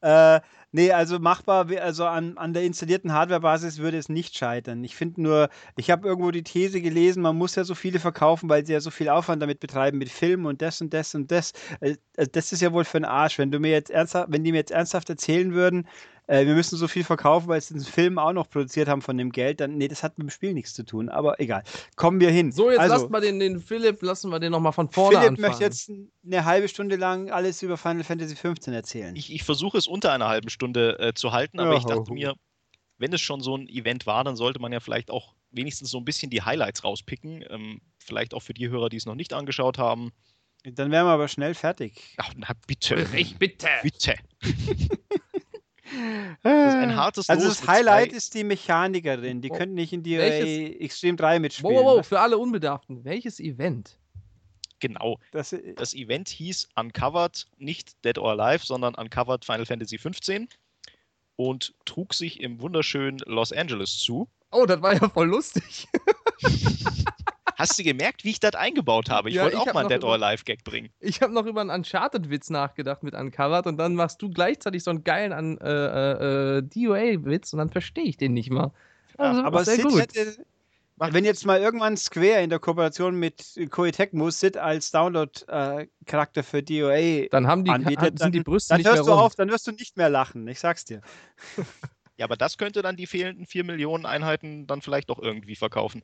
Äh, nee, also machbar, also an, an der installierten Hardwarebasis würde es nicht scheitern. Ich finde nur, ich habe irgendwo die These gelesen, man muss ja so viele verkaufen, weil sie ja so viel Aufwand damit betreiben mit Film und das und das und das. Also das ist ja wohl für den Arsch. Wenn du mir jetzt ernsthaft, wenn die mir jetzt ernsthaft erzählen würden, äh, wir müssen so viel verkaufen, weil sie den Film auch noch produziert haben von dem Geld, dann, nee, das hat mit dem Spiel nichts zu tun. Aber egal. Kommen wir hin. So, jetzt also, lassen wir den, den Philipp, lassen wir den nochmal von vorne Philipp anfangen. möchte jetzt eine halbe Stunde lang alles über Final Fantasy 15 erzählen. Ich, ich versuche es unter einer halben Stunde äh, zu halten, aber ich Ja, dachte mir, wenn es schon so ein Event war, dann sollte man ja vielleicht auch wenigstens so ein bisschen die Highlights rauspicken. Ähm, vielleicht auch für die Hörer, die es noch nicht angeschaut haben. Dann wären wir aber schnell fertig. Ach, na bitte. Ich bitte. Bitte. [LAUGHS] Das ist ein hartes Also Los das Highlight ist die Mechanikerin. Die Oh. könnten nicht in die Welches? äh, Extreme 3 Wow, mitspielen. wow, wow, Was? für alle Unbedarften. Welches Event? Genau. Das, Das Event hieß Uncovered, nicht Dead or Alive, sondern Uncovered Final Fantasy 15 und trug sich im wunderschönen Los Angeles zu. Oh, das war ja voll lustig. [LAUGHS] Hast du gemerkt, wie ich das eingebaut habe? Ich Ja, wollte auch mal einen Dead or Alive Gag bringen. Ich habe noch über einen Uncharted-Witz nachgedacht mit Uncovered und dann machst du gleichzeitig so einen geilen an, äh, äh, äh, DOA-Witz und dann verstehe ich den nicht mal. Also, aber sehr Sid gut. hätte, wenn jetzt mal irgendwann Square in der Kooperation mit Koei Tecmo Sid als Download-Charakter für DOA Dann haben die, anbietet, haben, sind die dann, Brüste dann nicht mehr hörst du rund. auf, dann wirst du nicht mehr lachen. Ich sag's dir. [LAUGHS] Ja, aber das könnte dann die fehlenden 4 Millionen Einheiten dann vielleicht doch irgendwie verkaufen.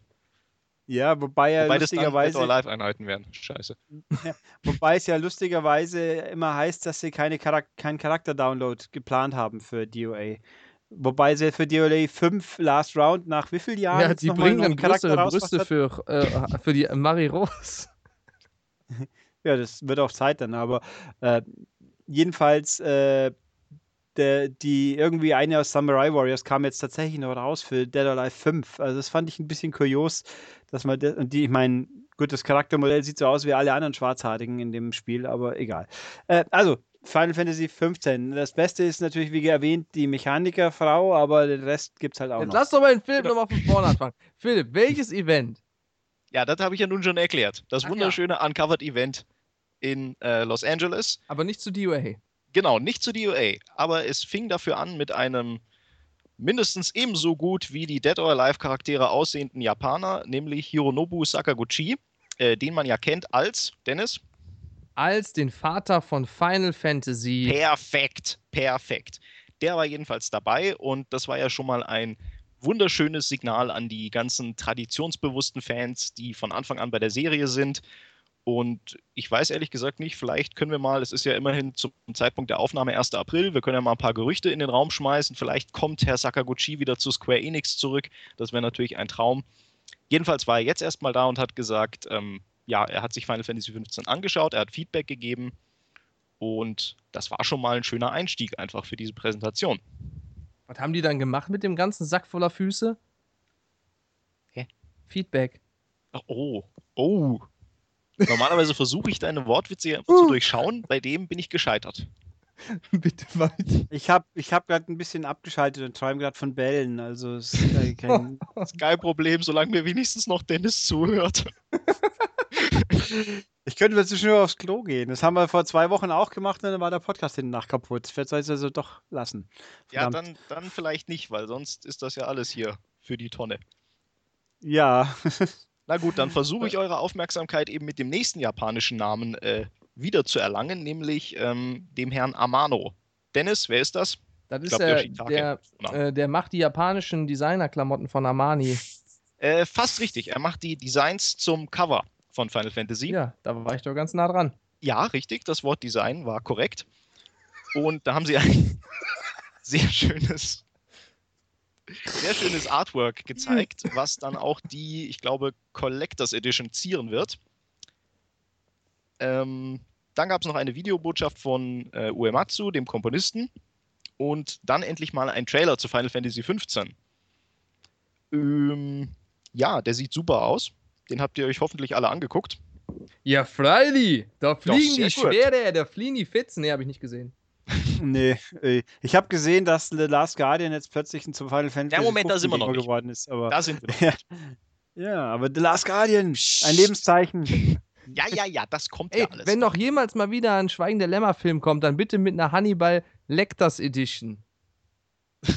Ja, wobei er Wobei das dann Dead or lustigerweise, Alive Einheiten wären. Scheiße. [LAUGHS] wobei es ja lustigerweise immer heißt, dass sie keine Charak keinen Charakter-Download geplant haben für DOA. Wobei sie für DOA 5 Last Round nach wie vielen Jahren Ja, die bringen dann größere rausgebracht Brüste für, äh, für die Marie Rose. [LAUGHS] Ja, das wird auch Zeit dann, aber äh, jedenfalls äh, der, die irgendwie eine aus Samurai Warriors kam jetzt tatsächlich noch raus für Dead or Alive 5. Also das fand ich ein bisschen kurios, dass man das, und die, ich meine, gut, das Charaktermodell sieht so aus wie alle anderen Schwarzhaarigen in dem Spiel, aber egal. Äh, also, Final Fantasy 15. Das Beste ist natürlich, wie erwähnt, die Mechanikerfrau, aber den Rest gibt's halt auch Jetzt noch. lass doch mal den Philipp nochmal von vorne anfangen. [LAUGHS] Philipp, welches Event? Ja, das habe ich ja nun schon erklärt. Das Ach ja. wunderschöne Uncovered Event in äh, Los Angeles. Aber nicht zu DOA. Genau, nicht zu DOA, aber es fing dafür an mit einem mindestens ebenso gut wie die Dead or Alive Charaktere aussehenden Japaner, nämlich Hironobu Sakaguchi, äh, den man ja kennt als Dennis. Als den Vater von Final Fantasy. Perfekt, perfekt. Der war jedenfalls dabei und das war ja schon mal ein wunderschönes Signal an die ganzen traditionsbewussten Fans, die von Anfang an bei der Serie sind. Und ich weiß ehrlich gesagt nicht, vielleicht können wir mal, es ist ja immerhin zum Zeitpunkt der Aufnahme 1. April, wir können ja mal ein paar Gerüchte in den Raum schmeißen. Vielleicht kommt Herr Sakaguchi wieder zu Square Enix zurück. Das wäre natürlich ein Traum. Jedenfalls war er jetzt erstmal da und hat gesagt, ähm, ja, er hat sich Final Fantasy 15 angeschaut, er hat Feedback gegeben und das war schon mal ein schöner Einstieg einfach für diese Präsentation. Was haben die dann gemacht mit dem ganzen Sack voller Füße? Hä? Feedback. Oh, oh. Normalerweise versuche ich deine Wortwitze ja immer zu durchschauen, bei dem bin ich gescheitert. [LAUGHS] Bitte weiter. Ich habe ich hab gerade ein bisschen abgeschaltet und träume gerade von Bällen. Also es ist äh, [LAUGHS] kein, Das ist kein Problem, solange mir wenigstens noch Dennis zuhört. [LAUGHS] Ich könnte jetzt nur aufs Klo gehen. Das haben wir vor zwei Wochen auch gemacht und dann war der Podcast hinten nach kaputt. Vielleicht soll ich es also doch lassen. Ja, Verdammt. dann, dann vielleicht nicht, weil sonst ist das ja alles hier für die Tonne. Ja. Na gut, dann [LAUGHS] versuche ich eure Aufmerksamkeit eben mit dem nächsten japanischen Namen äh, wieder zu erlangen, nämlich ähm, dem Herrn Amano. Dennis, wer ist das? Das ist glaub, äh, der, äh, der macht die japanischen Designerklamotten von Armani. Äh, fast richtig. Er macht die Designs zum Cover von Final Fantasy. Ja, da war ich doch ganz nah dran. Ja, richtig, das Wort Design war korrekt. Und da haben sie ein [LAUGHS] sehr schönes, sehr schönes Artwork gezeigt, was dann auch die, ich glaube, Collectors Edition zieren wird. Ähm, dann gab es noch eine Videobotschaft von äh, Uematsu, dem Komponisten. Und dann endlich mal ein Trailer zu Final Fantasy XV. Ähm, ja, der sieht super aus. Den habt ihr euch hoffentlich alle angeguckt. Ja, freilich. Da fliegen die gut. Schwere, da fliegen die Fetzen. Nee, habe ich nicht gesehen. Nee. äh, Ich habe gesehen, dass The Last Guardian jetzt plötzlich zum Final Fantasy Moment, da sind wir 15 noch nicht. geworden ist. Aber Da sind wir. noch. [LAUGHS] ja. ja, aber The Last Guardian, ein Lebenszeichen. [LAUGHS] Ja, ja, ja, das kommt Ey, ja alles. wenn noch jemals mal wieder ein Schweigen der Lämmer-Film kommt, dann bitte mit einer Hannibal Lecters Edition. [LAUGHS]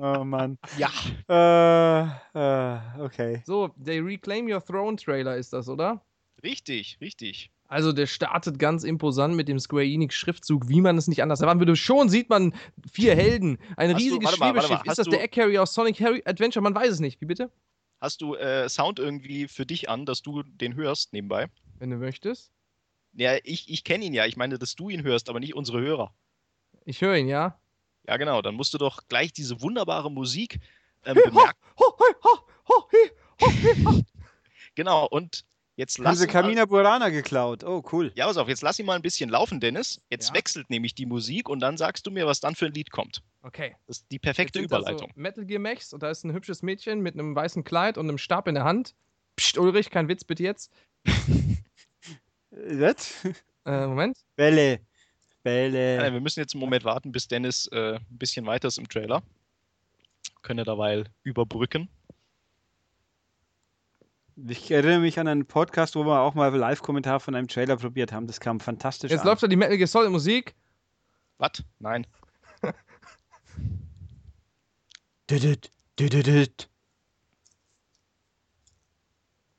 Oh Mann. ja, Äh, äh, okay. so, der Reclaim Your Throne Trailer ist das, oder? richtig, richtig. Also der startet ganz imposant mit dem Square Enix Schriftzug, wie man es nicht anders erwarten würde. Schon sieht man vier Helden, ein Hast du- riesiges warte mal, Schwebeschiff. Ist das du- der Egg Carrier aus Sonic Harry Adventure? Man weiß es nicht. Wie bitte? Hast du äh, Sound irgendwie für dich an, dass du den hörst nebenbei? Wenn du möchtest. Ja, ich, ich kenne ihn ja. Ich meine, dass du ihn hörst, aber nicht unsere Hörer. Ich höre ihn, ja. Ja, genau. Dann musst du doch gleich diese wunderbare Musik ähm, bemerken. ho, ho, ho, ho, he, ho, he, ho. [LAUGHS] Genau. Und jetzt Haben sie Kamina Burana geklaut. Oh, cool. Ja, pass auf. Jetzt lass ihn mal ein bisschen laufen, Dennis. Jetzt Ja. wechselt nämlich die Musik und dann sagst du mir, was dann für ein Lied kommt. Okay. Das ist die perfekte Jetzt sind da Überleitung. So Metal Gear Mechs und da ist ein hübsches Mädchen mit einem weißen Kleid und einem Stab in der Hand. Psst, Ulrich, kein Witz bitte jetzt. [LAUGHS] Was? Äh, Moment. Bälle. Nein, Bälle. wir müssen jetzt einen Moment warten, bis Dennis äh, ein bisschen weiter ist im Trailer. Können wir derweil überbrücken. Ich erinnere mich an einen Podcast, wo wir auch mal Live-Kommentar von einem Trailer probiert haben. Das kam fantastisch Jetzt an. läuft da die Metal Gear Solid Musik. Was? Nein. [LAUGHS] Düdüt, düdüdüt.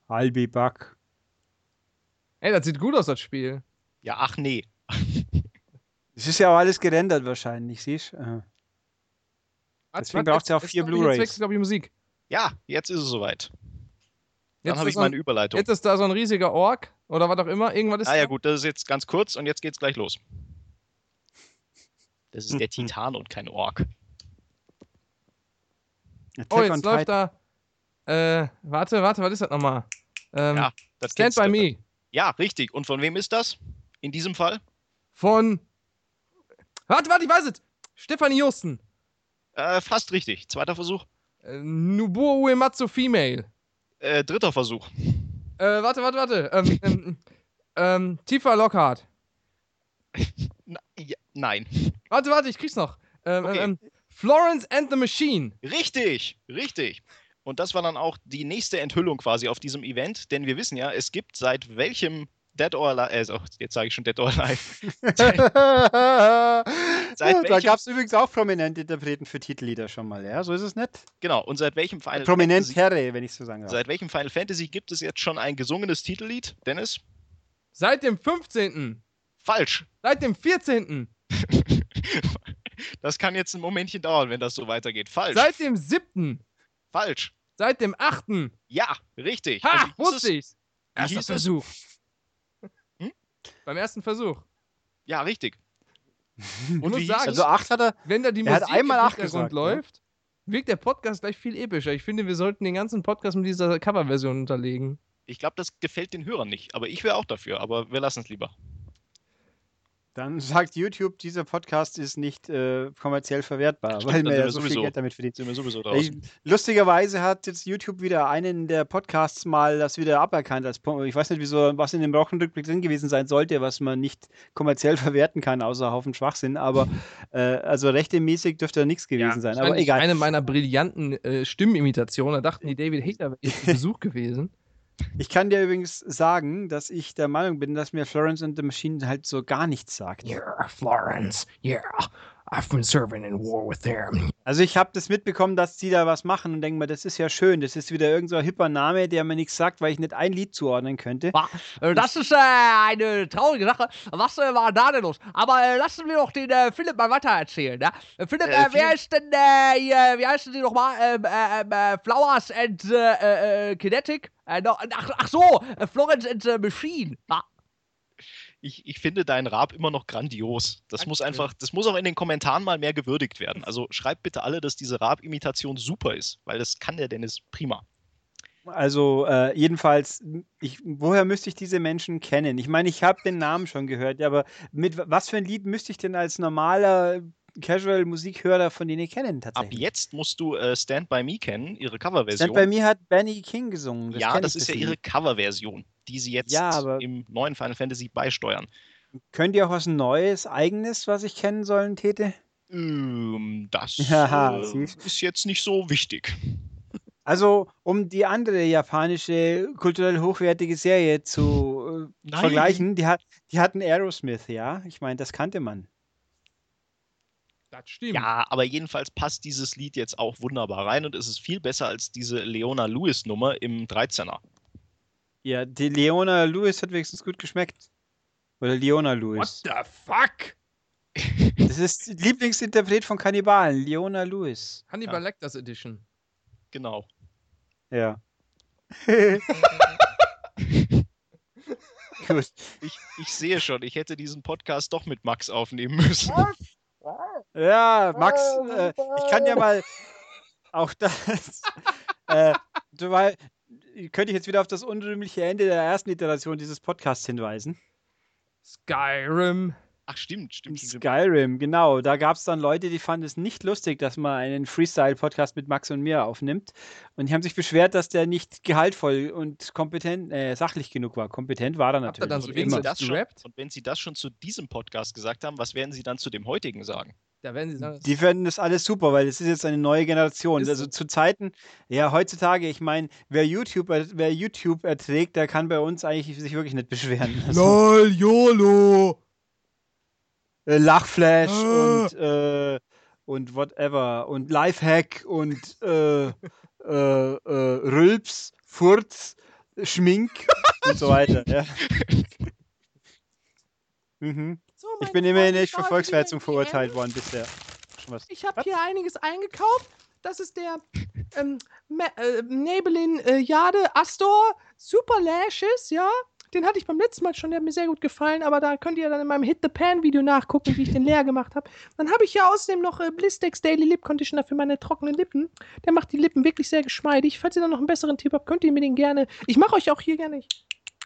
Albi Buck. Ey, das sieht gut aus, das Spiel. Ja, ach nee. [LAUGHS] Es ist ja auch alles gerendert wahrscheinlich, siehst du? Deswegen braucht's ja auch vier Blu-rays. Jetzt wechselt, glaube ich, Musik. Ja, jetzt ist es soweit. Dann Jetzt habe ist ich meine ein- Überleitung. Jetzt ist da so ein riesiger Ork oder was auch immer. Irgendwas ist ah ja da. gut, das ist jetzt ganz kurz und jetzt geht's gleich los. Das ist der [LAUGHS] Titan und kein Ork. Attack Oh, jetzt läuft Titan. da. Äh, warte, warte, was ist das nochmal? Ähm, Ja, Das Stand by. Me. Ja, richtig. Und von wem ist das? In diesem Fall? Von. Warte, warte, ich weiß es. Stefanie Justen. Äh, fast richtig. Zweiter Versuch. Äh, Nubuo Uematsu Female. Äh, dritter Versuch. Äh, warte, warte, warte. Ähm, ähm, ähm, Tifa Lockhart. [LAUGHS] Na, ja, nein. Warte, warte, ich krieg's noch. Ähm, Okay. ähm, Florence and the Machine. Richtig, richtig. Und das war dann auch die nächste Enthüllung quasi auf diesem Event, denn wir wissen ja, es gibt seit welchem Dead or Alive, äh, so, jetzt sage ich schon Dead or Alive, [LAUGHS] Seit da welchem- gab es übrigens auch prominente Interpreten für Titellieder schon mal, ja? So ist es nicht? genau, und seit welchem Final Prominent Fantasy, Herre, wenn ich so sagen darf. seit welchem Final Fantasy gibt es jetzt schon ein gesungenes Titellied, Dennis? Seit dem 15. Falsch. Seit dem 14. [LAUGHS] Das kann jetzt ein Momentchen dauern, wenn das so weitergeht. Falsch. Seit dem 7. Falsch. Seit dem 8. Ja, richtig. Ha, wie hieß wusste es? ich's. Erster hieß es? Beim ersten Versuch. Ja, richtig. Ich muss wie hieß sagen, Also 8 hat er. wenn da die Er hat Musik einmal im acht Hintergrund gesagt, ne? läuft, wirkt der Podcast gleich viel epischer. Ich finde, wir sollten den ganzen Podcast mit dieser Coverversion unterlegen. Ich glaube, das gefällt den Hörern nicht. Aber ich wäre auch dafür. Aber wir lassen es lieber. Dann sagt YouTube, dieser Podcast ist nicht äh, kommerziell verwertbar, Stimmt, weil sind ja wir so viel sowieso- Geld damit verdient. Sind wir sowieso draußen. lustigerweise hat jetzt YouTube wieder einen der Podcasts mal das wieder aberkannt als Ich weiß nicht, wieso, was in dem Wochenrückblick drin gewesen sein sollte, was man nicht kommerziell [LAUGHS] verwerten kann, außer Haufen Schwachsinn. Aber äh, also rechtemäßig dürfte da nichts gewesen sein. Aber egal. Eine meiner brillanten äh, Stimmenimitationen. Da dachten die, David Hater [LAUGHS] wäre zu Besuch gewesen. Ich kann dir übrigens sagen, dass ich der Meinung bin, dass mir Florence and the Machine halt so gar nichts sagt. Yeah, Florence. Yeah, I've been serving in war with them. Also ich habe das mitbekommen, dass die da was machen und denke mir, das ist ja schön. Das ist wieder irgendein so hipper Name, der mir nichts sagt, weil ich nicht ein Lied zuordnen könnte. Äh, Das ist äh, eine traurige Sache. Was äh, war da denn los? Aber äh, lassen wir doch den äh, Philipp mal weiter erzählen. Ja? Äh, Philipp, Äh, äh, wer Philipp- ist denn äh, hier, wie heißen die nochmal? Ähm, äh, ähm, äh, Flowers and äh, äh, Kinetic? Äh, no, ach, ach so, Florence and the Machine. Ah, Ich, ich finde deinen Rap immer noch grandios. Das muss Dankeschön. einfach, das muss auch in den Kommentaren mal mehr gewürdigt werden. Also schreibt bitte alle, dass diese Rap-Imitation super ist, weil das kann der Dennis prima. Also äh, jedenfalls, ich, woher müsste ich diese Menschen kennen? Ich meine, ich habe den Namen schon gehört, aber mit wa- was für ein Lied müsste ich denn als normaler Casual-Musikhörer von denen kennen Ab tatsächlich? jetzt musst du äh, Stand By Me kennen, ihre Coverversion. Stand bei mir hat Benny King gesungen. ja, kenn das ist ja ihre Coverversion, die sie jetzt Ja, aber- im neuen Final Fantasy beisteuern. Könnt ihr auch was Neues, Eigenes, was ich kennen sollen täte? Ähm, das [LAUGHS] Haha, äh, ist jetzt nicht so wichtig. [LAUGHS] Also, um die andere japanische, kulturell hochwertige Serie zu äh, vergleichen, die, hat, die hatten Aerosmith, ja? Ich meine, das kannte man. Das stimmt. Ja, aber jedenfalls passt dieses Lied jetzt auch wunderbar rein und es ist viel besser als diese Leona Lewis-Nummer im 13er. Ja, die Leona Lewis hat wenigstens gut geschmeckt. Oder Leona What Lewis. the fuck? [LAUGHS] Das ist Lieblingsinterpret von Kannibalen, Leona Lewis. Hannibal Ja. Lecters Edition. Genau. Ja. [LAUGHS] Gut. Ich, ich sehe schon, ich hätte diesen Podcast doch mit Max aufnehmen müssen. [LAUGHS] Ja, Max, äh, ich kann ja mal auch das. äh, du, weil, könnte ich jetzt wieder auf das unrühmliche Ende der ersten Iteration dieses Podcasts hinweisen. Skyrim. Ach, stimmt, stimmt. stimmt. Skyrim, genau. Da gab es dann Leute, die fanden es nicht lustig, dass man einen Freestyle-Podcast mit Max und mir aufnimmt. Und die haben sich beschwert, dass der nicht gehaltvoll und kompetent, äh, sachlich genug war. Kompetent war er natürlich. dann so Und wenn, sie das schon, und wenn Sie das schon zu diesem Podcast gesagt haben, was werden Sie dann zu dem heutigen sagen? Da werden sie sagen, Die finden das alles super, weil es ist jetzt eine neue Generation. Also so. zu Zeiten, ja, heutzutage, ich meine, wer YouTube, wer YouTube erträgt, der kann bei uns eigentlich sich wirklich nicht beschweren. [LAUGHS] Also, LOL, YOLO! äh, Lachflash Ah. und, äh, und whatever und Lifehack und äh, äh, äh, Rülps, Furz, Schmink [LAUGHS] und so weiter. Ja. mhm. So, Ich bin immerhin nicht für Volksverhetzung verurteilt worden bisher. Ich habe hier einiges eingekauft. Das ist der ähm, äh, Maybelline äh, Jade Astor Super Lashes, ja. Den hatte ich beim letzten Mal schon, der hat mir sehr gut gefallen, aber da könnt ihr dann in meinem Hit the Pan Video nachgucken, wie ich den leer gemacht habe. Dann habe ich hier außerdem noch äh, Blistex Daily Lip Conditioner für meine trockenen Lippen. Der macht die Lippen wirklich sehr geschmeidig. Falls ihr da noch einen besseren Tipp habt, könnt ihr mir den gerne. Ich mache euch auch hier gerne.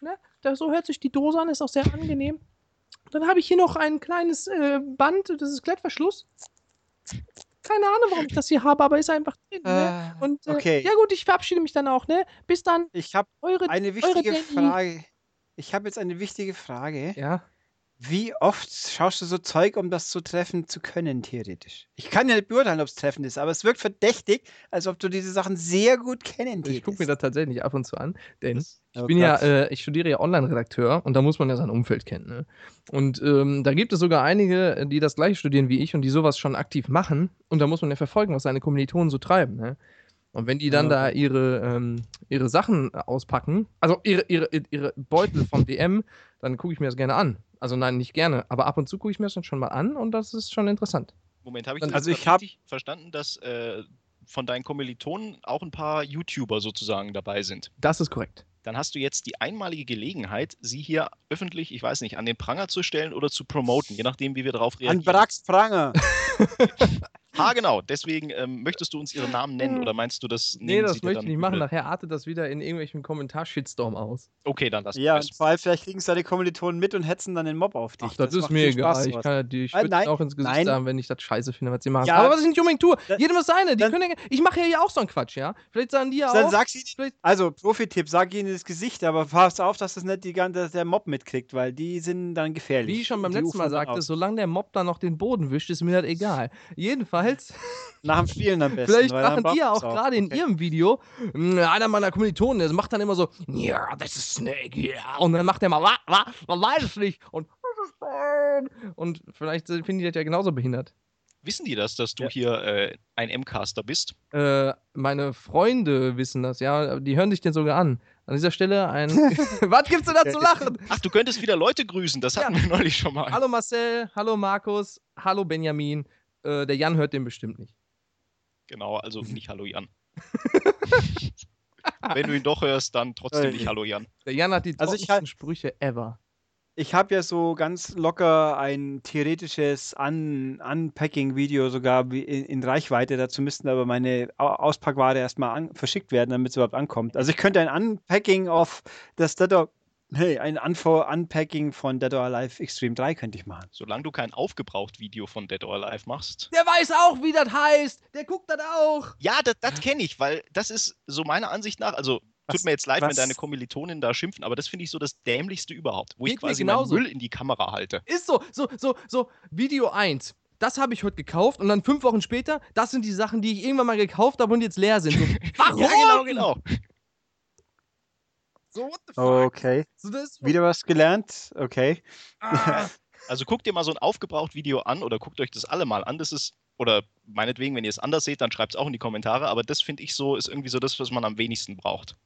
Ne? da, so hört sich die Dose an, ist auch sehr angenehm. Dann habe ich hier noch ein kleines äh, Band, das ist Klettverschluss. Keine Ahnung, warum ich das hier habe, aber ist einfach drin. Ne? Und äh, okay. ja gut, ich verabschiede mich dann auch, ne? Bis dann, Ich habe eure. eine wichtige. Frage. Ich habe jetzt eine wichtige Frage. Ja. Wie oft schaust du so Zeug, um das zu treffen zu können, theoretisch? Ich kann ja nicht beurteilen, ob es treffend ist, aber es wirkt verdächtig, als ob du diese Sachen sehr gut kennen Ich gucke mir das tatsächlich ab und zu an, denn Das- ich Oh bin ja, Gott. äh, ich studiere ja Online-Redakteur und da muss man ja sein Umfeld kennen. Ne? Und ähm, da gibt es sogar einige, äh, die das gleiche studieren wie ich und die sowas schon aktiv machen. Und da muss man ja verfolgen, was seine Kommilitonen so treiben. Ne? Und wenn die dann Ja. da ihre, ähm, ihre Sachen auspacken, also ihre, ihre, ihre Beutel vom DM, dann gucke ich mir das gerne an. Also nein, nicht gerne, aber ab und zu gucke ich mir das dann schon mal an und das ist schon interessant. Moment, habe ich Also das jetzt ich hab- richtig verstanden, dass äh, von deinen Kommilitonen auch ein paar YouTuber sozusagen dabei sind? Das ist korrekt. Dann hast du jetzt die einmalige Gelegenheit, sie hier öffentlich, ich weiß nicht, an den Pranger zu stellen oder zu promoten, je nachdem, wie wir darauf An reagieren. Brax Pranger. [LAUGHS] [LAUGHS] Ah, genau. Deswegen ähm, möchtest du uns ihren Namen nennen oder meinst du, das Nee, das möchte dann ich nicht machen. Nachher artet das wieder in irgendwelchen Kommentar-Shitstorm aus. Okay, dann lass Ja, es. und vor allem vielleicht kriegen seine Kommilitonen mit und hetzen dann den Mob auf dich. Ach, das, ist macht mir Spaß, egal. Ich kann ja die Ah, Schwitze nein, auch ins Gesicht nein. sagen, wenn ich das scheiße finde, was sie machen. Ja, aber was ich nicht unbedingt tue, da- jedem was seine. Die dann- können ja, ich mache ja hier auch so einen Quatsch, ja? Vielleicht sagen die ja Dann auch. sag sie vielleicht- Also, Profi-Tipp, sag ihnen ins Gesicht, aber pass auf, dass das nicht die ganze, der Mob mitkriegt, weil die sind dann gefährlich. Wie ich schon beim Die letzten Mal dann sagte, solange der Mob dann noch den Boden wischt, ist mir das egal. Jedenfalls Falls, Nach dem Spielen am besten. vielleicht machen die ja auch gerade in Okay. ihrem Video, mh, einer meiner Kommilitonen, der macht dann immer so, ja, das ist Snake, ja. Und dann macht er mal, wa, wa, man weiß es nicht. Und, das ist Bane. Und vielleicht äh, finden die das ja genauso behindert. Wissen die das, dass du Ja. hier äh, ein M-Caster bist? Äh, meine Freunde wissen das, ja. Die hören sich den sogar an. An dieser Stelle ein. [LAUGHS] Was gibt's denn da zu lachen? Ach, du könntest wieder Leute grüßen, das hatten Ja. wir neulich schon mal. Hallo Marcel, hallo Markus, hallo Benjamin. Äh, der Jan hört den bestimmt nicht. Genau, also nicht Hallo Jan. [LAUGHS] Wenn du ihn doch hörst, dann trotzdem nicht Hallo Jan. Der Jan hat die Also ich trockensten Sprüche ever. Ich habe ja so ganz locker ein theoretisches Un Unpacking-Video sogar wie in, in Reichweite. Dazu müssten aber meine Au- Auspackware erstmal verschickt werden, damit es überhaupt ankommt. Also ich könnte ein Unpacking of das or, hey, ein Unfo Unpacking von Dead or Alive Extreme 3 könnte ich machen. Solange du kein Aufgebraucht-Video von Dead or Alive machst. Der weiß auch, wie das heißt. Der guckt das auch. Ja, das, das kenne ich, weil das ist so meiner Ansicht nach, also Was- tut mir jetzt leid, was- wenn deine Kommilitonen da schimpfen, aber das finde ich so das dämlichste überhaupt, wo ich Geht mir quasi meinen genauso. Müll in die Kamera halte. Ist so, so, so, so. Video 1. Das habe ich heute gekauft und dann fünf Wochen später, das sind die Sachen, die ich irgendwann mal gekauft habe und jetzt leer sind. So, warum? [LAUGHS] Ja, genau, genau. So, what the fuck? Okay. So, Wieder was gelernt? Okay. ah. [LAUGHS] Also guckt ihr mal so ein Aufgebraucht-Video an oder guckt euch das alle mal an. Das ist, oder meinetwegen, wenn ihr es anders seht, dann schreibt es auch in die Kommentare, aber das finde ich so, ist irgendwie so das, was man am wenigsten braucht.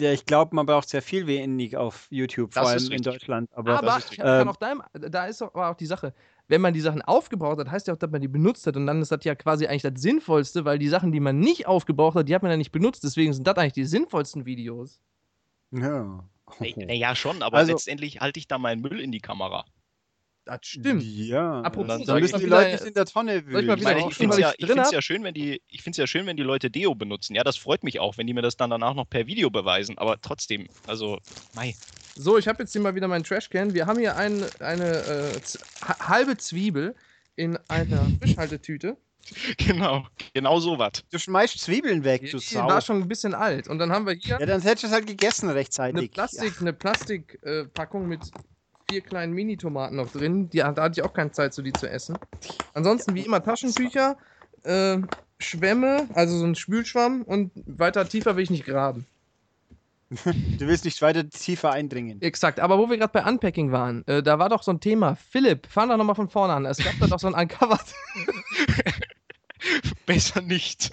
Ja, ich glaube, man braucht sehr viel wenig auf YouTube, vor Das allem ist in. Deutschland. Aber, Aber ist Ähm, auch deinem, da ist doch aber auch die Sache, wenn man die Sachen aufgebraucht hat, heißt ja auch, dass man die benutzt hat und dann ist das ja quasi eigentlich das Sinnvollste, weil die Sachen, die man nicht aufgebraucht hat, die hat man ja nicht benutzt, deswegen sind das eigentlich die sinnvollsten Videos. Ja. Naja, schon, aber Also- letztendlich halte ich da meinen Müll in die Kamera. Das stimmt. Ja. Apropos, dann müssen die Leute es in der Tonne wühlen. ich mal Ich meine, ich finde es ja, ich schön, wenn die, ich ja schön, wenn die Leute Deo benutzen. Ja, das freut mich auch, wenn die mir das dann danach noch per Video beweisen. Aber trotzdem, also, mei. So, ich habe jetzt hier mal wieder meinen Trashcan. Wir haben hier ein, eine äh, halbe Zwiebel in einer [LAUGHS] Frischhaltetüte. [LAUGHS] Genau, genau sowas. Du schmeißt Zwiebeln weg, Die du die Sau. war schon ein bisschen alt. Und dann haben wir hier Ja, dann hättest du es halt gegessen eine rechtzeitig. Plastik, eine Plastikpackung äh, mit vier kleinen Mini-Tomaten noch drin. Die, da hatte ich auch keine Zeit, so die zu essen. Ansonsten wie immer Taschentücher, äh, Schwämme, also so ein Spülschwamm und weiter tiefer will ich nicht graben. Ja. Du willst nicht weiter tiefer eindringen. Exakt, aber wo wir gerade bei Unpacking waren, äh, da war doch so ein Thema. Philipp, fang doch nochmal von vorne an. Es gab da doch so ein Uncovered. [LAUGHS] [LAUGHS] [LAUGHS] Besser nicht.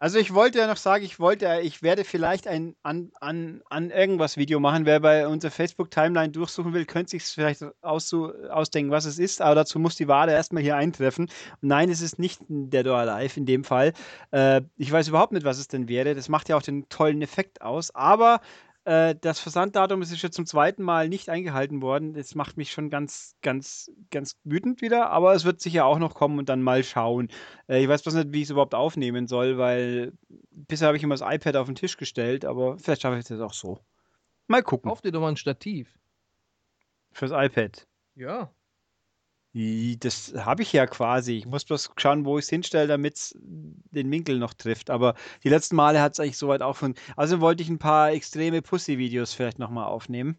Also ich wollte ja noch sagen, ich wollte, ich werde vielleicht ein an, an, an irgendwas Video machen. Wer bei unserer Facebook-Timeline durchsuchen will, könnte sich vielleicht auszu, ausdenken, was es ist, aber dazu muss die Ware erstmal hier eintreffen. Nein, es ist nicht ein Dead or Alive in dem Fall. Äh, ich weiß überhaupt nicht, was es denn wäre. Das macht ja auch den tollen Effekt aus. Aber äh, das Versanddatum ist jetzt zum zweiten Mal nicht eingehalten worden. Das macht mich schon ganz, ganz, ganz wütend wieder. Aber es wird sicher auch noch kommen und dann mal schauen. Äh, ich weiß bloß nicht, wie ich es überhaupt aufnehmen soll, weil bisher habe ich immer das iPad auf den Tisch gestellt, aber vielleicht schaffe ich das auch so. Mal gucken. Kauf dir doch mal ein Stativ. Fürs iPad. Ja. Das habe ich ja quasi. Ich muss bloß schauen, wo ich es hinstelle, damit es den Winkel noch trifft. Aber die letzten Male hat es eigentlich soweit auch von. Also wollte ich ein paar extreme Pussy-Videos vielleicht nochmal aufnehmen.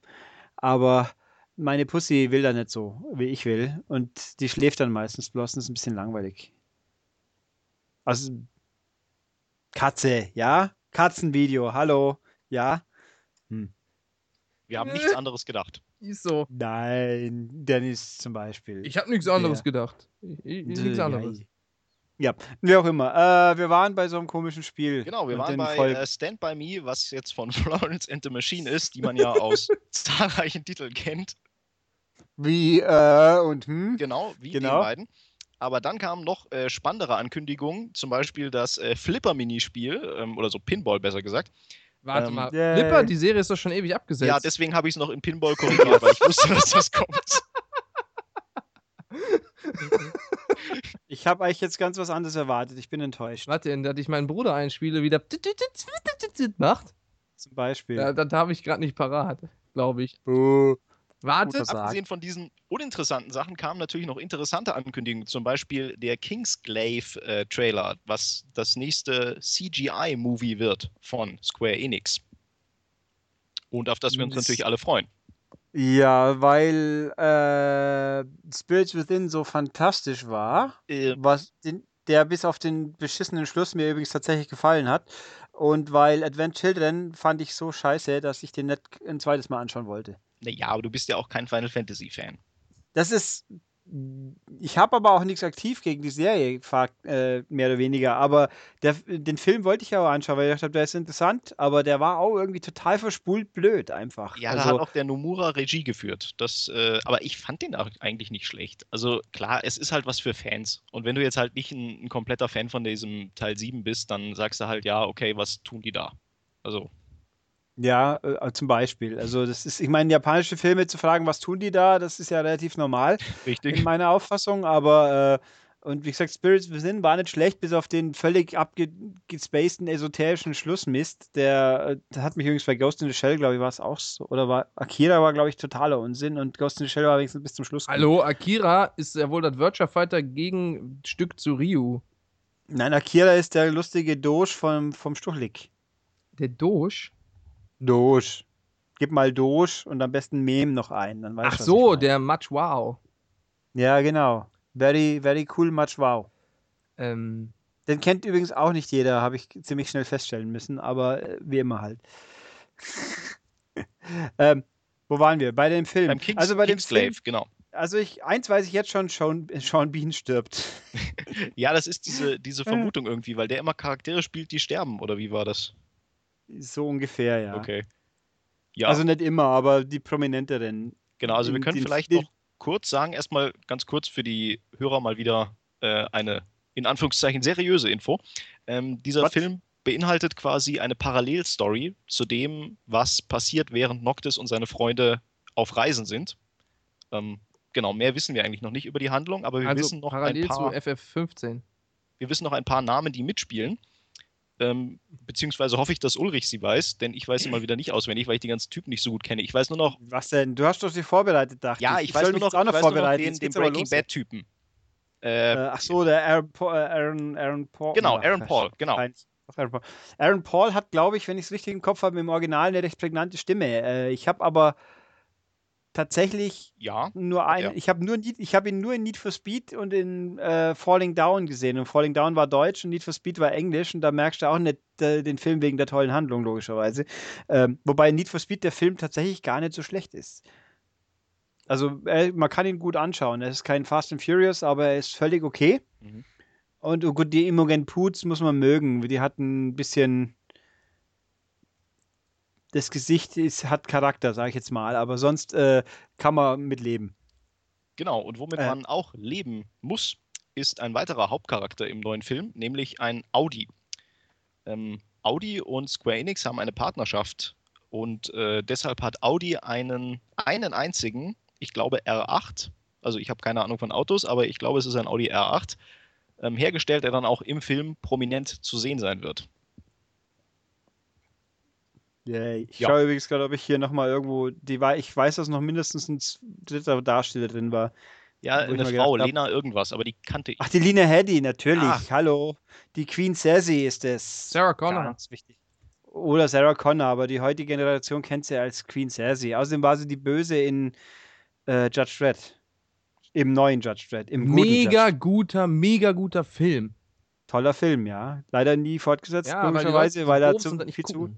Aber meine Pussy will da nicht so, wie ich will. Und die schläft dann meistens bloß. und ist ein bisschen langweilig. Also. Katze, ja? Katzenvideo, hallo, ja? Wir haben nichts anderes gedacht. Ist so. Nein, Dennis zum Beispiel. Ich habe nichts anderes Ja. gedacht. Ich, ich, nichts Ja, anderes. Ja, wie auch immer. Äh, wir waren bei so einem komischen Spiel. Genau, wir waren bei Voll- äh, Stand By Me, was jetzt von [LAUGHS] Florence and the Machine ist, die man ja aus [LAUGHS] zahlreichen Titeln kennt. Wie, äh, und hm? Genau, wie Genau. den beiden. Aber dann kamen noch äh, spannendere Ankündigungen, zum Beispiel das äh, Flipper-Minispiel, ähm, oder so Pinball besser gesagt. Warte Ähm, mal. Yay. Flipper, die Serie ist doch schon ewig abgesetzt. Ja, deswegen habe ich es noch in Pinball korrigiert, weil ich wusste, dass das kommt. Ich habe eigentlich jetzt ganz was anderes erwartet. Ich bin enttäuscht. Warte, dass ich meinen Bruder einspiele, wieder macht. Zum Beispiel. Ja, das habe ich gerade nicht parat, glaube ich. Buh. Warte. Abgesehen von diesen uninteressanten Sachen kamen natürlich noch interessante Ankündigungen, zum Beispiel der Kingsglaive-Trailer, was das nächste CGI-Movie wird von Square Enix. Und auf das wir uns Das- natürlich alle freuen. Ja, weil äh, Spirits Within so fantastisch war, Äh, was den, der bis auf den beschissenen Schluss mir übrigens tatsächlich gefallen hat. Und weil Advent Children fand ich so scheiße, dass ich den nicht ein zweites Mal anschauen wollte. Naja, aber du bist ja auch kein Final Fantasy Fan. Das ist. Ich habe aber auch nichts aktiv gegen die Serie, äh, mehr oder weniger. Aber der, den Film wollte ich ja auch anschauen, weil ich dachte, der ist interessant. Aber der war auch irgendwie total verspult blöd einfach. Ja, da also, hat auch der Nomura Regie geführt. Das, äh, aber ich fand den auch eigentlich nicht schlecht. Also klar, es ist halt was für Fans. Und wenn du jetzt halt nicht ein, ein kompletter Fan von diesem Teil 7 bist, dann sagst du halt, ja, okay, was tun die da? Also, Ja, äh, zum Beispiel. Also das ist, ich meine, japanische Filme zu fragen, was tun die da, das ist ja relativ normal [LAUGHS] in richtig. meiner Auffassung, aber äh, und wie gesagt, Spirits Within war nicht schlecht, bis auf den völlig abgespaceden esoterischen Schlussmist. Der, äh, der hat mich übrigens bei Ghost in the Shell, glaube ich, war es auch so. Oder war Akira war, glaube ich, totaler Unsinn und Ghost in the Shell war wenigstens bis zum Schluss. gut. Hallo, Akira ist ja wohl das Virtua Fighter Gegenstück zu Ryu. Nein, Akira ist der lustige Doge vom, vom Stuchlik. Der Doge? Doge. Gib mal Doge und am besten Meme noch ein. Dann weißt Ach so, der Match Wow. Ja, genau. Very, very cool, much wow. Ähm, Den kennt übrigens auch nicht jeder, habe ich ziemlich schnell feststellen müssen, aber äh, wie immer halt. [LAUGHS] ähm, wo waren wir? Bei dem Film. Beim Kings, also bei dem Film, genau. also ich, eins weiß ich jetzt schon, Sean, Sean Bean stirbt. [LAUGHS] Ja, das ist diese, diese Vermutung irgendwie, weil der immer Charaktere spielt, die sterben, oder wie war das? So ungefähr, ja. Okay. Ja, Also nicht immer, aber die prominenteren. genau. Also wir können den- vielleicht den- noch kurz sagen, erstmal ganz kurz für die Hörer mal wieder äh, eine in Anführungszeichen seriöse Info. Ähm, dieser What? Film beinhaltet quasi eine Parallelstory zu dem, was passiert, während Noctis und seine Freunde auf Reisen sind. Ähm, genau, mehr wissen wir eigentlich noch nicht über die Handlung, aber wir also wissen noch ein parallel paar. zu FF15. Wir wissen noch ein paar Namen, die mitspielen. Ähm, beziehungsweise hoffe ich, dass Ulrich sie weiß, denn ich weiß sie mal wieder nicht auswendig, weil ich die ganzen Typen nicht so gut kenne. Ich weiß nur noch, Was denn? Du hast doch sie vorbereitet, dachte ja, ich. ich weiß soll nur noch, auch ich noch weiß nur noch den, den Breaking. Bad-Typen. Äh, Äh, ach so, der Aaron Paul. Äh, Aaron, Aaron Paul. Genau, Aaron Paul, genau. Aaron Paul. Aaron Paul hat, glaube ich, wenn ich es richtig im Kopf habe, im Original eine recht prägnante Stimme. Äh, ich habe aber tatsächlich ja, nur einen. er. Ich habe nur Need, ich habe ihn nur in Need for Speed und in äh, Falling Down gesehen. Und Falling Down war Deutsch und Need for Speed war Englisch. Und da merkst du auch nicht äh, den Film wegen der tollen Handlung, logischerweise. Ähm, wobei Need for Speed der Film tatsächlich gar nicht so schlecht ist. Also äh, man kann ihn gut anschauen. Er ist kein Fast and Furious, aber er ist völlig okay. Mhm. Und oh gut, die Imogen Poots muss man mögen. Die hat ein bisschen. Das Gesicht ist, hat Charakter, sage ich jetzt mal. Aber sonst äh, kann man mitleben. genau. Und womit Äh. man auch leben muss, ist ein weiterer Hauptcharakter im neuen Film, nämlich ein Audi. Ähm, Audi und Square Enix haben eine Partnerschaft und äh, deshalb hat Audi einen, einen einzigen, ich glaube R8, also ich habe keine Ahnung von Autos, aber ich glaube, es ist ein Audi R8, ähm, hergestellt, der dann auch im Film prominent zu sehen sein wird. Yeah. Ich Ja. schaue übrigens gerade, ob ich hier nochmal irgendwo. Die war, ich weiß, dass noch mindestens ein dritter Darsteller drin war. Ja, eine Frau, gedacht hab- Lena irgendwas, aber die kannte ich. Ach, die Lina Headey, natürlich. Ah. Hallo. Die Queen Sassy ist es. Sarah Connor. Ganz wichtig. Oder Sarah Connor, aber die heutige Generation kennt sie als Queen Sassy. Außerdem war sie die Böse in äh, Judge Dredd. Im neuen Judge Dredd. Im Mega Judge. guter, mega guter Film. Toller Film, ja. Leider nie fortgesetzt, Ja, weil Leute weil so er zu viel zu.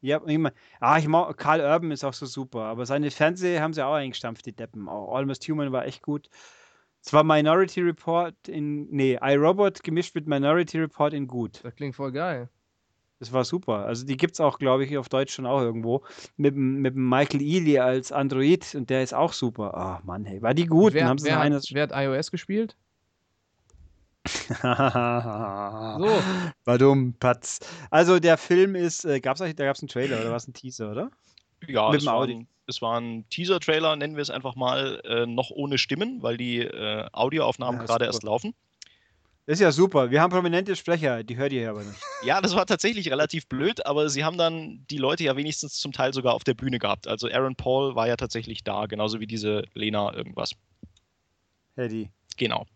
Ja, ich mein, ah, ich mag, Karl Urban ist auch so super, aber seine Fernseh haben sie auch eingestampft, die Deppen. Auch Almost Human war echt gut. Es war Minority Report in, nee, iRobot gemischt mit Minority Report in gut. Das klingt voll geil. Das war super. Also die gibt es auch, glaube ich, auf Deutsch schon auch irgendwo. Mit, dem- mit Michael Ealy als Android und der ist auch super. Ah, Mann, hey, war die gut? wer, Dann haben sie wer, hat, wer hat iOS gespielt? So. [LAUGHS] War dumm, Patz. Also der Film ist, äh, gab's eigentlich, da gab es einen Trailer oder was ein Teaser, oder? Ja, Mit es dem war, Audi. ein, es war ein Teaser-Trailer, nennen wir es einfach mal, äh, noch ohne Stimmen, weil die äh, Audioaufnahmen Ja, gerade erst laufen. Ist ja super. Wir haben prominente Sprecher, die hört ihr hier aber nicht. Ja, das war tatsächlich relativ blöd, aber sie haben dann die Leute ja wenigstens zum Teil sogar auf der Bühne gehabt. Also Aaron Paul war ja tatsächlich da, genauso wie diese Lena irgendwas. Hedy. Genau.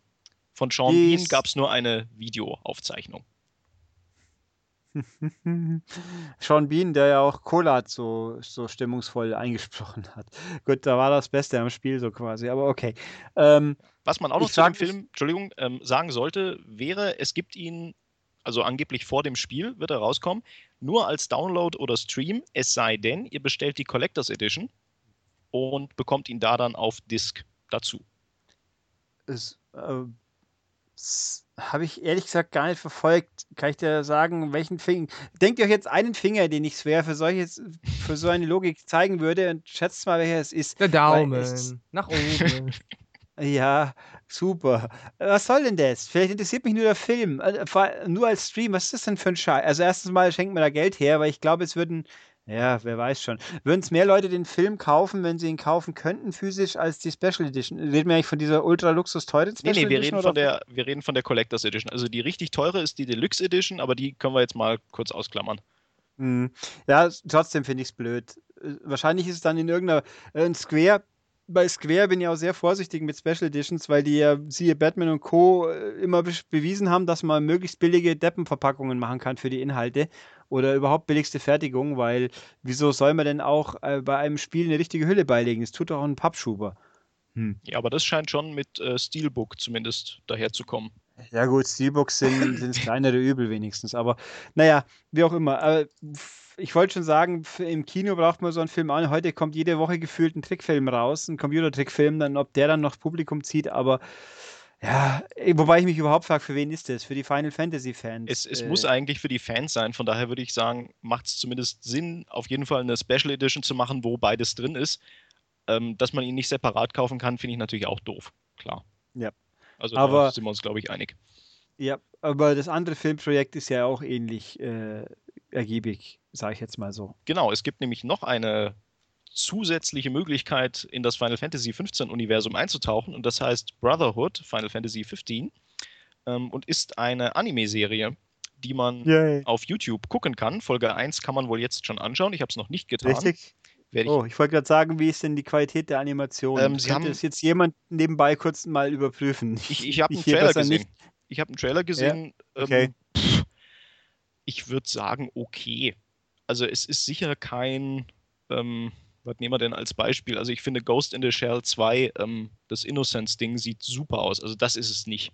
Von Sean Bean ist- gab es nur eine Videoaufzeichnung. [LAUGHS] Sean Bean, der ja auch Kolat so, so stimmungsvoll eingesprochen hat. Gut, da war das Beste am Spiel so quasi, aber okay. Ähm, Was man auch noch zu dem sag- Film, Entschuldigung, ähm, sagen sollte, wäre, es gibt ihn, also angeblich vor dem Spiel wird er rauskommen, nur als Download oder Stream, es sei denn, ihr bestellt die Collectors Edition und bekommt ihn da dann auf Disc dazu. es, äh, habe ich ehrlich gesagt gar nicht verfolgt. Kann ich dir sagen, welchen Finger. Denkt ihr euch jetzt einen Finger, den ich schwer für, solches, für so eine Logik zeigen würde und schätzt mal, welcher es ist. Der Daumen. es- Nach [LAUGHS] oben. Ja, super. Was soll denn das? Vielleicht interessiert mich nur der Film. äh, Nur als Stream. Was ist das denn für ein Scheiß? Also, erstens mal schenkt mir da Geld her, weil ich glaube, es würden. Ja, wer weiß schon. Würden es mehr Leute den Film kaufen, wenn sie ihn kaufen könnten, physisch, als die Special Edition? Reden wir eigentlich von dieser ultra luxus teuren Nee, Special nee, wir Edition? reden, von der, wir reden von der Collectors Edition. Also die richtig teure ist die Deluxe Edition, aber die können wir jetzt mal kurz ausklammern. Hm. Ja, trotzdem finde ich es blöd. Äh, Wahrscheinlich ist es dann in irgendeiner äh, Square. Bei Square bin ich auch sehr vorsichtig mit Special Editions, weil die ja, siehe Batman und Co. äh, immer bewiesen haben, dass man möglichst billige Deppenverpackungen machen kann für die Inhalte oder überhaupt billigste Fertigung, weil wieso soll man denn auch äh, bei einem Spiel eine richtige Hülle beilegen? Es tut doch auch ein Pappschuber. Hm. Ja, aber das scheint schon mit äh, Steelbook zumindest daherzukommen. Ja gut, Steelbooks sind, sind das kleinere Übel wenigstens, aber naja, wie auch immer. Aber f- ich wollte schon sagen, im Kino braucht man so einen Film an. Heute kommt jede Woche gefühlt ein Trickfilm raus, ein Computertrickfilm, dann ob der dann noch Publikum zieht, aber ja, eh, wobei ich mich überhaupt frage, für wen ist das? Für die Final Fantasy Fans? Es, es Äh, muss eigentlich für die Fans sein, von daher würde ich sagen, macht es zumindest Sinn, auf jeden Fall eine Special Edition zu machen, wo beides drin ist. Ähm, dass man ihn nicht separat kaufen kann, finde ich natürlich auch doof. Klar. Ja. Also Aber- da sind wir uns, glaube ich, einig. Ja, aber das andere Filmprojekt ist ja auch ähnlich äh, ergiebig, sage ich jetzt mal so. Genau, es gibt nämlich noch eine zusätzliche Möglichkeit, in das Final Fantasy 15 Universum einzutauchen und das heißt Brotherhood Final Fantasy 15 ähm, und ist eine Anime-Serie, die man Yay. auf YouTube gucken kann. Folge 1 kann man wohl jetzt schon anschauen. Ich habe es noch nicht getan. Richtig? Werde ich Oh, ich wollte gerade sagen, wie ist denn die Qualität der Animation? Ähm, Sie haben- es jetzt jemand nebenbei kurz mal überprüfen? Ich, ich habe [LAUGHS] einen hier Trailer besser gesehen. nicht. Ich habe einen Trailer gesehen. okay. Ähm, ich würde sagen, okay. Also es ist sicher kein, ähm, was nehmen wir denn als Beispiel? Also ich finde Ghost in the Shell 2, ähm, das Innocence-Ding sieht super aus. Also das ist es nicht.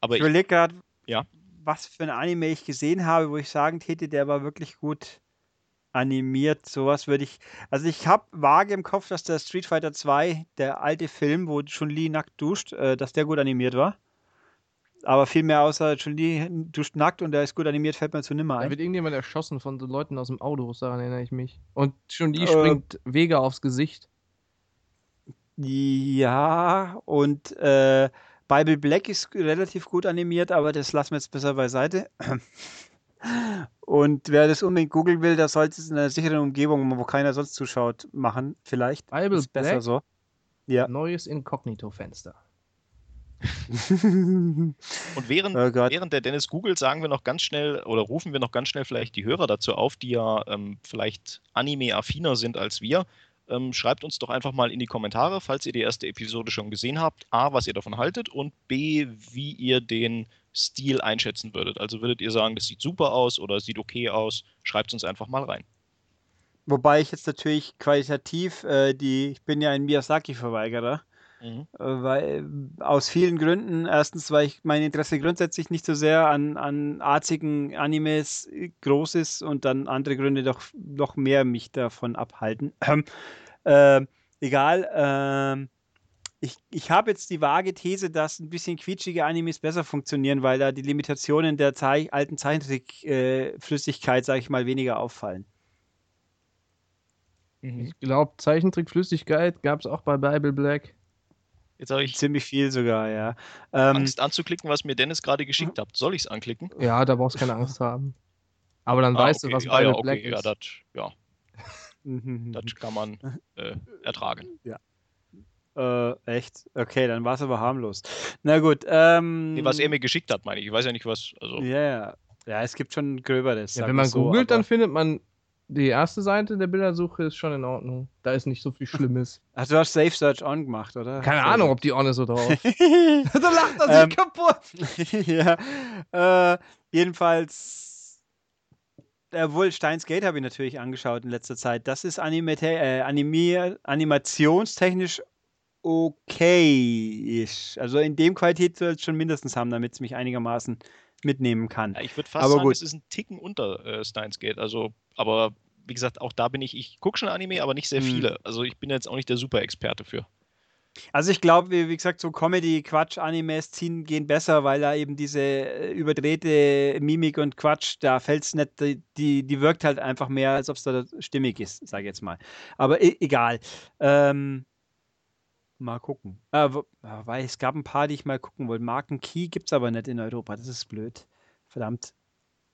Aber Ich ich, überlege gerade, Ja. was für ein Anime ich gesehen habe, wo ich sagen täte, der war wirklich gut animiert. Sowas würde ich. Also ich habe vage im Kopf, dass der Street Fighter 2, der alte Film, wo Chun-Li nackt duscht, äh, dass der gut animiert war. Aber viel mehr außer Chun-Li duscht nackt und der ist gut animiert, fällt mir zu nimmer Da ein. wird irgendjemand erschossen von so Leuten aus dem Auto, daran erinnere ich mich. Und schon die Äh, springt Vega aufs Gesicht. Ja, und äh, Bible Black ist relativ gut animiert, aber das lassen wir jetzt besser beiseite. Und wer das unbedingt googeln will, der sollte es in einer sicheren Umgebung, wo keiner sonst zuschaut, machen. Vielleicht. Bible ist besser Black? so. Ja. Neues Inkognito-Fenster. [LAUGHS] und während, Oh während der Dennis googelt, sagen wir noch ganz schnell oder rufen wir noch ganz schnell vielleicht die Hörer dazu auf, die ja ähm, vielleicht Anime-affiner sind als wir. Ähm, schreibt uns doch einfach mal in die Kommentare, falls ihr die erste Episode schon gesehen habt, A, was ihr davon haltet und B, wie ihr den Stil einschätzen würdet. Also würdet ihr sagen, das sieht super aus oder sieht okay aus? Schreibt uns einfach mal rein. Wobei ich jetzt natürlich qualitativ äh, die, ich bin ja ein Miyazaki-Verweigerer, Mhm. äh, weil aus vielen Gründen. Erstens, weil ich mein Interesse grundsätzlich nicht so sehr an, an arzigen Animes äh, groß ist und dann andere Gründe doch noch mehr mich davon abhalten. [CLEARS THROAT] Äh, egal. ähm, ich ich habe jetzt die vage These, dass ein bisschen quietschige Animes besser funktionieren, weil da die Limitationen der Zei alten Zeichentrickflüssigkeit, sage ich mal, weniger auffallen. Mhm. Ich glaube, Zeichentrickflüssigkeit gab es auch bei Bible Black. Jetzt habe ich Ziemlich viel sogar, ja. Ähm, Angst anzuklicken, was mir Dennis gerade geschickt hat. Soll ich es anklicken? Ja, da brauchst du keine Angst haben. Aber dann Ah, weißt okay. du, was ah, Bible ja, okay. Black Ja, ist. das ja, mhm. das kann man äh, ertragen. Äh, echt? Okay, dann war es aber harmlos. Na gut, ähm. Nee, was er mir geschickt hat, meine ich. Ich weiß ja nicht, was. Also, Ja, ja. Ja, es gibt schon Gröberes. Ja, wenn man so, googelt, dann findet man die erste Seite der Bildersuche ist schon in Ordnung. Da ist nicht so viel [LAUGHS] Schlimmes. Ach, du hast Safe Search On gemacht, oder? Keine Sehr Ahnung, ob die on ist oder off. [LAUGHS] [LAUGHS] da lacht er sich Ähm, kaputt. ja. Äh, jedenfalls, obwohl Steins Gate habe ich natürlich angeschaut in letzter Zeit. Das ist animier, äh, animier, animationstechnisch okay ist. Also in dem Qualität soll es schon mindestens haben, damit es mich einigermaßen mitnehmen kann. Ja, ich würde fast Aber sagen, gut. es ist ein Ticken unter äh, Steins Gate. Also, aber wie gesagt, auch da bin ich, ich gucke schon Anime, aber nicht sehr Hm. viele. Also ich bin jetzt auch nicht der Super-Experte für. Also ich glaube, wie, wie gesagt, so Comedy-Quatsch-Animes ziehen gehen besser, weil da eben diese äh, überdrehte Mimik und Quatsch, da fällt es nicht, die- die, wirkt halt einfach mehr, als ob es da stimmig ist, sage ich jetzt mal. Aber e egal. Ähm, mal gucken. Äh, ah, weil es gab ein paar, die ich mal gucken wollte. Marken Key gibt es aber nicht in Europa. Das ist blöd. Verdammt.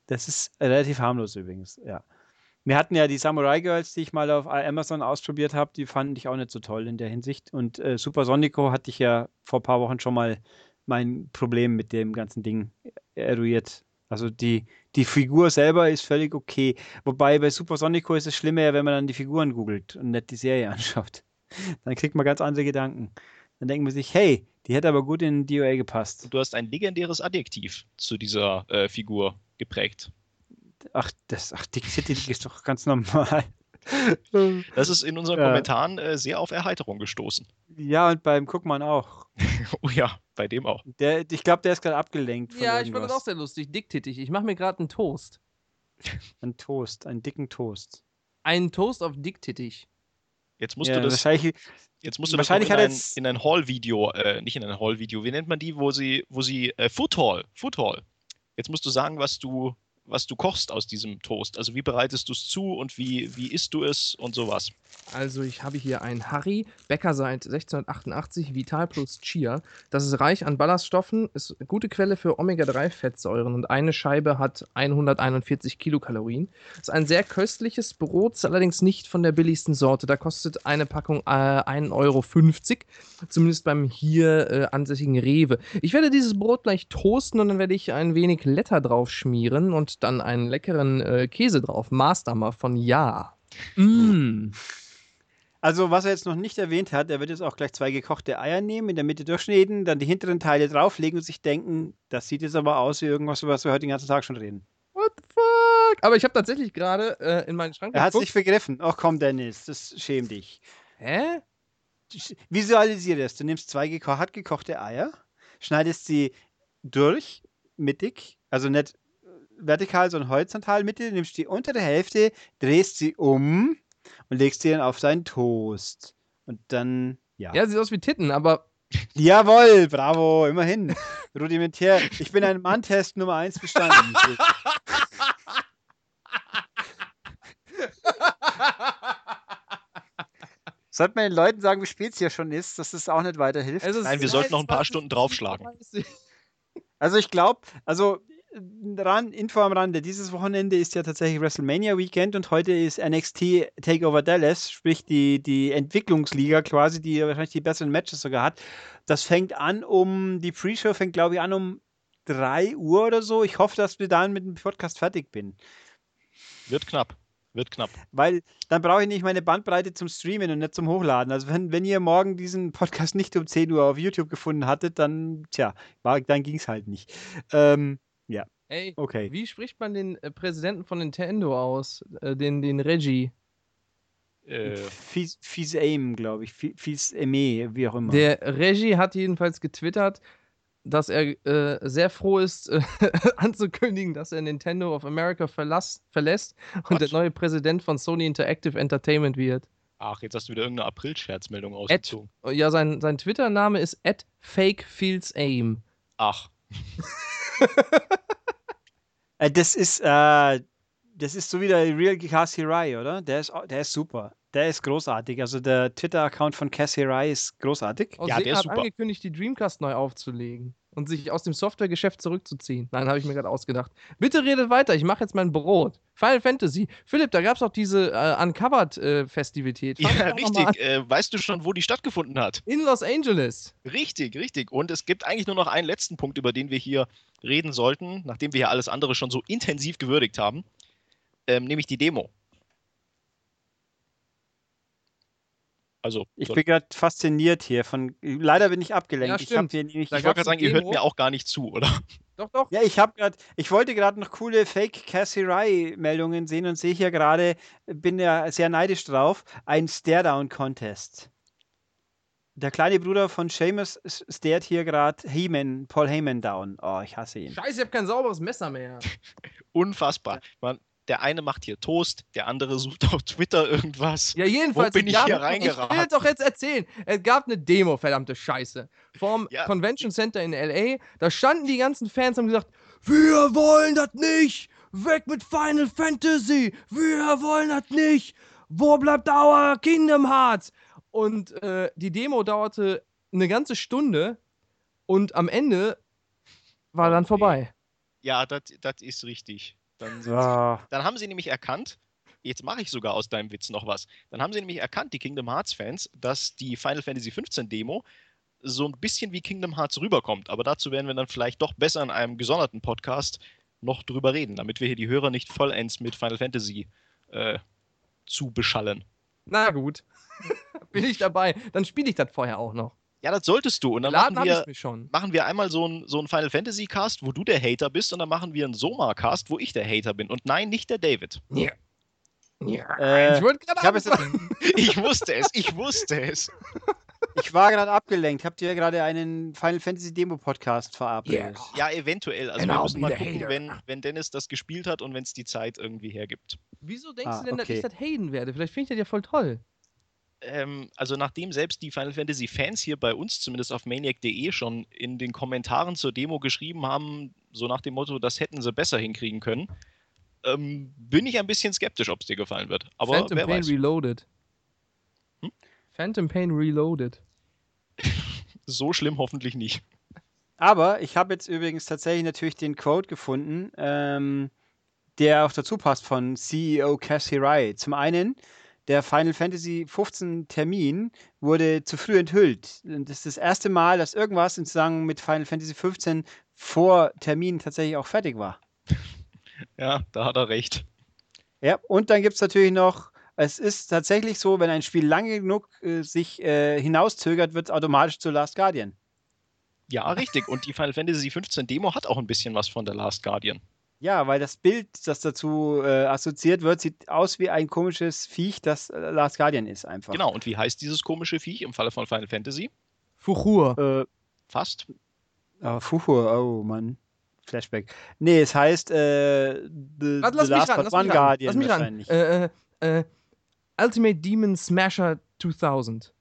Das ist relativ harmlos übrigens, ja. Wir hatten ja die Samurai Girls, die ich mal auf Amazon ausprobiert habe, die fand ich auch nicht so toll in der Hinsicht. Und äh, Super Sonico hatte ich ja vor ein paar Wochen schon mal mein Problem mit dem ganzen Ding eruiert. Also die, die Figur selber ist völlig okay. Wobei bei Super Sonico ist es schlimmer, wenn man dann die Figuren googelt und nicht die Serie [LAUGHS] anschaut. Dann kriegt man ganz andere Gedanken. Dann denkt man sich, hey, die hätte aber gut in DOA gepasst. Du hast ein legendäres Adjektiv zu dieser äh, Figur geprägt. Ach, das, ach, Dick City ist doch ganz normal. [LAUGHS] Das ist in unseren Ja. Kommentaren äh, sehr auf Erheiterung gestoßen. Ja, und beim Guckmann auch. [LAUGHS] Oh ja, bei dem auch. Der, ich glaube, der ist gerade abgelenkt von Ja, ich fand das auch sehr lustig. Dicktätig. Ich mache mir gerade einen Toast. [LAUGHS] Ein Toast, einen dicken Toast. Einen Toast auf dicktätig. Jetzt musst ja, du das, wahrscheinlich, jetzt musst du das wahrscheinlich noch in hat ein, jetzt- in ein Hall-Video, äh, nicht in ein Hall-Video, wie nennt man die, wo sie, wo sie, äh, Food Hall, Food Hall. Jetzt musst du sagen, was du, was du kochst aus diesem Toast. Also wie bereitest du es zu und wie, wie isst du es und sowas. Also ich habe hier ein Harry, Bäcker seit 1688, Vital plus Chia. Das ist reich an Ballaststoffen, ist eine gute Quelle für Omega-3-Fettsäuren und eine Scheibe hat 141 Kilokalorien. Ist ein sehr köstliches Brot, ist allerdings nicht von der billigsten Sorte. Da kostet eine Packung äh, 1,50 Euro, zumindest beim hier äh, ansässigen Rewe. Ich werde dieses Brot gleich toasten und dann werde ich ein wenig Letter drauf schmieren und dann einen leckeren äh, Käse drauf. Maßdammer von Ja. Mm. also was er jetzt noch nicht erwähnt hat, er wird jetzt auch gleich zwei gekochte Eier nehmen, in der Mitte durchschneiden, dann die hinteren Teile drauflegen und sich denken, das sieht jetzt aber aus wie irgendwas, über was wir heute den ganzen Tag schon reden. What the fuck? Aber ich habe tatsächlich gerade äh, in meinen Schrank Er hat es nicht begriffen. Ach komm, Dennis, das schäm dich. Hä? Visualisiere es. Du nimmst zwei geko hart gekochte Eier, schneidest sie durch, mittig, also nicht vertikal, sondern horizontal mittig, nimmst die untere Hälfte, drehst sie um und legst sie dann auf deinen Toast. Und dann, ja. Ja, sieht aus wie Titten, aber [LAUGHS] Jawohl, bravo, immerhin. Rudimentär. Ich bin ein Mann-Test Nummer 1 bestanden. [LAUGHS] Sollte man den Leuten sagen, wie spät es hier schon ist, dass das auch nicht weiterhilft? es ist Nein, wir sollten noch ein paar 22:30. Stunden draufschlagen. [LAUGHS] Also ich glaube, also ran, Info am Rande, dieses Wochenende ist ja tatsächlich WrestleMania Weekend und heute ist NXT Takeover Dallas, sprich die, die Entwicklungsliga quasi, die wahrscheinlich die besseren Matches sogar hat. Das fängt an um, die Pre-Show fängt glaube ich an um 3 Uhr oder so. Ich hoffe, dass wir dann mit dem Podcast fertig bin. Wird knapp. Wird knapp. Weil dann brauche ich nicht meine Bandbreite zum Streamen und nicht zum Hochladen. Also wenn, wenn ihr morgen diesen Podcast nicht um 10 Uhr auf YouTube gefunden hattet, dann, tja, war, dann ging es halt nicht. Ähm, Ey, okay. wie spricht man den äh, Präsidenten von Nintendo aus? Äh, den, den Reggie. Äh, Fies, fies Aim, glaube ich. Fies, Aime, wie auch immer. Der Reggie hat jedenfalls getwittert, dass er äh, sehr froh ist, äh, [LAUGHS] anzukündigen, dass er Nintendo of America verlass, verlässt und der neue Präsident von Sony Interactive Entertainment wird. ach, jetzt hast du wieder irgendeine April-Scherzmeldung ausgezogen. Ja, sein, sein Twitter-Name ist at FakeFeelsAim. Ach, das ist, äh, das ist so wie der Real Cassie Rai, oder? Der ist, der ist super. Der ist großartig. Also der Twitter-Account von Cassie Rai ist großartig. Oh, Ja, der ist hat super. angekündigt, die Dreamcast neu aufzulegen und sich aus dem Softwaregeschäft zurückzuziehen. Nein, habe ich mir gerade ausgedacht. Bitte redet weiter, ich mache jetzt mein Brot. Final Fantasy. Philipp, da gab es auch diese äh, Uncovered-Festivität. ja, richtig. Äh, weißt du schon, wo die stattgefunden hat? In Los Angeles. Richtig, richtig. Und es gibt eigentlich nur noch einen letzten Punkt, über den wir hier reden sollten, nachdem wir hier alles andere schon so intensiv gewürdigt haben, ähm, nämlich die Demo. Also, Ich soll- bin gerade fasziniert hier von. Leider bin ich abgelenkt. Ja, ich habe stimmt. hier nämlich. Da ich wollte sagen, ihr hört Demo. mir auch gar nicht zu, oder? Doch, doch. Ja, ich habe gerade, ich wollte gerade noch coole Fake Cassie Rai Meldungen sehen und sehe hier gerade, bin ja sehr neidisch drauf, ein Stare-Down-Contest. Der kleine Bruder von Seamus stared hier gerade Heyman, Paul Heyman down. Oh, ich hasse ihn. Scheiße, ich habe kein sauberes Messer mehr. [LAUGHS] Unfassbar. Man, der eine macht hier Toast, der andere sucht auf Twitter irgendwas. Ja, jedenfalls. bin es ich gab- hier Ich will reingeraten? doch jetzt erzählen. Es gab eine Demo, verdammte Scheiße. Vom Ja. Convention Center in L.A. Da standen die ganzen Fans und haben gesagt, wir wollen das nicht. Weg mit Final Fantasy. Wir wollen das nicht. Wo bleibt our Kingdom Hearts? Und äh, die Demo dauerte eine ganze Stunde und am Ende war dann vorbei. Ja, das ist richtig. Dann, [LAUGHS] sie, Ah, dann haben sie nämlich erkannt, jetzt mache ich sogar aus deinem Witz noch was. Dann haben sie nämlich erkannt, die Kingdom Hearts Fans, dass die Final Fantasy 15 Demo so ein bisschen wie Kingdom Hearts rüberkommt. Aber dazu werden wir dann vielleicht doch besser in einem gesonderten Podcast noch drüber reden, damit wir hier die Hörer nicht vollends mit Final Fantasy äh, zu beschallen. Na gut. [LAUGHS] Bin ich dabei. Dann spiele ich das vorher auch noch. Ja, das solltest du. Und dann Laden machen wir, mich schon. machen wir einmal so einen so Final Fantasy Cast, wo du der Hater bist, und dann machen wir einen Soma Cast, wo ich der Hater bin. Und nein, nicht der David. Ja. Ja. Äh, ich ich. [LAUGHS] Ich wusste es, ich wusste es. ich war gerade abgelenkt. Habt ihr gerade einen Final Fantasy Demo Podcast verabredet? Ja, eventuell. Also And wir müssen mal gucken, wenn, wenn Dennis das gespielt hat und wenn es die Zeit irgendwie hergibt. Wieso denkst Ah, du denn, dass okay. ich das Hayden werde? Vielleicht finde ich das ja voll toll. Ähm, also nachdem selbst die Final Fantasy Fans hier bei uns, zumindest auf maniac.de, schon in den Kommentaren zur Demo geschrieben haben, so nach dem Motto, das hätten sie besser hinkriegen können, ähm, bin ich ein bisschen skeptisch, ob es dir gefallen wird. Aber Phantom wer Pain weiß. Reloaded. Hm? Phantom Pain Reloaded. [LAUGHS] So schlimm hoffentlich nicht. Aber ich habe jetzt übrigens tatsächlich natürlich den Quote gefunden, ähm, der auch dazu passt von CEO Cassie Rai. Zum einen, der Final Fantasy 15 Termin wurde zu früh enthüllt. Und das ist das erste Mal, dass irgendwas in Zusammenhang mit Final Fantasy 15 vor Termin tatsächlich auch fertig war. [LAUGHS] Ja, da hat er recht. Ja, und dann gibt es natürlich noch, es ist tatsächlich so, wenn ein Spiel lange genug äh, sich äh, hinauszögert, wird es automatisch zu Last Guardian. Ja, richtig. Und die Final Fantasy 15 Demo hat auch ein bisschen was von der Last Guardian. Ja, weil das Bild, das dazu äh, assoziiert wird, sieht aus wie ein komisches Viech, das äh, Last Guardian ist einfach. Genau. Und wie heißt dieses komische Viech im Falle von Final Fantasy? Fuchur. Äh, Fast. oh, Fuhur, oh Mann. Flashback. Nee, es heißt äh, The, lass The Last ran, but lass One. Guardian Lass mich wahrscheinlich. Äh, äh, äh, Ultimate Demon Smasher 2000.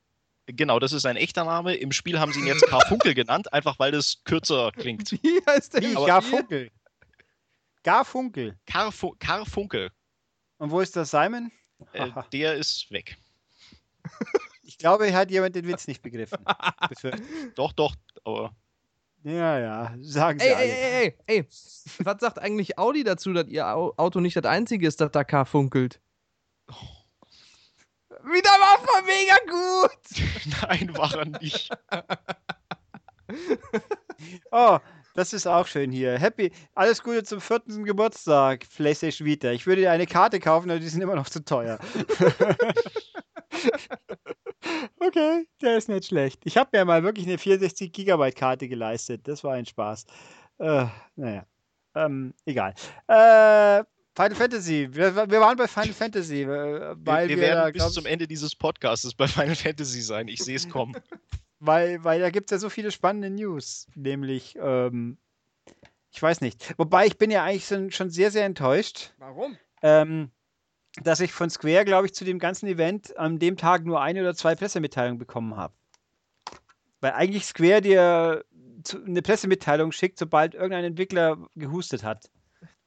Genau, das ist ein echter Name. Im Spiel haben sie ihn jetzt Carfunkel genannt, einfach weil das kürzer klingt. [LAUGHS] Wie heißt der? Wie, im Garfunkel. Carfu Carfunkel. Und wo ist der Simon? Äh, der ist weg. Ich glaube, hat jemand den Witz nicht begriffen. [LAUGHS] Doch, doch, aber ja, ja, sagen sie Ey, alle. ey, ey, ey, ey. Was sagt eigentlich Audi dazu, dass ihr Au- Auto nicht das einzige ist, das da K funkelt? Wieder war voll mega gut! [LAUGHS] nein, war er nicht. Oh, das ist auch schön hier. Happy, alles Gute zum vierten Geburtstag, PlayStation Vita. Ich würde dir eine Karte kaufen, aber die sind immer noch zu teuer. [LAUGHS] okay, der ist nicht schlecht. Ich habe mir mal wirklich eine 64 Gigabyte Karte geleistet. Das war ein Spaß. Äh, naja, ähm, egal. Äh, Final Fantasy. Wir, wir waren bei Final Fantasy, äh, weil wir, wir, wir werden da, bis zum Ende dieses Podcasts bei Final Fantasy sein. Ich sehe es kommen. [LAUGHS] weil, weil da gibt es ja so viele spannende News. Nämlich, ähm, ich weiß nicht. Wobei, ich bin ja eigentlich schon, sehr, sehr enttäuscht. Warum? ähm, dass ich von Square, glaube ich, zu dem ganzen Event an dem Tag nur eine oder zwei Pressemitteilungen bekommen habe. Weil eigentlich Square dir eine Pressemitteilung schickt, sobald irgendein Entwickler gehustet hat.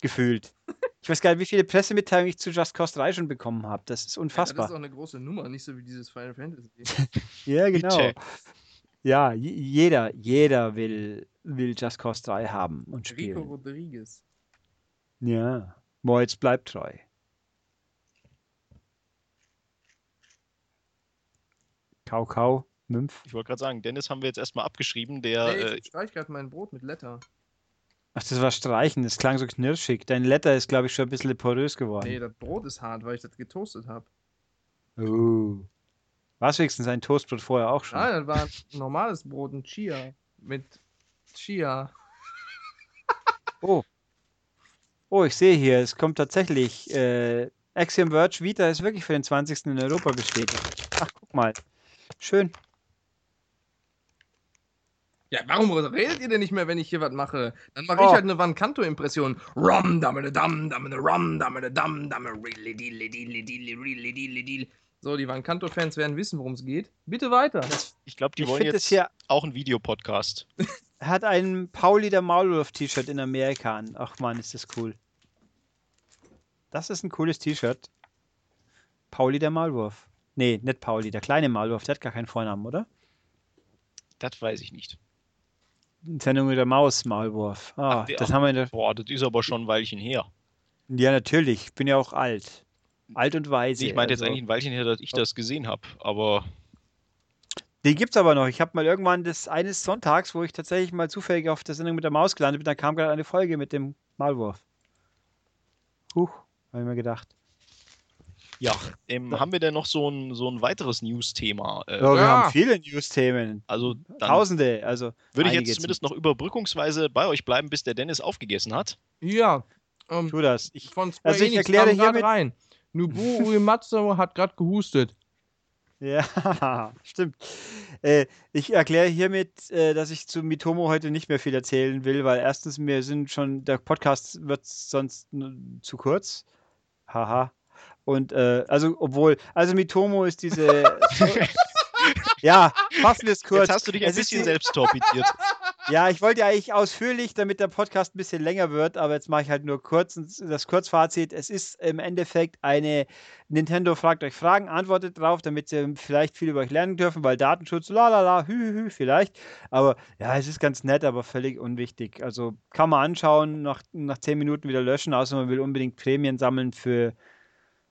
Gefühlt. Ich weiß gar nicht, wie viele Pressemitteilungen ich zu Just Cause 3 schon bekommen habe. Das ist Das ist unfassbar. auch eine große Nummer, nicht so wie dieses Final Fantasy. [LAUGHS] [LAUGHS] Ja, genau. Bitte. Ja, jeder, jeder will, will Just Cause 3 haben und Rico spielen. Rodriguez. Ja, Moritz bleibt treu. Kau, kau, Nymph. Ich wollte gerade sagen, Dennis haben wir jetzt erstmal abgeschrieben, der äh, ich streich gerade mein Brot mit Letter. Ach, das war Streichen, das klang so knirschig. Dein Letter ist, glaube ich, schon ein bisschen porös geworden. Nee, das Brot ist hart, weil ich das getoastet habe. Oh. War es wenigstens ein Toastbrot vorher auch schon? Nein, das war ein normales Brot, ein Chia. Mit Chia. Oh. Oh, ich sehe hier, es kommt tatsächlich. Äh, Axiom Verge Vita ist wirklich für den 20. in Europa bestätigt. Ach, guck mal. Schön. Ja, warum redet ihr denn nicht mehr, wenn ich hier was mache? Dann mache Oh. ich halt eine Vancanto-Impression. Rum, dammele dam, dammele rum, dammele dam, dammele really dili dili dili really dili dili. So, die Vancanto-Fans werden wissen, worum es geht. Bitte weiter. Ich glaube, die ich wollen finde es jetzt hier, auch einen Videopodcast. [LAUGHS] hat ein Pauli der Maulwurf-T-Shirt in Amerika an. Ach man, ist das cool. Das ist ein cooles T-Shirt. Pauli der Maulwurf. Nee, nicht Pauli, der kleine Maulwurf, der hat gar keinen Vornamen, oder? Das weiß ich nicht. Sendung mit der Maus, Maulwurf. Ah, Ach, das haben wir in der. Boah, das ist aber schon ein Weilchen her. Ja, natürlich. Ich bin ja auch alt. Alt und weise. Nee, ich meinte jetzt also- eigentlich ein Weilchen her, dass ich das gesehen habe. Aber Die gibt's aber noch. Ich habe mal irgendwann des eines Sonntags, wo ich tatsächlich mal zufällig auf der Sendung mit der Maus gelandet bin, da kam gerade eine Folge mit dem Maulwurf. Huch, habe ich mir gedacht. Ja, ähm, haben wir denn noch so ein, so ein weiteres News-Thema? Äh, Ja, wir Ja. haben viele News-Themen. Also Tausende. Also würde ich jetzt zumindest noch überbrückungsweise bei euch bleiben, bis der Dennis aufgegessen hat. Ja. Ähm, Tu das. Ich, von Square Also ich erkläre hiermit- rein. Nubu Uematsu hat gerade gehustet. ja, [LAUGHS] stimmt. Äh, ich erkläre hiermit, äh, dass ich zu Mitomo heute nicht mehr viel erzählen will, weil erstens, wir sind schon, der Podcast wird sonst zu kurz. Haha. Und äh, also, obwohl, also Mitomo ist diese. [LAUGHS] ja, fassen wir es kurz. Jetzt hast du dich ein Es bisschen die- selbst torpediert. [LAUGHS] Ja, ich wollte ja eigentlich ausführlich, damit der Podcast ein bisschen länger wird, aber jetzt mache ich halt nur kurz das Kurzfazit. Es ist im Endeffekt eine Nintendo fragt euch Fragen, antwortet drauf, damit sie vielleicht viel über euch lernen dürfen, weil Datenschutz, la la la, hü, hü, hü, vielleicht. Aber ja, es ist ganz nett, aber völlig unwichtig. Also kann man anschauen, nach, nach 10 Minuten wieder löschen, außer man will unbedingt Prämien sammeln für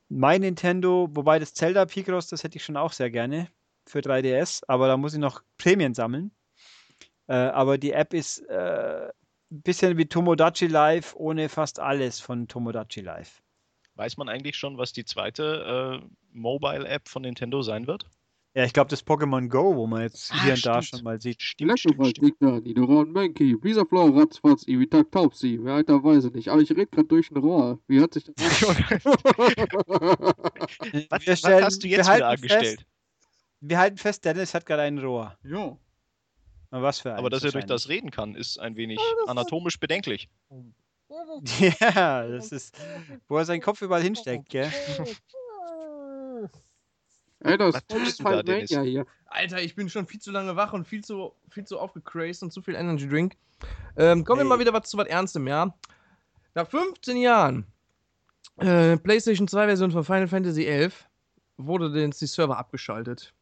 mein Nintendo, wobei das Zelda Picross, das hätte ich schon auch sehr gerne für 3DS, aber da muss ich noch Prämien sammeln. Äh, aber die App ist äh, ein bisschen wie Tomodachi Live ohne fast alles von Tomodachi Live. Weiß man eigentlich schon, was die zweite äh, Mobile-App von Nintendo sein wird? Ja, ich glaube, das Pokémon Go, wo man jetzt Ah, hier und da schon mal sieht. Stimmt, stimmt, stimmt. Elektrowald, Nidoran, Mankey, Visaflor, Ratzfatz, Ivitak, Taubsi. Wer alter weiß ich nicht. Aber ich rede gerade durch ein Rohr. Wie hat sich das [LAUGHS] Was, Wir was stellen- hast du jetzt halten wieder angestellt? Fest, wir halten fest, Dennis hat gerade ein Rohr. Ja. Na, Was für ein Aber dass er durch das reden kann, ist ein wenig anatomisch bedenklich. [LAUGHS] Ja, das ist, wo er seinen Kopf überall hinsteckt, gell? [LAUGHS] Ey, das Was ist da? Mania hier. Alter, ich bin schon viel zu lange wach und viel zu, viel zu aufgecrazed und zu viel Energy Drink. Ähm, kommen wir Hey. mal wieder was zu was Ernstem, ja? Nach 15 Jahren äh, PlayStation 2 Version von Final Fantasy 11 wurde denn die Server abgeschaltet.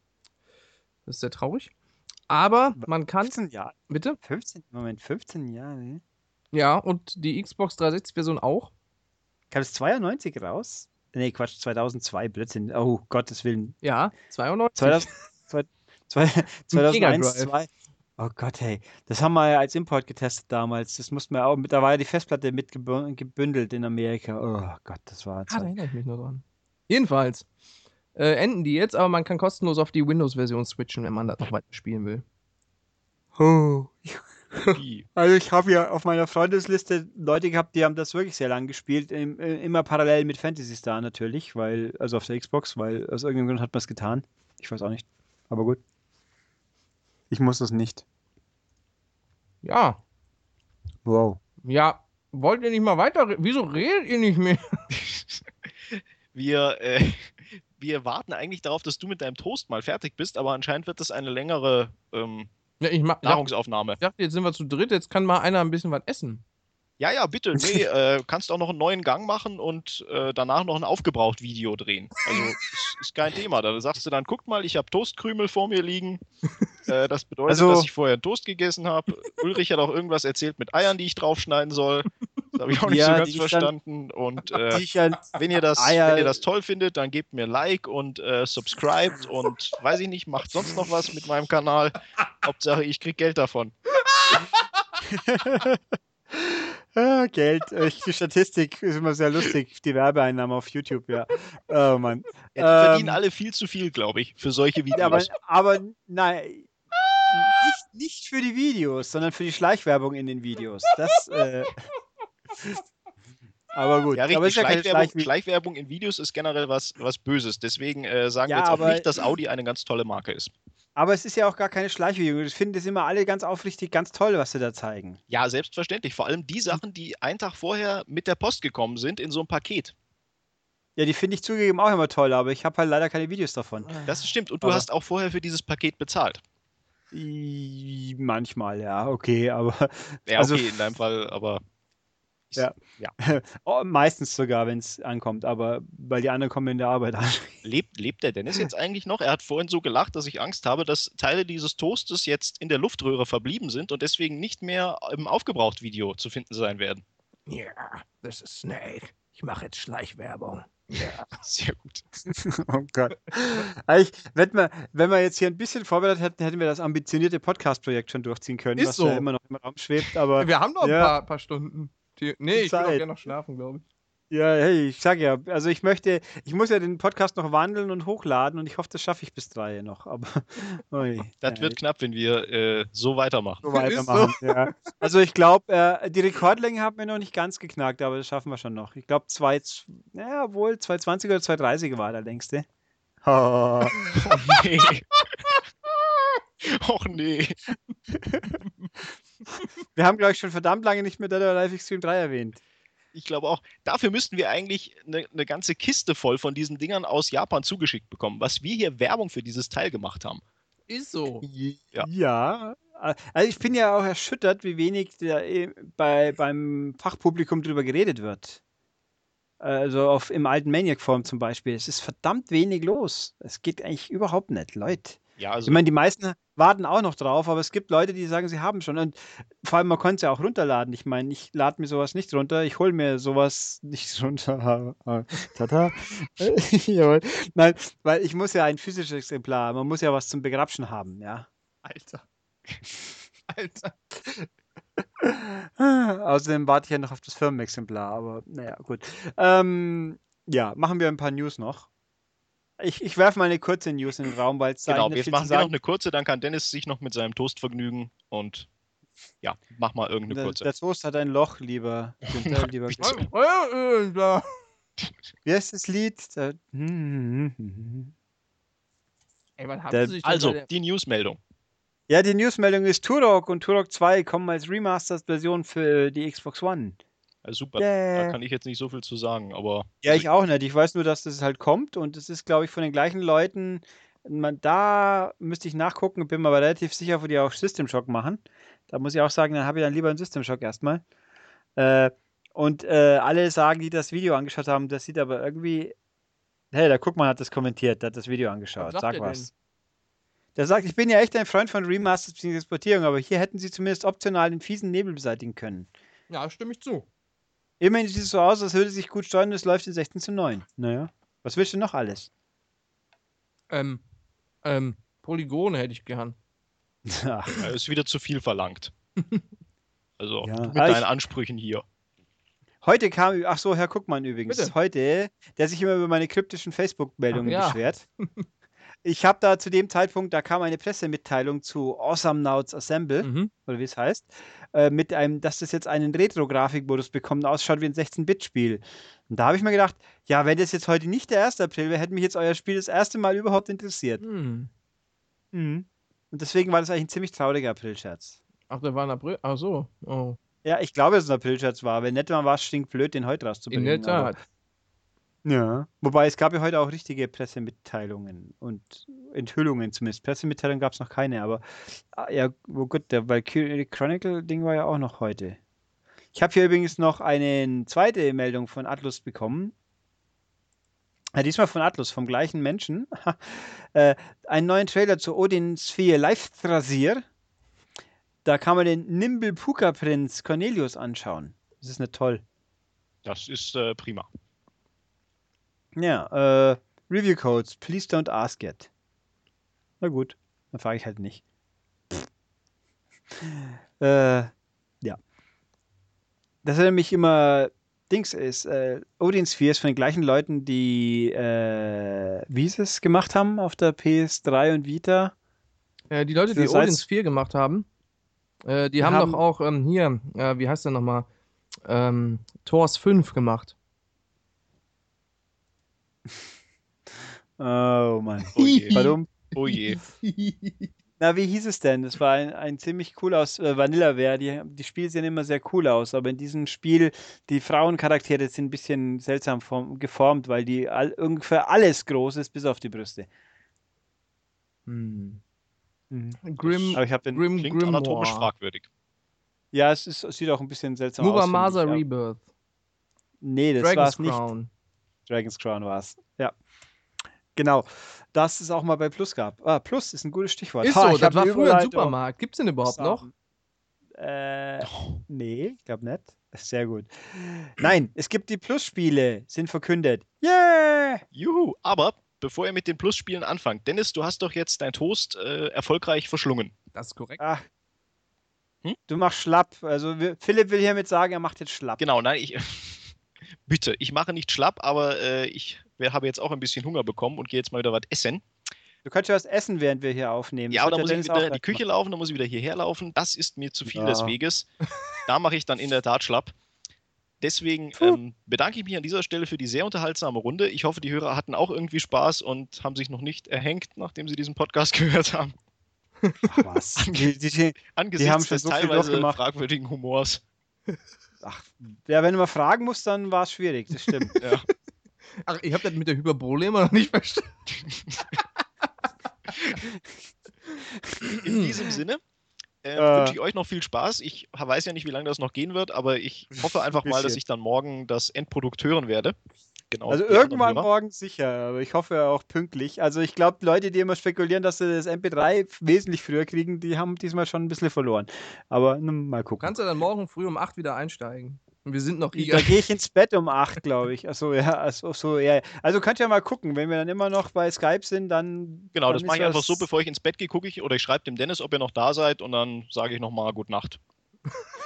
Das ist sehr traurig. Aber man kann. 15 Jahre. Bitte? 15, Moment, 15 Jahre. ne? Ja, und die Xbox 360 Version auch. Kam es 92 raus? Nee, Quatsch, 2002, Blödsinn. Oh, Gottes Willen. Ja, 92. 2000, zwei- zwei- [LAUGHS] 2001, Mega Drive. 2. Oh Gott, hey. Das haben wir ja als Import getestet damals. Das mussten wir auch, mit- da war ja die Festplatte mitgebündelt in Amerika. Oh Gott, das war Ah, da Zeit. erinnere ich mich nur dran. Jedenfalls äh, enden die jetzt, aber man kann kostenlos auf die Windows-Version switchen, wenn man das noch weiter spielen will. Oh. Wie? [LAUGHS] Also ich habe ja auf meiner Freundesliste Leute gehabt, die haben das wirklich sehr lang gespielt. Im, äh, immer parallel mit Fantasy Star natürlich, weil, also auf der Xbox, weil aus irgendeinem Grund hat man es getan. Ich weiß auch nicht. Aber gut. Ich muss das nicht. Ja, Wow. ja. Wollt ihr nicht mal weiter? Wieso redet ihr nicht mehr? [LAUGHS] Wir, äh, wir warten eigentlich darauf, dass du mit deinem Toast mal fertig bist, aber anscheinend wird das eine längere ähm, Ja, ich, ma- ich Nahrungsaufnahme. dachte, jetzt sind wir zu dritt, jetzt kann mal einer ein bisschen was essen. Ja, ja, bitte. [LAUGHS] Nee, äh, kannst auch noch einen neuen Gang machen und äh, danach noch ein Aufgebraucht-Video drehen. Also ist, ist kein Thema. Da sagst du dann, guck mal, ich habe Toastkrümel vor mir liegen. Äh, das bedeutet, Also- dass ich vorher einen Toast gegessen habe. Ulrich hat auch irgendwas erzählt mit Eiern, die ich draufschneiden soll. Das habe ich auch nicht Ja, so ganz ich dann- verstanden. Und äh, ja, wenn ihr das, Eier- wenn ihr das toll findet, dann gebt mir Like und äh, subscribed und weiß ich nicht, macht sonst noch was mit meinem Kanal. Hauptsache, ich krieg Geld davon. [LAUGHS] ah, Geld. äh, Die Statistik ist immer sehr lustig. Die Werbeeinnahmen auf YouTube, ja. Oh Mann. Ja, die verdienen Ähm, alle viel zu viel, glaube ich, für solche Videos. Aber, aber nein. Nicht, nicht für die Videos, sondern für die Schleichwerbung in den Videos. Das, äh, Aber gut. Ja, aber richtig. keine Schleichwerbung, Schleichwe- Schleichwerbung in Videos ist generell was, was Böses. Deswegen äh, sagen Ja, wir jetzt auch aber- nicht, dass Audi eine ganz tolle Marke ist. Aber es ist ja auch gar keine Schleichwerbung. Ich finde das immer alle ganz aufrichtig, ganz toll, was sie da zeigen. Ja, selbstverständlich. Vor allem die Sachen, die einen Tag vorher mit der Post gekommen sind in so einem Paket. Ja, die finde ich zugegeben auch immer toll, aber ich habe halt leider keine Videos davon. Das stimmt. Und du Aber- hast auch vorher für dieses Paket bezahlt. Manchmal, ja, okay, aber Ja, Also- okay, in deinem Fall, aber. Ja. [LAUGHS] oh, meistens sogar, wenn es ankommt, aber weil die anderen kommen in der Arbeit an. Lebt, lebt der Dennis jetzt eigentlich noch? Er hat vorhin so gelacht, dass ich Angst habe, dass Teile dieses Toastes jetzt in der Luftröhre verblieben sind und deswegen nicht mehr im Aufgebraucht-Video zu finden sein werden. Ja, das ist Snake. Ich mache jetzt Schleichwerbung. [LAUGHS] Sehr gut. [LAUGHS] Oh Gott. Eigentlich, wenn, wir, wenn wir jetzt hier ein bisschen vorbereitet hätten, hätten wir das ambitionierte Podcast-Projekt schon durchziehen können, Ist was so. ja immer noch im Raum schwebt. Aber Wir haben noch ein Ja. paar, paar Stunden. Die, nee, ich will auch Zeit. gerne noch schlafen, glaube ich. ja, hey, ich sag ja, also ich möchte, ich muss ja den Podcast noch wandeln und hochladen und ich hoffe, das schaffe ich bis drei noch. Aber [LAUGHS] ui, Das ja, wird knapp, wenn wir äh, so weitermachen. so [LAUGHS] weitermachen. Ja. Also ich glaube, äh, die Rekordlänge haben wir noch nicht ganz geknackt, aber das schaffen wir schon noch. Ich glaube, zwei, ja, wohl 220 oder 230 war der längste. [LAUGHS] Oh. Nee. Och nee. [LAUGHS] Wir haben, glaube ich, schon verdammt lange nicht mehr Dead or Alive Extreme 3 erwähnt. Ich glaube auch, dafür müssten wir eigentlich eine ne ganze Kiste voll von diesen Dingern aus Japan zugeschickt bekommen, was wir hier Werbung für dieses Teil gemacht haben. Ist so. Ja. Ja. Also ich bin ja auch erschüttert, wie wenig da eh bei, beim Fachpublikum drüber geredet wird. Also auf, im alten Maniac-Form zum Beispiel. Es ist verdammt wenig los. Es geht eigentlich überhaupt nicht, Leute. Ja, also Ich meine, die meisten warten auch noch drauf, aber es gibt Leute, die sagen, sie haben schon. Und vor allem, man konnte es ja auch runterladen. Ich meine, ich lade mir sowas nicht runter. Ich hole mir sowas nicht [LAUGHS] runter. Tata. [LAUGHS] Jawohl. Nein, weil ich muss ja ein physisches Exemplar. Man muss ja was zum Begrapschen haben, ja. Alter. [LAUGHS] Alter. Außerdem warte ich ja noch auf das Firmenexemplar, aber naja, gut. Ähm, ja, machen wir ein paar News noch. Ich, ich werfe mal eine kurze News in den Raum, weil es da genau, viel machen wir noch eine kurze, dann kann Dennis sich noch mit seinem Toast vergnügen und ja, mach mal irgendeine der, kurze. der Toast hat ein Loch, lieber Günther, [LAUGHS] lieber. Günther. Wie heißt das Lied? Da- Ey, wann haben Der- sie sich Also, der- die Newsmeldung. Ja, die Newsmeldung ist Turok und Turok 2 kommen als Remastered-Version für die Xbox One. Super, Yeah. da kann ich jetzt nicht so viel zu sagen, aber Ja, ich auch nicht. Ich weiß nur, dass das halt kommt und es ist, glaube ich, von den gleichen Leuten. Man, da müsste ich nachgucken, bin mir aber relativ sicher, wo die auch System Shock machen. Da muss ich auch sagen, dann habe ich dann lieber einen System Shock erstmal. Äh, und äh, alle sagen, die das Video angeschaut haben, das sieht aber irgendwie. Hey, der Guckmann hat das kommentiert, der hat das Video angeschaut. Sag was. Der sagt, ich bin ja echt ein Freund von Remasters bzw. Exportierung, aber hier hätten sie zumindest optional den fiesen Nebel beseitigen können. Ja, stimme ich zu. Immerhin sieht es so aus, als würde sich gut steuern und es läuft in 16 zu 9. Naja. Was willst du noch alles? Ähm, ähm, Polygone hätte ich gern. [LAUGHS] Ja, ist wieder zu viel verlangt. [LAUGHS] Also Ja. mit Ah, ich- deinen Ansprüchen hier. Heute kam, ach so, Herr Guckmann übrigens, Bitte. heute, der sich immer über meine kryptischen Facebook-Meldungen ja. beschwert. [LAUGHS] Ich habe da zu dem Zeitpunkt, da kam eine Pressemitteilung zu Awesome Nauts Assemble, Mhm. oder wie es heißt, äh, mit einem, dass das jetzt einen Retro-Grafikmodus bekommt, und ausschaut wie ein 16-Bit-Spiel. Und da habe ich mir gedacht, ja, wenn das jetzt heute nicht der 1. April wäre, hätte mich jetzt euer Spiel das erste Mal überhaupt interessiert. Hm. Mhm. Und deswegen war das eigentlich ein ziemlich trauriger April-Scherz. Ach, der war in April. Ach so. Oh. Ja, ich glaube, dass es ein April-Scherz war. Wenn nicht, dann war es stinkblöd, den heute In rauszubringen. der aber- Tat. Ja. Wobei es gab ja heute auch richtige Pressemitteilungen und Enthüllungen zumindest. Pressemitteilungen gab es noch keine, aber ah, ja, oh gut, der Valkyrie Chronicle-Ding war ja auch noch heute. Ich habe hier übrigens noch eine zweite Meldung von Atlus bekommen. Ja, diesmal von Atlus, vom gleichen Menschen. [LAUGHS] äh, einen neuen Trailer zu Odin Sphere Live Thrasier. Da kann man den Nimble Puka Prinz Cornelius anschauen. Das ist nicht toll. Das ist äh, prima. Ja, äh, Review Codes, please don't ask it. Na gut, dann frage ich halt nicht. [LAUGHS] äh, ja. Das erinnert mich immer, Dings ist, äh, Odin Sphere ist von den gleichen Leuten, die äh, Vises gemacht haben auf der PS3 und Vita. Äh, die Leute, die Das heißt- Odins 4 gemacht haben, äh, die haben, haben- doch auch ähm, hier, äh, wie heißt der nochmal? ähm, Tors 5 gemacht. Oh Mann. Oh je. Warum? Oh je. Na, wie hieß es denn? Das war ein, ein ziemlich cool aus äh, Vanillaware. Die, die Spiele sehen immer sehr cool aus, aber in diesem Spiel, die Frauencharaktere sind ein bisschen seltsam form, geformt, weil die all, ungefähr alles groß ist, bis auf die Brüste. Hm. Mhm. Grim, Aber ich habe den. Grim Klingt anatomisch Grimoire. fragwürdig. Ja, es, ist, es sieht auch ein bisschen seltsam aus. Muramasa ich, aber- Rebirth. Nee, das war Dragon's es nicht. Dragon's Crown war es. Ja. Genau. Dass es auch mal bei Plus gab. Ah, Plus ist ein gutes Stichwort. Ist Ha, so, ich das war früher ein. Supermarkt. Gibt's den überhaupt noch? Äh, nee, ich glaube nicht. Sehr gut. Nein, es gibt die Plus-Spiele, sind verkündet. Yeah! Juhu, aber bevor ihr mit den Plus-Spielen anfangt, Dennis, du hast doch jetzt dein Toast äh, erfolgreich verschlungen. Das ist korrekt. Ach, Hm? du machst schlapp. Also wir- Philipp will hiermit sagen, er macht jetzt schlapp. Genau, nein, ich. Bitte, ich mache nicht schlapp, aber äh, ich habe jetzt auch ein bisschen Hunger bekommen und gehe jetzt mal wieder was essen. Du kannst ja was essen, während wir hier aufnehmen. Ja, aber da hat muss ich wieder in die Küche gemacht. laufen, da muss ich wieder hierher laufen. Das ist mir zu viel Ja. des Weges. Da mache ich dann in der Tat schlapp. Deswegen ähm, bedanke ich mich an dieser Stelle für die sehr unterhaltsame Runde. Ich hoffe, die Hörer hatten auch irgendwie Spaß und haben sich noch nicht erhängt, nachdem sie diesen Podcast [LAUGHS] gehört haben. Ach was. Die, die, die, Angesichts haben schon des so teilweise fragwürdigen Humors. Ach, ja, wenn du mal fragen musst, dann war es schwierig. Das stimmt. [LAUGHS] Ja. Ach, ich habe das mit der Hyperbole immer noch nicht verstanden. In diesem Sinne äh, Äh. wünsche ich euch noch viel Spaß. Ich weiß ja nicht, wie lange das noch gehen wird, aber ich hoffe einfach mal, dass ich dann morgen das Endprodukt hören werde. Genau. Also irgendwann morgen sicher, aber ich hoffe auch pünktlich. Also ich glaube, Leute, die immer spekulieren, dass sie das MP3 wesentlich früher kriegen, die haben diesmal schon ein bisschen verloren. Aber nun, mal Du gucken. kannst ja dann morgen früh um 8 wieder einsteigen. Und wir sind noch Da hier. gehe ich [LAUGHS] ins Bett um 8, glaube ich. Achso, ja, also, so, ja. Also könnt ihr mal gucken, wenn wir dann immer noch bei Skype sind, dann. Genau, dann das mache ich einfach so, bevor ich ins Bett gehe, gucke ich oder ich schreibe dem Dennis, ob ihr noch da seid und dann sage ich nochmal Gute Nacht. [LAUGHS]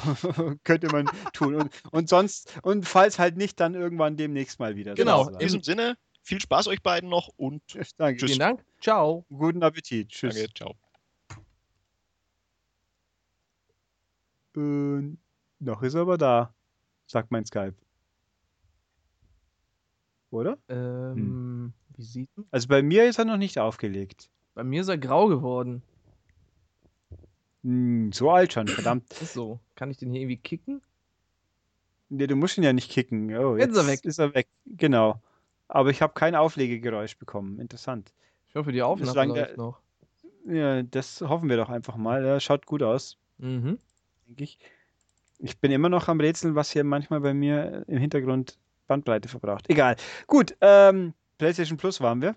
[LAUGHS] könnte man tun. Und, und sonst, und falls halt nicht, dann irgendwann demnächst mal wieder. Genau, In diesem Sinne, viel Spaß euch beiden noch und Danke. Tschüss. Vielen Dank. Ciao. Guten Appetit. Tschüss. danke, ciao. Äh, noch ist er aber da, sagt mein Skype. Oder? Ähm, wie sieht man? Also bei mir ist er noch nicht aufgelegt. Bei mir ist er grau geworden. Hm, so alt schon, verdammt. Ist so. Kann ich den hier irgendwie kicken? Nee, du musst ihn ja nicht kicken. Oh, Jetzt ist er weg. Ist er weg, genau. Aber ich habe kein Auflegegeräusch bekommen. Interessant. Ich hoffe, die Aufnahme läuft der- noch. Ja, das hoffen wir doch einfach mal. Er schaut gut aus, Mhm. denke ich. Ich bin immer noch am Rätseln, was hier manchmal bei mir im Hintergrund Bandbreite verbraucht. Egal. Gut, ähm, PlayStation Plus waren wir.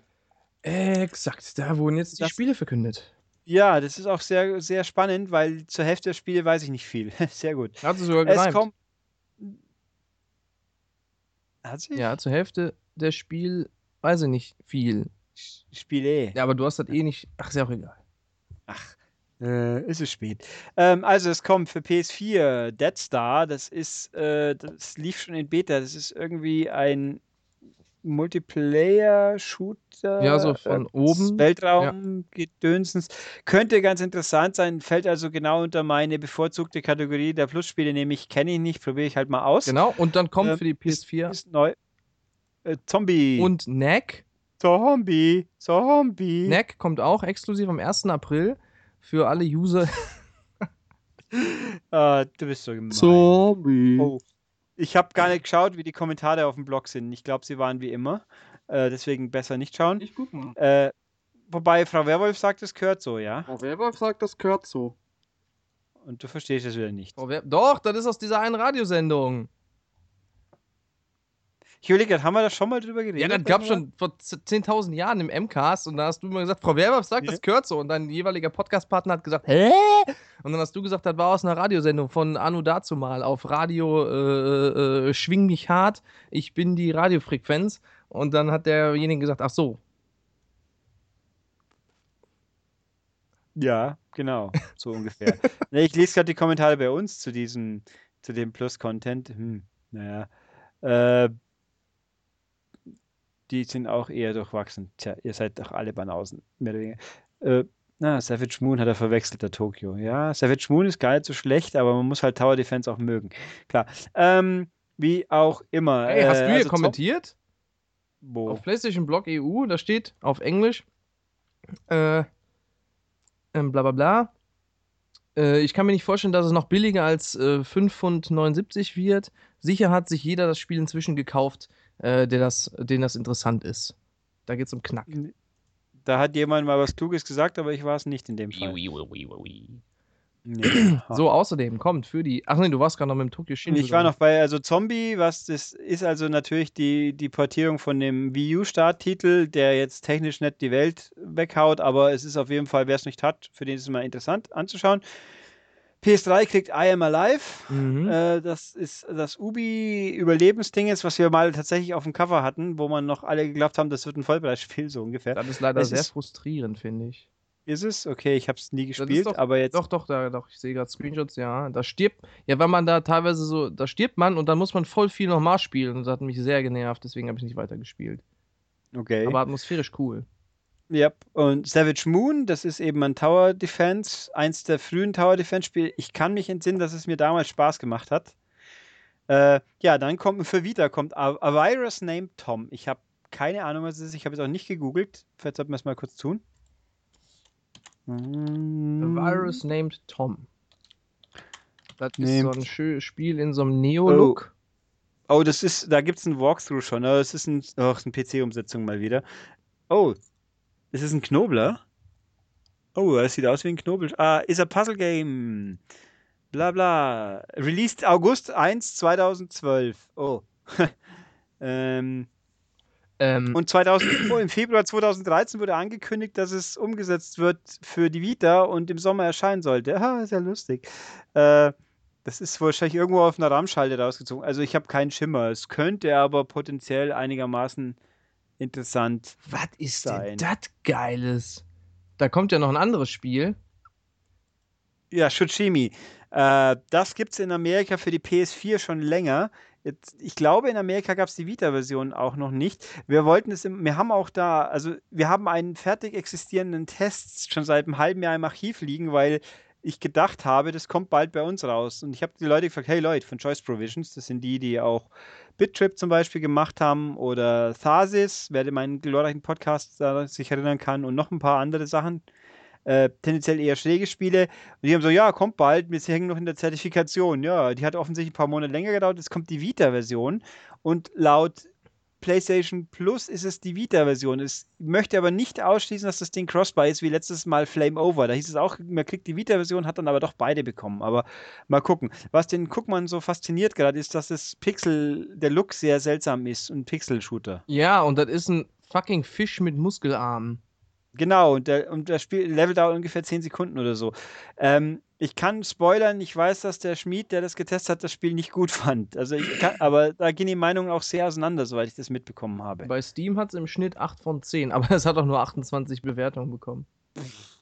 Exakt. Da wurden jetzt die Das- Spiele verkündet. Ja, das ist auch sehr, sehr spannend, weil zur Hälfte der Spiele weiß ich nicht viel. [LAUGHS] sehr gut. Hat sie sogar Es gereimt. kommt. Hat sie? Ja, zur Hälfte der Spiel weiß ich nicht viel. Spiele. Ja, aber du hast das eh nicht. Ach, ist ja auch egal. Ach, äh, ist es spät. Ähm, also es kommt für PS4 Dead Star. Das ist, äh, das lief schon in Beta. Das ist irgendwie ein Multiplayer-Shooter. Ja, so von äh, oben. Weltraum-Gedönsens. Könnte ganz interessant sein. Fällt also genau unter meine bevorzugte Kategorie der Plus-Spiele, nämlich kenne ich nicht, probiere ich halt mal aus. Genau. Und dann kommt Ähm, für die PS4 Ist neu. Äh, Zombie. und NAC. Zombie. Zombie. NAC kommt auch exklusiv am 1. April für alle User. [LAUGHS] Ah, du bist so gemein. Zombie. Oh. Ich habe gar nicht geschaut, wie die Kommentare auf dem Blog sind. Ich glaube, sie waren wie immer. Äh, deswegen besser nicht schauen. Ich guck mal. Äh, wobei Frau Werwolf sagt, es gehört so, ja? Frau Werwolf sagt, das gehört so. Und du verstehst es wieder nicht. Doch, das ist aus dieser einen Radiosendung. Ich überlege, haben wir da schon mal drüber geredet? Ja, das gab schon vor z- 10.000 Jahren im MCAST und da hast du immer gesagt, Frau sagt, Ja. das gehört so. Und dein jeweiliger Podcastpartner hat gesagt, hä? Und dann hast du gesagt, das war aus einer Radiosendung von Anu dazu mal auf Radio äh, äh, Schwing mich hart, ich bin die Radiofrequenz. Und dann hat derjenige gesagt, ach so. Ja, genau. So ungefähr. [LAUGHS] Ich lese gerade die Kommentare bei uns zu diesem, zu dem Plus-Content. Hm, naja. Äh, die sind auch eher durchwachsen. Tja, ihr seid doch alle Banausen, mehr oder weniger. Äh, Na, Savage Moon hat er verwechselt, der Tokio. Ja, Savage Moon ist gar nicht so schlecht, aber man muss halt Tower Defense auch mögen. Klar. Ähm, wie auch immer. Ey, hast äh, du hier also kommentiert? Wo? Auf PlayStation Blog EU, da steht auf Englisch, äh, ähm, bla bla bla. Äh, ich kann mir nicht vorstellen, dass es noch billiger als äh, 5,79 Pfund wird. Sicher hat sich jeder das Spiel inzwischen gekauft, äh, der das, den das interessant ist. Da geht's um Knack. Da hat jemand mal was Kluges gesagt, aber ich war es nicht in dem Fall. Ui, ui, ui. Nee. [CLEARS THROAT] So, außerdem kommt für die. Ach nee, du warst gerade noch mit dem Tokyo Shinju. Ich war noch bei, also Zombie, was das ist also natürlich die, die Portierung von dem Wii U-Starttitel, der jetzt technisch nicht die Welt weghaut, aber es ist auf jeden Fall, wer es nicht hat, für den ist es mal interessant anzuschauen. PS3 kriegt I Am Alive. Mhm. Äh, das ist das Ubi-Überlebensding, ist, was wir mal tatsächlich auf dem Cover hatten, wo man noch alle geglaubt haben, das wird ein Vollpreisspiel, so ungefähr. das ist leider es sehr ist- frustrierend, finde ich. Ist es? Okay, ich habe es nie gespielt, doch- aber jetzt. Doch, doch, da, doch, ich sehe gerade Screenshots, ja. Da stirbt, ja, wenn man da teilweise so, da stirbt man und dann muss man voll viel nochmal spielen. Und das hat mich sehr genervt, deswegen habe ich nicht weitergespielt. Okay. Aber atmosphärisch cool. Ja, und Savage Moon, das ist eben ein Tower Defense, eins der frühen Tower Defense Spiele. Ich kann mich entsinnen, dass es mir damals Spaß gemacht hat. Äh, ja, dann kommt für Vita kommt A, A Virus Named Tom. Ich habe keine Ahnung, was es ist. Ich habe es auch nicht gegoogelt. Vielleicht sollten wir es mal kurz tun. A Mm. Virus named Tom. Das ist Nee. so ein schönes Spiel in so einem Neo-Look. Oh, das ist, da gibt es ein Walkthrough schon. Oh, das ist, ein, oh, das ist eine PC-Umsetzung mal wieder. Oh, das ist ein Knobler. Oh, das sieht aus wie ein Knobel. Ah, ist ein Puzzle-Game. Bla bla. Released August 1, 2012. Oh. [LAUGHS] ähm, Ähm, und 2000, oh, im Februar 2013 wurde angekündigt, dass es umgesetzt wird für die Vita und im Sommer erscheinen sollte. Ah, ist ja lustig. Äh, das ist wahrscheinlich irgendwo auf einer RAM-Schalte rausgezogen. Also ich habe keinen Schimmer. Es könnte aber potenziell einigermaßen interessant. was ist sein. denn das Geiles? Da kommt ja noch ein anderes Spiel. Ja, Shushimi. Äh, das gibt es in Amerika für die PS4 schon länger. Jetzt, ich glaube, in Amerika gab es die Vita-Version auch noch nicht. Wir wollten es, im, wir haben auch da, also wir haben einen fertig existierenden Test schon seit einem halben Jahr im Archiv liegen, weil ich gedacht habe, das kommt bald bei uns raus. Und ich habe die Leute gefragt, hey Leute von Choice Provisions, das sind die, die auch BitTrip zum Beispiel gemacht haben oder Thasis, wer meinen glorreichen Podcast sich erinnern kann und noch ein paar andere Sachen. Äh, tendenziell eher schräge Spiele. Und die haben so, ja, kommt bald, wir hängen noch in der Zertifikation. Ja, die hat offensichtlich ein paar Monate länger gedauert. Jetzt kommt die Vita-Version. Und laut PlayStation Plus ist es die Vita-Version. Es möchte aber nicht ausschließen, dass das Ding crossbar ist, wie letztes Mal Flame Over. Da hieß es auch, man kriegt die Vita-Version, hat dann aber doch beide bekommen. Aber mal gucken. Was den Guckmann so fasziniert gerade ist, dass das Pixel, der Look sehr seltsam ist. Ein Pixel-Shooter. Ja, und das ist ein fucking Fisch mit Muskelarmen. Genau, und, der, und das Spiel Level dauert ungefähr 10 Sekunden oder so. Ähm, ich kann spoilern, ich weiß, dass der Schmied, der das getestet hat, das Spiel nicht gut [LAUGHS] fand. Also ich kann, aber da gehen die Meinungen auch sehr auseinander, soweit ich das mitbekommen habe. Bei Steam hat es im Schnitt 8 von 10, aber [LAUGHS] es hat auch nur 28 Bewertungen bekommen.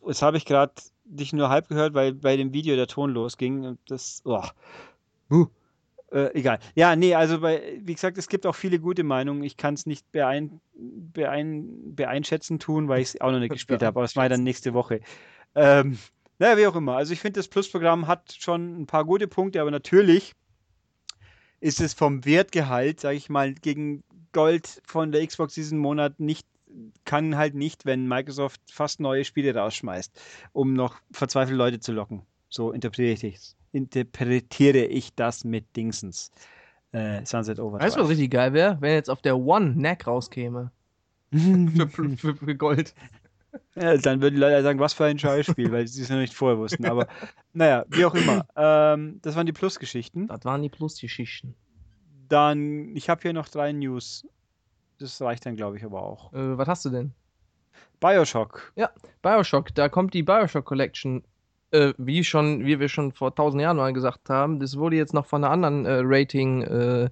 Das habe ich gerade dich nur halb gehört, weil bei dem Video der Ton losging. Und das, oh. Huh. Äh, egal. Ja, nee, also bei, wie gesagt, es gibt auch viele gute Meinungen. Ich kann es nicht beein, beein, beeinschätzen tun, weil ich es auch noch nicht gespielt habe. Aber mache ich dann nächste Woche. Ähm, naja, wie auch immer. Also ich finde, das Plus-Programm hat schon ein paar gute Punkte, aber natürlich ist es vom Wertgehalt, sage ich mal, gegen Gold von der Xbox diesen Monat nicht, kann halt nicht, wenn Microsoft fast neue Spiele rausschmeißt, um noch verzweifelte Leute zu locken. So interpretiere ich es interpretiere ich das mit Dingsens. Äh, Sunset Overdrive. Weißt du, was richtig geil wäre? Wenn jetzt auf der One Neck rauskäme. [LAUGHS] für, für, für Gold. ja, dann würden die Leute sagen, was für ein Scheißspiel, weil sie es noch nicht vorher wussten. Aber naja, wie auch immer. Ähm, das waren die Plus-Geschichten. Das waren die Plus-Geschichten. Dann, ich habe hier noch drei News. Das reicht dann, glaube ich, aber auch. Äh, was hast du denn? Bioshock. Bioshock, da kommt die Bioshock Collection. Äh, wie schon, wie wir schon vor tausend Jahren mal gesagt haben, das wurde jetzt noch von einer anderen äh, Rating, äh,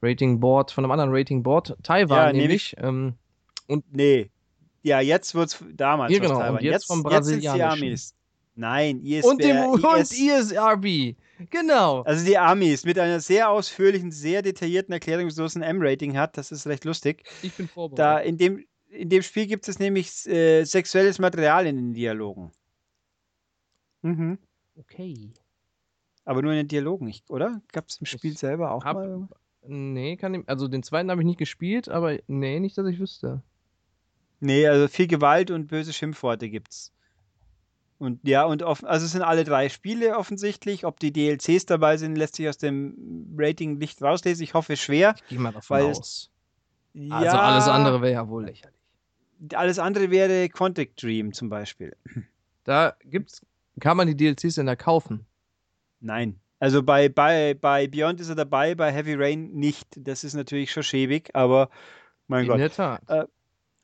Rating Board, von einem anderen Rating Board, Taiwan Ja, nämlich. Ähm, Nee. Ja, jetzt wird es damals Ja, genau, und Taiwan. jetzt vom Jetzt sind die Brasilianischen. Amis. Nein, ISBR, und dem und IS, ESRB. Genau. Also die Amis mit einer sehr ausführlichen, sehr detaillierten Erklärung, wieso es ein M-Rating hat, das ist recht lustig. Ich bin Da vorbereitet. in dem, in dem Spiel gibt es nämlich äh, sexuelles Material in den Dialogen. Mhm. Okay. Aber nur in den Dialogen, nicht, oder? Gab es im Spiel Ich selber auch hab- mal? Nee, kann ich, also den zweiten habe ich nicht gespielt, aber nee, nicht, dass ich wüsste. Nee, also viel Gewalt und böse Schimpfworte gibt's. Und ja, und off also es sind alle drei Spiele offensichtlich. Ob die DLCs dabei sind, lässt sich aus dem Rating nicht rauslesen. Ich hoffe schwer. Ich gehe mal davon Weil es- aus. Also ja, alles andere wäre ja wohl lächerlich. Alles andere wäre Quantic Dream zum Beispiel. Da gibt's, kann man die DLCs denn da kaufen? Nein. Also bei, bei, bei Beyond ist er dabei, bei Heavy Rain nicht. Das ist natürlich schon schäbig, aber mein In Gott. der Tat. Äh,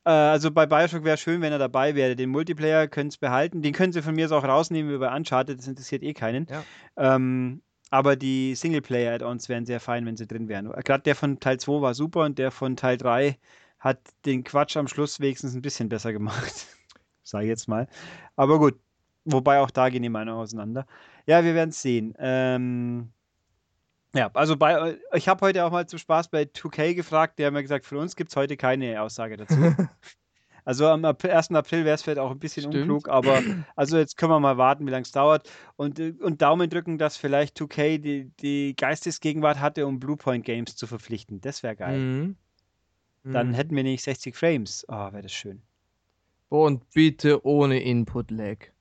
also bei Bioshock wäre schön, wenn er dabei wäre. Den Multiplayer können sie behalten. Den können sie von mir aus auch rausnehmen wie bei Uncharted. Das interessiert eh keinen. Ja. Ähm, aber die Singleplayer-Add-ons wären sehr fein, wenn sie drin wären. Gerade der von Teil 2 war super und der von Teil 3 hat den Quatsch am Schluss wenigstens ein bisschen besser gemacht. [LAUGHS] Sag ich jetzt mal. Aber gut. Wobei auch da gehen die Meinungen auseinander. Ja, wir werden es sehen. Ähm, ja, also bei, ich habe heute auch mal zum Spaß bei 2K gefragt, der hat mir gesagt, für uns gibt es heute keine Aussage dazu. [LAUGHS] Also am April, 1. April wäre es vielleicht auch ein bisschen Stimmt. unklug, aber also jetzt können wir mal warten, wie lange es dauert und, äh, und Daumen drücken, dass vielleicht 2K die, die Geistesgegenwart hatte, um Bluepoint Games zu verpflichten. Das wäre geil. Mhm. Dann Mhm. hätten wir nicht 60 Frames. Oh, wäre das schön. Und bitte ohne Input-Lag.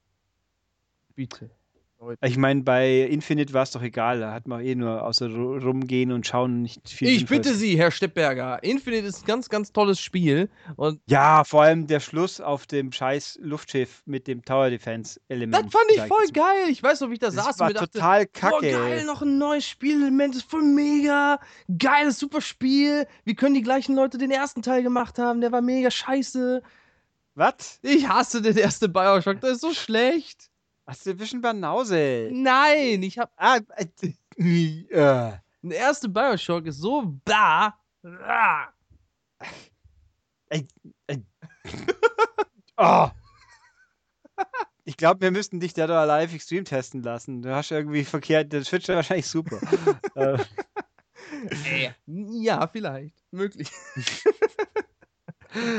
Leute. Ich meine, bei Infinite war es doch egal. Da hat man eh nur außer ru- rumgehen und schauen nicht viel. Ich Sinnvolles. bitte Sie, Herr Steppberger. Infinite ist ein ganz, ganz tolles Spiel. Und Ja, vor allem der Schluss auf dem scheiß Luftschiff mit dem Tower Defense Element. das fand ich voll geil. Ich weiß noch, wie ich da Das saß war und mir dachte, total boah, kacke. geil, noch ein neues Spielelement, ist voll mega. Geiles, super Spiel. Wie können die gleichen Leute den ersten Teil gemacht haben? Der war mega scheiße. Was? Ich hasse den ersten Bioshock, das ist so schlecht. Hast du ein bisschen Banause? Nein, ich hab. Ah, äh, äh, Der erste Bioshock ist so da. Ah. [LAUGHS] oh. Ich glaube, wir müssten dich da doch live Extreme testen lassen. Du hast irgendwie verkehrt, der Switch ist wahrscheinlich super. [LAUGHS] äh, Ja, vielleicht. Möglich. [LAUGHS]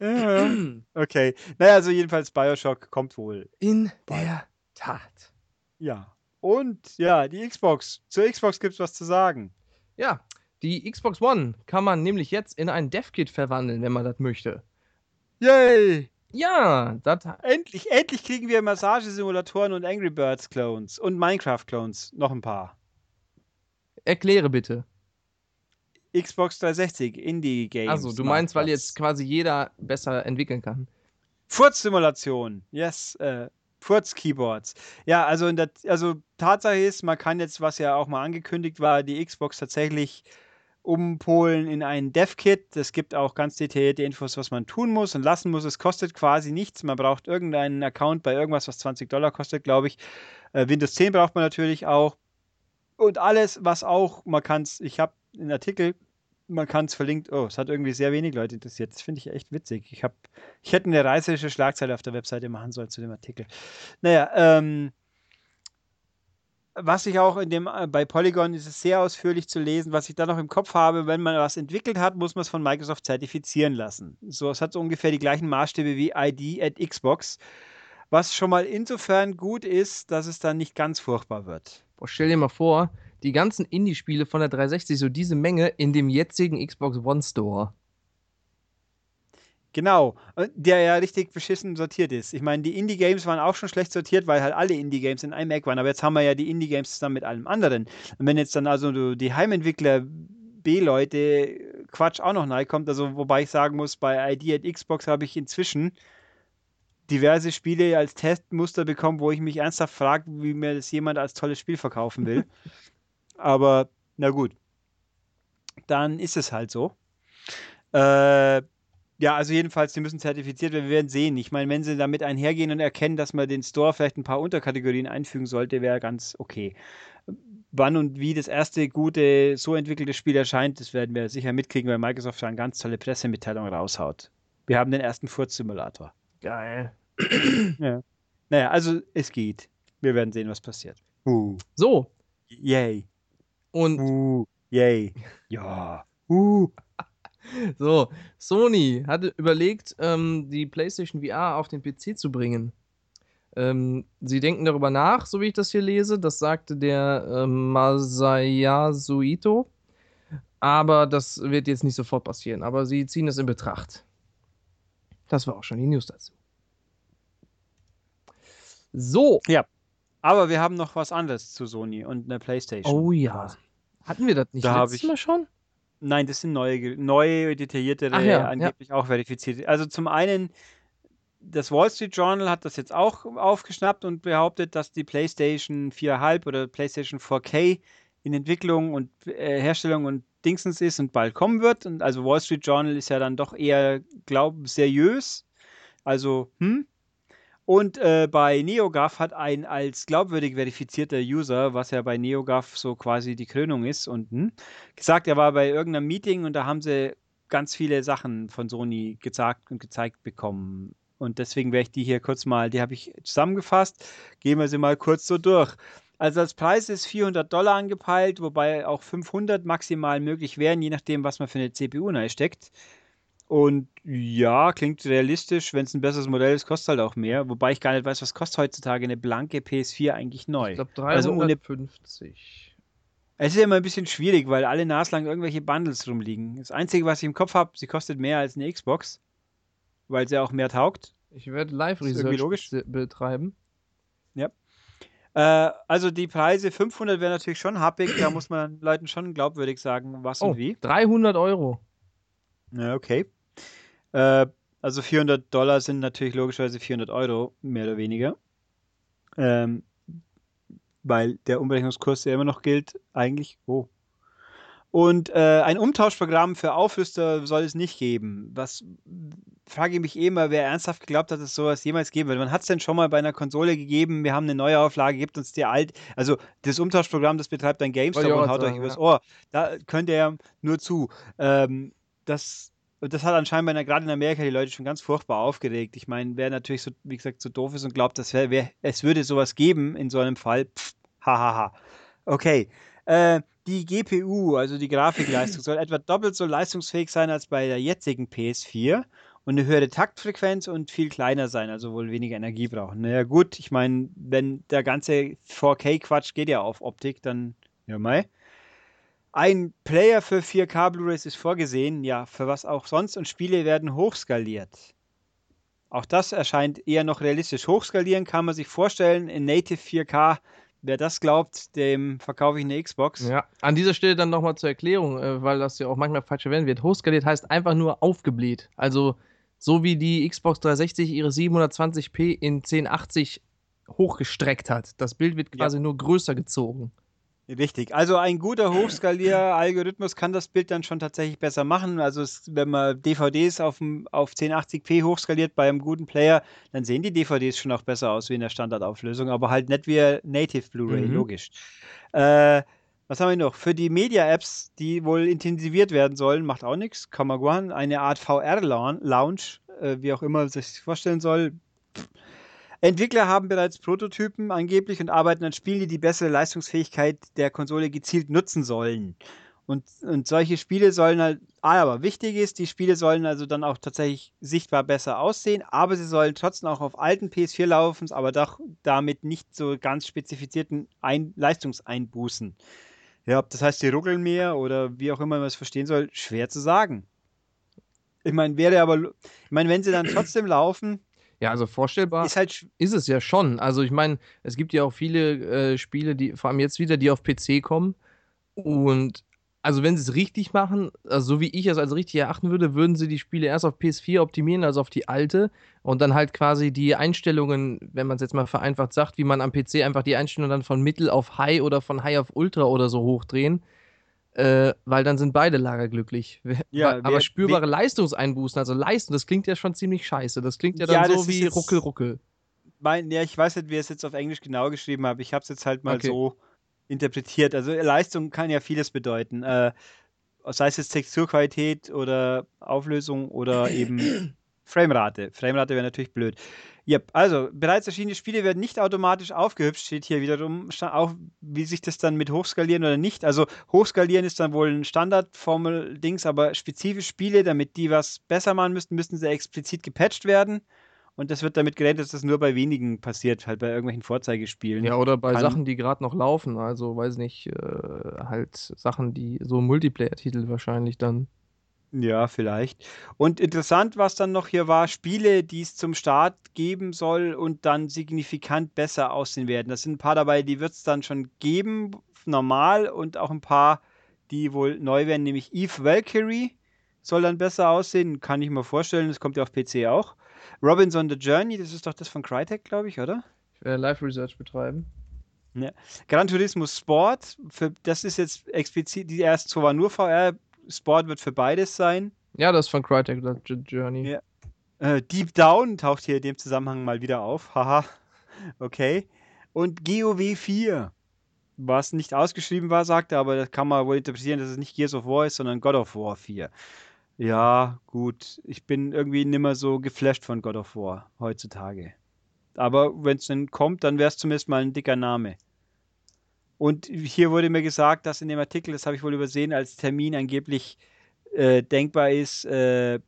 ja. okay. Naja, also jedenfalls Bioshock kommt wohl. In der Tat. Ja. Und ja, die Xbox. Zur Xbox gibt es was zu sagen. Ja, die Xbox One kann man nämlich jetzt in ein Dev-Kit verwandeln, wenn man das möchte. Yay! Ja, das. Endlich, endlich kriegen wir Massagesimulatoren und Angry Birds Clones und Minecraft Clones. Noch ein paar. Erkläre bitte. Xbox 360 Indie Games. Also, du meinst, weil jetzt quasi jeder besser entwickeln kann. Furz-Simulation. Yes. Äh, Furz-Keyboards. Ja, also, in der, also Tatsache ist, man kann jetzt, was ja auch mal angekündigt war, die Xbox tatsächlich umpolen in ein Dev-Kit. Es gibt auch ganz detaillierte Infos, was man tun muss und lassen muss. Es kostet quasi nichts. Man braucht irgendeinen Account bei irgendwas, was 20 Dollar kostet, glaube ich. Äh, Windows 10 braucht man natürlich auch. Und alles, was auch, man kann es, ich habe einen Artikel, man kann es verlinkt, oh, es hat irgendwie sehr wenig Leute interessiert. Das finde ich echt witzig. Ich habe, ich hätte eine reißerische Schlagzeile auf der Webseite machen sollen zu dem Artikel. Naja, ähm, was ich auch in dem, äh, bei Polygon ist es sehr ausführlich zu lesen, was ich da noch im Kopf habe, wenn man was entwickelt hat, muss man es von Microsoft zertifizieren lassen. So, es hat so ungefähr die gleichen Maßstäbe wie ID at Xbox, was schon mal insofern gut ist, dass es dann nicht ganz furchtbar wird. Boah, stell dir mal vor, die ganzen Indie-Spiele von der 360, so diese Menge in dem jetzigen Xbox One Store. Genau, äh, der ja richtig beschissen sortiert ist. Ich meine, die Indie-Games waren auch schon schlecht sortiert, weil halt alle Indie-Games in einem Eck waren. Aber jetzt haben wir ja die Indie-Games zusammen mit allem anderen. Und wenn jetzt dann also die Heimentwickler B-Leute Quatsch auch noch nahe kommt, also wobei ich sagen muss, bei ID at Xbox habe ich inzwischen diverse Spiele als Testmuster bekommen, wo ich mich ernsthaft frage, wie mir das jemand als tolles Spiel verkaufen will. [LAUGHS] Aber na gut, dann ist es halt so. Äh, ja, also jedenfalls, die müssen zertifiziert werden. Wir werden sehen. Ich meine, wenn sie damit einhergehen und erkennen, dass man den Store vielleicht ein paar Unterkategorien einfügen sollte, wäre ganz okay. Wann und wie das erste gute, so entwickelte Spiel erscheint, das werden wir sicher mitkriegen, weil Microsoft da eine ganz tolle Pressemitteilung raushaut. Wir haben den ersten Furz-Simulator. Geil. [CLEARS THROAT] Ja. Naja, also es geht. Wir werden sehen, was passiert. Uh, So, yay. Und Uh, yay. [LAUGHS] Ja. Uh. [LAUGHS] So, Sony hat überlegt, ähm, die PlayStation VR auf den PC zu bringen. Ähm, sie denken darüber nach, so wie ich das hier lese. Das sagte der Masayasu Ito. Aber das wird jetzt nicht sofort passieren. Aber sie ziehen es in Betracht. Das war auch schon die News dazu. So. Aber wir haben noch was anderes zu Sony und eine Playstation. Oh ja. Hatten wir das nicht Da letztes ich- Mal schon? Nein, das sind neue, neue detailliertere, Ach ja, ja. angeblich auch verifizierte. Also zum einen, das Wall Street Journal hat das jetzt auch aufgeschnappt und behauptet, dass die PlayStation 4.5 oder PlayStation 4K in Entwicklung und äh, Herstellung und Dingsens ist und bald kommen wird. Und also Wall Street Journal ist ja dann doch eher, glaub, seriös. Also, hm? Und äh, bei NeoGAF hat ein als glaubwürdig verifizierter User, was ja bei NeoGAF so quasi die Krönung ist, und hm, gesagt, er war bei irgendeinem Meeting und da haben sie ganz viele Sachen von Sony gesagt und gezeigt bekommen. Und deswegen werde ich die hier kurz mal, die habe ich zusammengefasst. Gehen wir sie mal kurz so durch. Also als Preis ist 400 Dollar angepeilt, wobei auch 500 maximal möglich wären, je nachdem, was man für eine CPU reinsteckt. Und ja, klingt realistisch. Wenn es ein besseres Modell ist, kostet halt auch mehr. Wobei ich gar nicht weiß, was kostet heutzutage eine blanke PS4 eigentlich neu. Ich glaube Also ohne 350. Es ist ja immer ein bisschen schwierig, weil alle naslang irgendwelche Bundles rumliegen. Das Einzige, was ich im Kopf habe, sie kostet mehr als eine Xbox, weil sie auch mehr taugt. Ich werde Live Ist irgendwie Research logisch. be- betreiben. Äh, also die Preise 500 wäre natürlich schon happig, da muss man Leuten schon glaubwürdig sagen, was Oh, und wie. 300 Euro. Ja, okay. Äh, also 400 Dollar sind natürlich logischerweise 400 Euro, mehr oder weniger. Ähm, weil der Umrechnungskurs ja immer noch gilt, eigentlich. Oh. Und äh, ein Umtauschprogramm für Aufrüster soll es nicht geben. Was frage ich mich eh immer, wer ernsthaft geglaubt hat, dass es sowas jemals geben wird. Man hat es denn schon mal bei einer Konsole gegeben, wir haben eine neue Auflage, gibt uns die alt. Also das Umtauschprogramm, das betreibt ein GameStop und haut euch sagen, übers ja. Ohr. Da könnt ihr ja nur zu. Ähm, das, und das hat anscheinend einer- gerade in Amerika die Leute schon ganz furchtbar aufgeregt. Ich meine, wer natürlich so, wie gesagt, so doof ist und glaubt, dass wär, wär, es würde sowas geben in so einem Fall, pff, hahaha. Okay. Äh, die GPU, also die Grafikleistung, soll etwa doppelt so leistungsfähig sein als bei der jetzigen PS4 und eine höhere Taktfrequenz und viel kleiner sein, also wohl weniger Energie brauchen. Naja, gut, ich meine, wenn der ganze 4K-Quatsch geht ja auf Optik, dann ja mal. Ein Player für 4K Blu-rays ist vorgesehen, ja, für was auch sonst, und Spiele werden hochskaliert. Auch das erscheint eher noch realistisch. Hochskalieren kann man sich vorstellen in Native 4K. Wer das glaubt, dem verkaufe ich eine Xbox. Ja, an dieser Stelle dann nochmal zur Erklärung, äh, weil das ja auch manchmal falsch verwendet wird. Hochskaliert heißt einfach nur aufgebläht. Also so wie die Xbox 360 ihre 720p in 1080 hochgestreckt hat. Das Bild wird quasi nur größer gezogen. Richtig. Also ein guter Hochskalier-Algorithmus kann das Bild dann schon tatsächlich besser machen. Also es, wenn man DVDs auf, auf 1080p hochskaliert bei einem guten Player, dann sehen die DVDs schon auch besser aus wie in der Standardauflösung, aber halt nicht wie Native Blu-ray, Mhm. logisch. Äh, was haben wir noch? Für die Media-Apps, die wohl intensiviert werden sollen, macht auch nichts. Kann man guan. Eine Art VR-Lounge, äh, wie auch immer sich das vorstellen soll. Pff. Entwickler haben bereits Prototypen angeblich und arbeiten an Spielen, die die bessere Leistungsfähigkeit der Konsole gezielt nutzen sollen. Und, und solche Spiele sollen halt, ah, aber wichtig ist, die Spiele sollen also dann auch tatsächlich sichtbar besser aussehen, aber sie sollen trotzdem auch auf alten PS4 laufen, aber doch damit nicht so ganz spezifizierten Ein Leistungseinbußen. Ja, ob das heißt, die ruckeln mehr oder wie auch immer man es verstehen soll, schwer zu sagen. Ich meine, wäre aber, ich meine, wenn sie dann trotzdem laufen, Ja, also vorstellbar ist halt, ist es ja schon. Also ich meine, es gibt ja auch viele äh, Spiele, die vor allem jetzt wieder, die auf PC kommen. Und also wenn sie es richtig machen, also so wie ich es als richtig erachten würde, würden sie die Spiele erst auf PS4 optimieren, also auf die alte. Und dann halt quasi die Einstellungen, wenn man es jetzt mal vereinfacht sagt, wie man am PC einfach die Einstellungen dann von Mittel auf High oder von High auf Ultra oder so hochdrehen. Äh, weil dann sind beide Lager glücklich. [LAUGHS] Ja, aber wer- spürbare Leistungseinbußen, also Leistung, das klingt ja schon ziemlich scheiße. Das klingt ja dann Ja, so wie jetzt- Ruckel, Ruckel. mein, ja, ich weiß nicht, wie er es jetzt auf Englisch genau geschrieben hat, aber ich habe es jetzt halt mal Okay. so interpretiert. Also Leistung kann ja vieles bedeuten. Äh, sei es jetzt Texturqualität oder Auflösung oder eben [CLEARS THROAT] Framerate. Framerate wäre natürlich blöd. Yep, also bereits erschienene Spiele werden nicht automatisch aufgehübscht, steht hier wiederum auch, wie sich das dann mit hochskalieren oder nicht. Also hochskalieren ist dann wohl ein Standardformel-Dings, aber spezifisch Spiele, damit die was besser machen müssten, müssten sie explizit gepatcht werden. Und das wird damit gerechnet, dass das nur bei wenigen passiert, halt bei irgendwelchen Vorzeigespielen. Ja, oder bei Kann- Sachen, die gerade noch laufen. Also, weiß nicht, äh, halt Sachen, die so Multiplayer-Titel wahrscheinlich dann. Ja, vielleicht. Und interessant, was dann noch hier war, Spiele, die es zum Start geben soll und dann signifikant besser aussehen werden. Das sind ein paar dabei, die wird es dann schon geben, normal, und auch ein paar, die wohl neu werden, nämlich Eve Valkyrie soll dann besser aussehen, kann ich mir vorstellen, das kommt ja auf PC auch. Robinson the Journey, das ist doch das von Crytek, glaube ich, oder? Ich werde Live-Research betreiben. Gran Turismo Sport, für, das ist jetzt explizit, die ersten zwei war nur VR, Sport wird für beides sein. Ja, das ist von Crytek, Journey. Ja. Äh, Deep Down taucht hier in dem Zusammenhang mal wieder auf. Haha. [LAUGHS] Okay. Und GOW 4. Was nicht ausgeschrieben war, sagte, aber das kann man wohl interpretieren, dass es nicht Gears of War ist, sondern God of War 4. Ja, gut. Ich bin irgendwie nimmer so geflasht von God of War heutzutage. Aber wenn es dann kommt, dann wäre es zumindest mal ein dicker Name. Und hier wurde mir gesagt, dass in dem Artikel, das habe ich wohl übersehen, als Termin angeblich äh, denkbar ist, äh,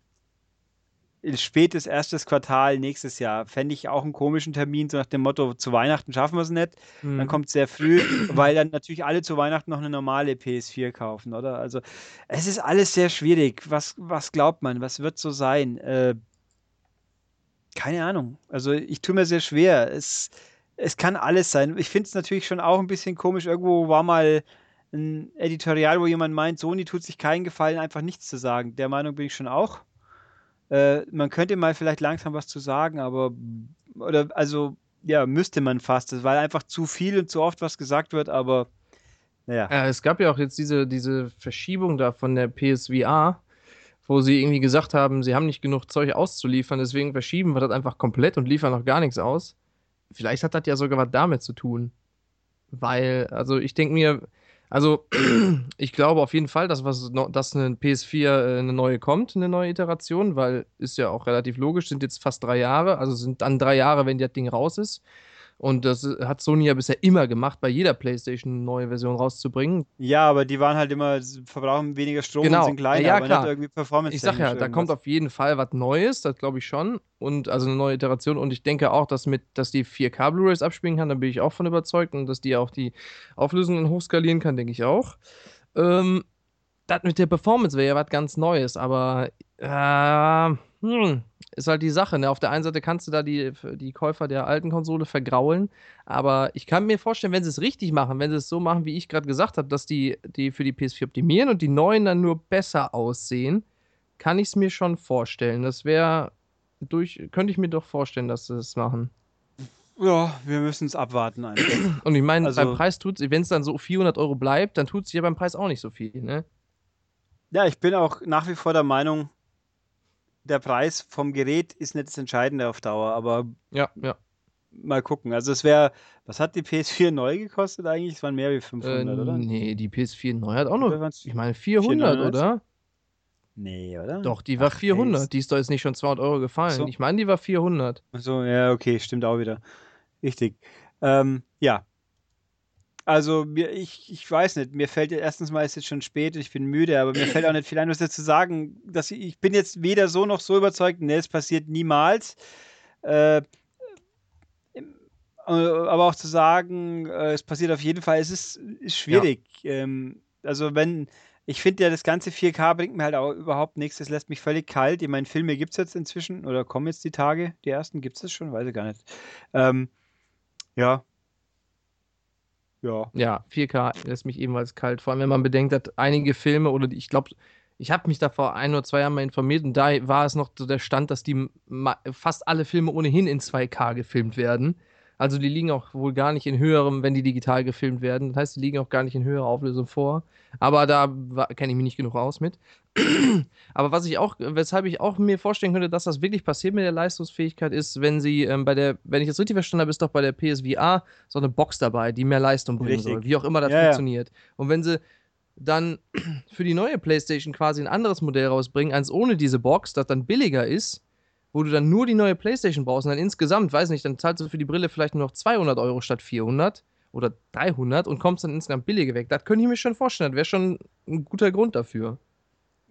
spätes erstes Quartal nächstes Jahr. Fände ich auch einen komischen Termin, so nach dem Motto, zu Weihnachten schaffen wir es nicht. Mhm. Dann kommt es sehr früh, weil dann natürlich alle zu Weihnachten noch eine normale PS4 kaufen, oder? Also es ist alles sehr schwierig. Was, was glaubt man? Was wird so sein? Äh, keine Ahnung. Also ich tue mir sehr schwer. Es, es kann alles sein. Ich finde es natürlich schon auch ein bisschen komisch. Irgendwo war mal ein Editorial, wo jemand meint, Sony tut sich keinen Gefallen, einfach nichts zu sagen. Der Meinung bin ich schon auch. Äh, man könnte mal vielleicht langsam was zu sagen, aber oder also ja, müsste man fast, weil einfach zu viel und zu oft was gesagt wird, aber naja. Ja, es gab ja auch jetzt diese, diese Verschiebung da von der PSVR, wo sie irgendwie gesagt haben, sie haben nicht genug Zeug auszuliefern, deswegen verschieben wir das einfach komplett und liefern noch gar nichts aus. Vielleicht hat das ja sogar was damit zu tun. Weil, also ich denke mir, also [CLEARS THROAT] ich glaube auf jeden Fall, dass, was, dass eine PS4 äh, eine neue kommt, eine neue Iteration, weil ist ja auch relativ logisch, sind jetzt fast drei Jahre, also sind dann drei Jahre, wenn das Ding raus ist. Und das äh, hat Sony ja bisher immer gemacht, bei jeder PlayStation eine neue Version rauszubringen. Ja, aber die waren halt immer, verbrauchen weniger Strom Genau. und sind kleiner, Ja, aber klar. irgendwie performance Ich sag ja, da kommt auf jeden Fall was Neues, das glaube ich schon. Und also eine neue Iteration. Und ich denke auch, dass mit, dass die 4K Blu-rays abspielen kann, da bin ich auch von überzeugt. Und dass die auch die Auflösungen hochskalieren kann, denke ich auch. Ähm, das mit der Performance wäre ja was ganz Neues, aber äh, hm, ist halt die Sache. Ne? Auf der einen Seite kannst du da die, die Käufer der alten Konsole vergraulen, aber ich kann mir vorstellen, wenn sie es richtig machen, wenn sie es so machen, wie ich gerade gesagt habe, dass die, die für die PS4 optimieren und die neuen dann nur besser aussehen, kann ich es mir schon vorstellen. Das wäre durch, könnte ich mir doch vorstellen, dass sie es machen. Ja, wir müssen es abwarten einfach. Und ich meine, Also- beim Preis tut es, wenn es dann so 400 Euro bleibt, dann tut es ja beim Preis auch nicht so viel, ne? Ja, ich bin auch nach wie vor der Meinung, der Preis vom Gerät ist nicht das Entscheidende auf Dauer, aber Ja, ja. mal gucken. Also es wäre, was hat die PS4 neu gekostet eigentlich? Es waren mehr wie 500, Äh, oder? nee, die PS4 neu hat auch noch, ich meine 400, 499? oder? Nee, oder? Doch, die war Ach, 400. ey, Die ist doch jetzt nicht schon 200 Euro gefallen. So. Ich meine, die war 400. Achso, ja, okay, stimmt auch wieder. Richtig. Ähm, ja. Also, mir, ich, ich weiß nicht, mir fällt erstens mal, ist jetzt schon spät, ich bin müde, aber mir fällt auch nicht viel ein, was dazu sagen. Dass ich, ich bin jetzt weder so noch so überzeugt, nee, es passiert niemals. Äh, äh, aber auch zu sagen, äh, es passiert auf jeden Fall, es ist, ist schwierig. Ähm, also, wenn, ich finde ja, das ganze 4K bringt mir halt auch überhaupt nichts, das lässt mich völlig kalt. Ich meine, Filme gibt es jetzt inzwischen oder kommen jetzt die Tage, die ersten gibt es schon, weiß ich gar nicht. Ähm, ja. Ja. Ja, 4K lässt mich ebenfalls kalt. Vor allem, wenn man bedenkt, dass einige Filme oder die, ich glaube, ich habe mich da vor ein oder zwei Jahren mal informiert und da war es noch so der Stand, dass die fast alle Filme ohnehin in 2K gefilmt werden. Also die liegen auch wohl gar nicht in höherem, wenn die digital gefilmt werden. Das heißt, die liegen auch gar nicht in höherer Auflösung vor. Aber da kenne ich mich nicht genug aus mit. Aber was ich auch, weshalb ich auch mir vorstellen könnte, dass das wirklich passiert mit der Leistungsfähigkeit, ist, wenn sie ähm, bei der, wenn ich das richtig verstanden habe, ist doch bei der PSVR so eine Box dabei, die mehr Leistung bringen Richtig. soll. Wie auch immer das Ja, ja. funktioniert. Und wenn sie dann [CLEARS THROAT] für die neue PlayStation quasi ein anderes Modell rausbringen, eins ohne diese Box, das dann billiger ist, wo du dann nur die neue Playstation brauchst und dann insgesamt, weiß nicht, dann zahlst du für die Brille vielleicht nur noch 200 Euro statt 400 oder 300 und kommst dann insgesamt billiger weg. Das könnte ich mir schon vorstellen. Das wäre schon ein guter Grund dafür.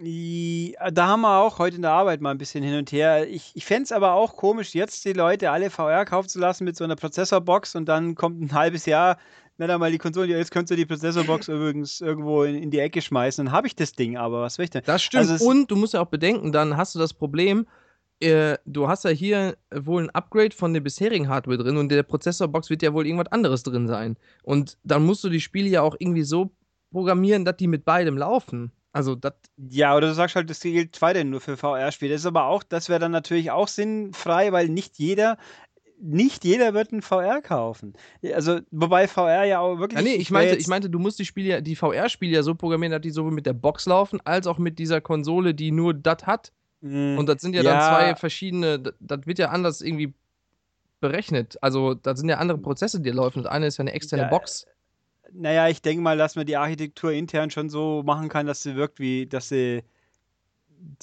Da haben wir auch heute in der Arbeit mal ein bisschen hin und her. Ich, ich fände es aber auch komisch, jetzt die Leute alle VR kaufen zu lassen mit so einer Prozessorbox und dann kommt ein halbes Jahr, nicht einmal die Konsole, jetzt könnt ihr die Prozessorbox übrigens irgendwo in, in die Ecke schmeißen, dann habe ich das Ding, aber was will ich denn? Das stimmt. Also und du musst ja auch bedenken, dann hast du das Problem, äh, du hast ja hier wohl ein Upgrade von der bisherigen Hardware drin und in der Prozessorbox wird ja wohl irgendwas anderes drin sein. Und dann musst du die Spiele ja auch irgendwie so programmieren, dass die mit beidem laufen. Also das Ja, oder du sagst halt, das gilt weiterhin nur für VR-Spiele. Das ist aber auch, das wäre dann natürlich auch sinnfrei, weil nicht jeder, nicht jeder wird ein VR kaufen. Also, wobei VR ja auch wirklich. Ja, nee, ich meinte, ich meinte, du musst die Spiele, ja- die VR-Spiele ja so programmieren, dass die sowohl mit der Box laufen, als auch mit dieser Konsole, die nur das hat. Mm, Und das sind ja, Ja. dann zwei verschiedene, das, das wird ja anders irgendwie berechnet. Also, das sind ja andere Prozesse, die laufen. Das eine ist ja eine externe Ja, Box. Naja, ich denke mal, dass man die Architektur intern schon so machen kann, dass sie wirkt wie, dass sie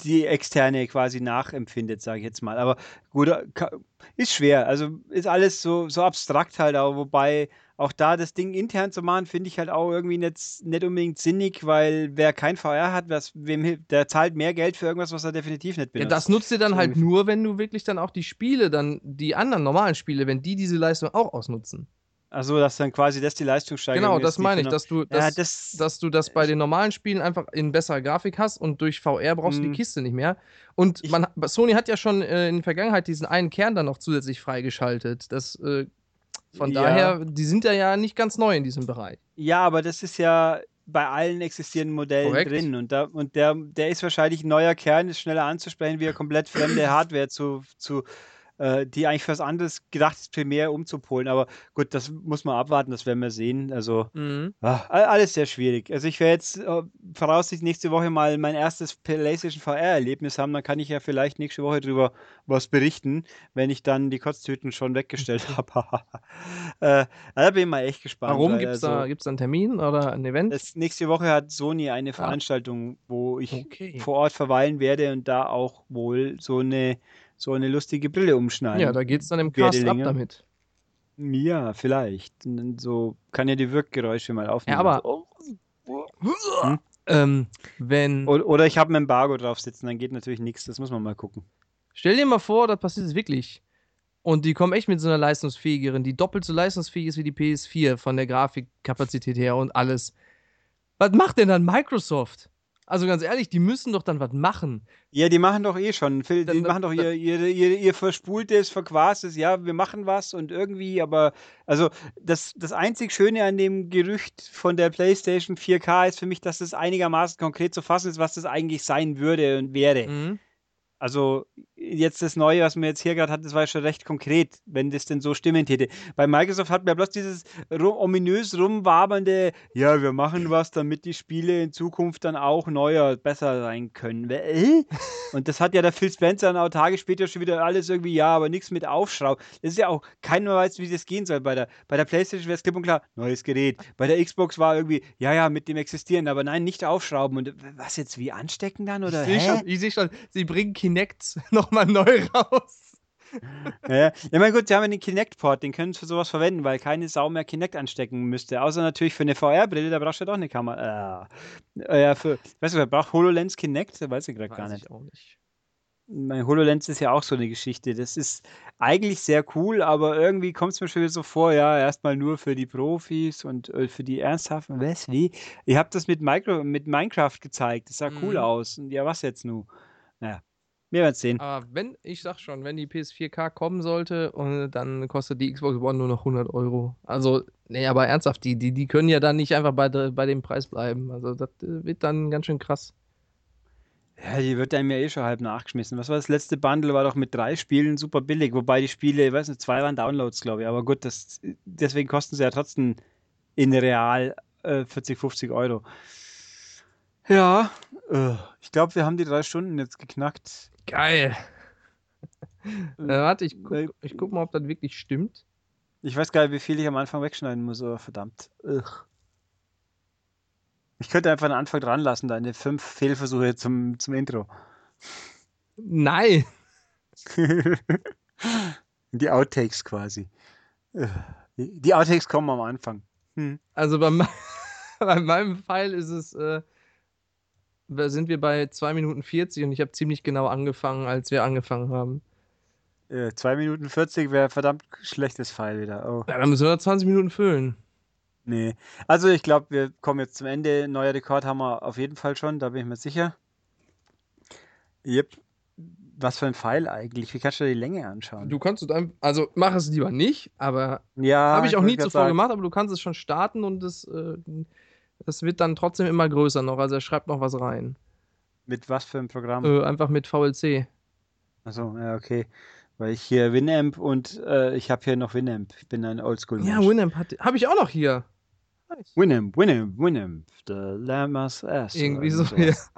die externe quasi nachempfindet, sage ich jetzt mal. Aber gut, ka- ist schwer. Also ist alles so, so abstrakt halt auch, wobei auch da das Ding intern zu machen, finde ich halt auch irgendwie nicht, nicht unbedingt sinnig, weil wer kein VR hat, was, wem, der zahlt mehr Geld für irgendwas, was er definitiv nicht Ja, benutzt. das nutzt dir dann So halt nur, wenn du wirklich dann auch die Spiele, dann die anderen normalen Spiele, wenn die diese Leistung auch ausnutzen. Also, dass dann quasi das die Leistungssteigerung Genau, ist. das die meine ich, dass du, Ja, dass, das, dass du das bei den normalen Spielen einfach in besserer Grafik hast und durch VR brauchst du Mhm. die Kiste nicht mehr. Und man, Sony hat ja schon äh, in der Vergangenheit diesen einen Kern dann noch zusätzlich freigeschaltet. Das, äh, von Ja. daher, die sind ja, ja nicht ganz neu in diesem Bereich. Ja, aber das ist ja bei allen existierenden Modellen Korrekt. drin. Und, da, und der, der ist wahrscheinlich ein neuer Kern, ist schneller anzusprechen, wie eine komplett fremde [CLEARS THROAT] Hardware zu, zu äh, die eigentlich für was anderes gedacht ist, primär umzupolen. Aber gut, das muss man abwarten, das werden wir sehen. Also Mhm. ah, all- alles sehr schwierig. Also ich werde jetzt äh, voraussichtlich nächste Woche mal mein erstes PlayStation VR-Erlebnis haben. Dann kann ich ja vielleicht nächste Woche drüber was berichten, wenn ich dann die Kotztüten schon weggestellt [LAUGHS] habe. [LAUGHS] äh, da bin ich mal echt gespannt. Warum gibt es also- da, gibt's da einen Termin oder ein Event? das nächste Woche hat Sony eine Veranstaltung, wo ich Okay. vor Ort verweilen werde und da auch wohl so eine, so eine lustige Brille umschneiden. Ja, da geht es dann im Cast ab damit. Ja, vielleicht. So kann ja die Wirkgeräusche mal aufnehmen. aber- So. Ähm, wenn. Oder, oder ich habe ein Embargo drauf sitzen, dann geht natürlich nichts. Das muss man mal gucken. Stell dir mal vor, das passiert wirklich. Und die kommen echt mit so einer leistungsfähigeren, die doppelt so leistungsfähig ist wie die PS4 von der Grafikkapazität her und alles. Was macht denn dann Microsoft? Also ganz ehrlich, die müssen doch dann was machen. Ja, die machen doch eh schon. Phil, Die Dann- machen doch ihr, ihr, ihr, ihr verspultes, verquastes, ja, wir machen was und irgendwie, aber also das, das einzig Schöne an dem Gerücht von der PlayStation 4K ist für mich, dass es einigermaßen konkret zu fassen ist, was das eigentlich sein würde und wäre. Mhm. Also jetzt das Neue, was man jetzt hier gerade hat, das war ja schon recht konkret, wenn das denn so stimmen täte. Bei Microsoft hat man ja bloß dieses ru ominös rumwabernde, ja, wir machen was, damit die Spiele in Zukunft dann auch neuer, besser sein können. Äh? [LAUGHS] Und das hat ja der Phil Spencer dann auch Tage später schon wieder alles irgendwie, ja, aber nichts mit Aufschrauben. Das ist ja auch, keiner weiß, wie das gehen soll. Bei der, bei der Playstation wäre es klipp und klar, neues Gerät. Bei der Xbox war irgendwie, ja, ja, mit dem existieren, aber nein, nicht aufschrauben. Und was jetzt, wie anstecken dann? Oder? Ich sehe schon, ich seh schon, sie bringen Kinect [LAUGHS] nochmal neu raus. Ja, ja. ja, mein Gott, sie haben ja den Kinect-Port, den können sie für sowas verwenden, weil keine Sau mehr Kinect anstecken müsste. Außer natürlich für eine VR-Brille, da brauchst du ja doch eine Kamera. Äh, ja, für, weißt du, wer braucht HoloLens Kinect? Das weiß ich gerade gar nicht. ich auch nicht. Mein HoloLens ist ja auch so eine Geschichte. Das ist eigentlich sehr cool, aber irgendwie kommt es mir schon wieder so vor, ja, erstmal nur für die Profis und äh, für die Ernsthaften. Was, wie? Ihr habt das mit, Micro, mit Minecraft gezeigt. Das sah cool Mhm. aus. Und ja, was jetzt nun? Naja, wir werden sehen. Aber wenn, ich sag schon, wenn die PS4K kommen sollte, und dann kostet die Xbox One nur noch 100 Euro. Also, nee, aber ernsthaft, die, die, die können ja dann nicht einfach bei, der- bei dem Preis bleiben. Also, das äh, wird dann ganz schön krass. Ja, die wird einem ja eh schon halb nachgeschmissen. Was war das letzte Bundle? War doch mit drei Spielen super billig. Wobei die Spiele, ich weiß nicht, zwei waren Downloads, glaube ich. Aber gut, das, deswegen kosten sie ja trotzdem in real äh, 40, 50 Euro. Ja, äh, ich glaube, wir haben die drei Stunden jetzt geknackt. Geil. äh, warte, ich Äh, guck, ich guck mal, ob das wirklich stimmt. Ich weiß gar nicht, wie viel ich am Anfang wegschneiden muss, aber verdammt. Ugh. Ich könnte einfach den Anfang dran lassen, deine fünf Fehlversuche zum, zum Intro. Nein. [LAUGHS] Die Outtakes quasi. Äh, Die Outtakes kommen am Anfang. Hm. Also bei, [LAUGHS] bei meinem Pfeil ist es, äh, sind wir bei 2 Minuten 40 und ich habe ziemlich genau angefangen, als wir angefangen haben. Äh, 2 Minuten 40 wäre verdammt schlechtes Pfeil wieder. Oh. Ja, dann müssen wir noch 20 Minuten füllen. Nee. Also ich glaube, wir kommen jetzt zum Ende. Neuer Rekord haben wir auf jeden Fall schon, da bin ich mir sicher. Yep. Was für ein Pfeil eigentlich? Wie kannst du dir die Länge anschauen? Du kannst es einfach, also mach es lieber nicht, aber ja, habe ich auch nie zuvor sagen. gemacht, aber du kannst es schon starten und es, äh, es wird dann trotzdem immer größer noch, also er schreibt noch was rein. Mit was für einem Programm? Äh, einfach mit VLC. Achso, ja, okay. Weil ich hier Winamp und äh, ich habe hier noch Winamp. Ich bin ein Oldschool. Ja, Winamp habe ich auch noch hier. Winamp, Winamp, Winamp. The Llamas Ass. Irgendwie so, sowas.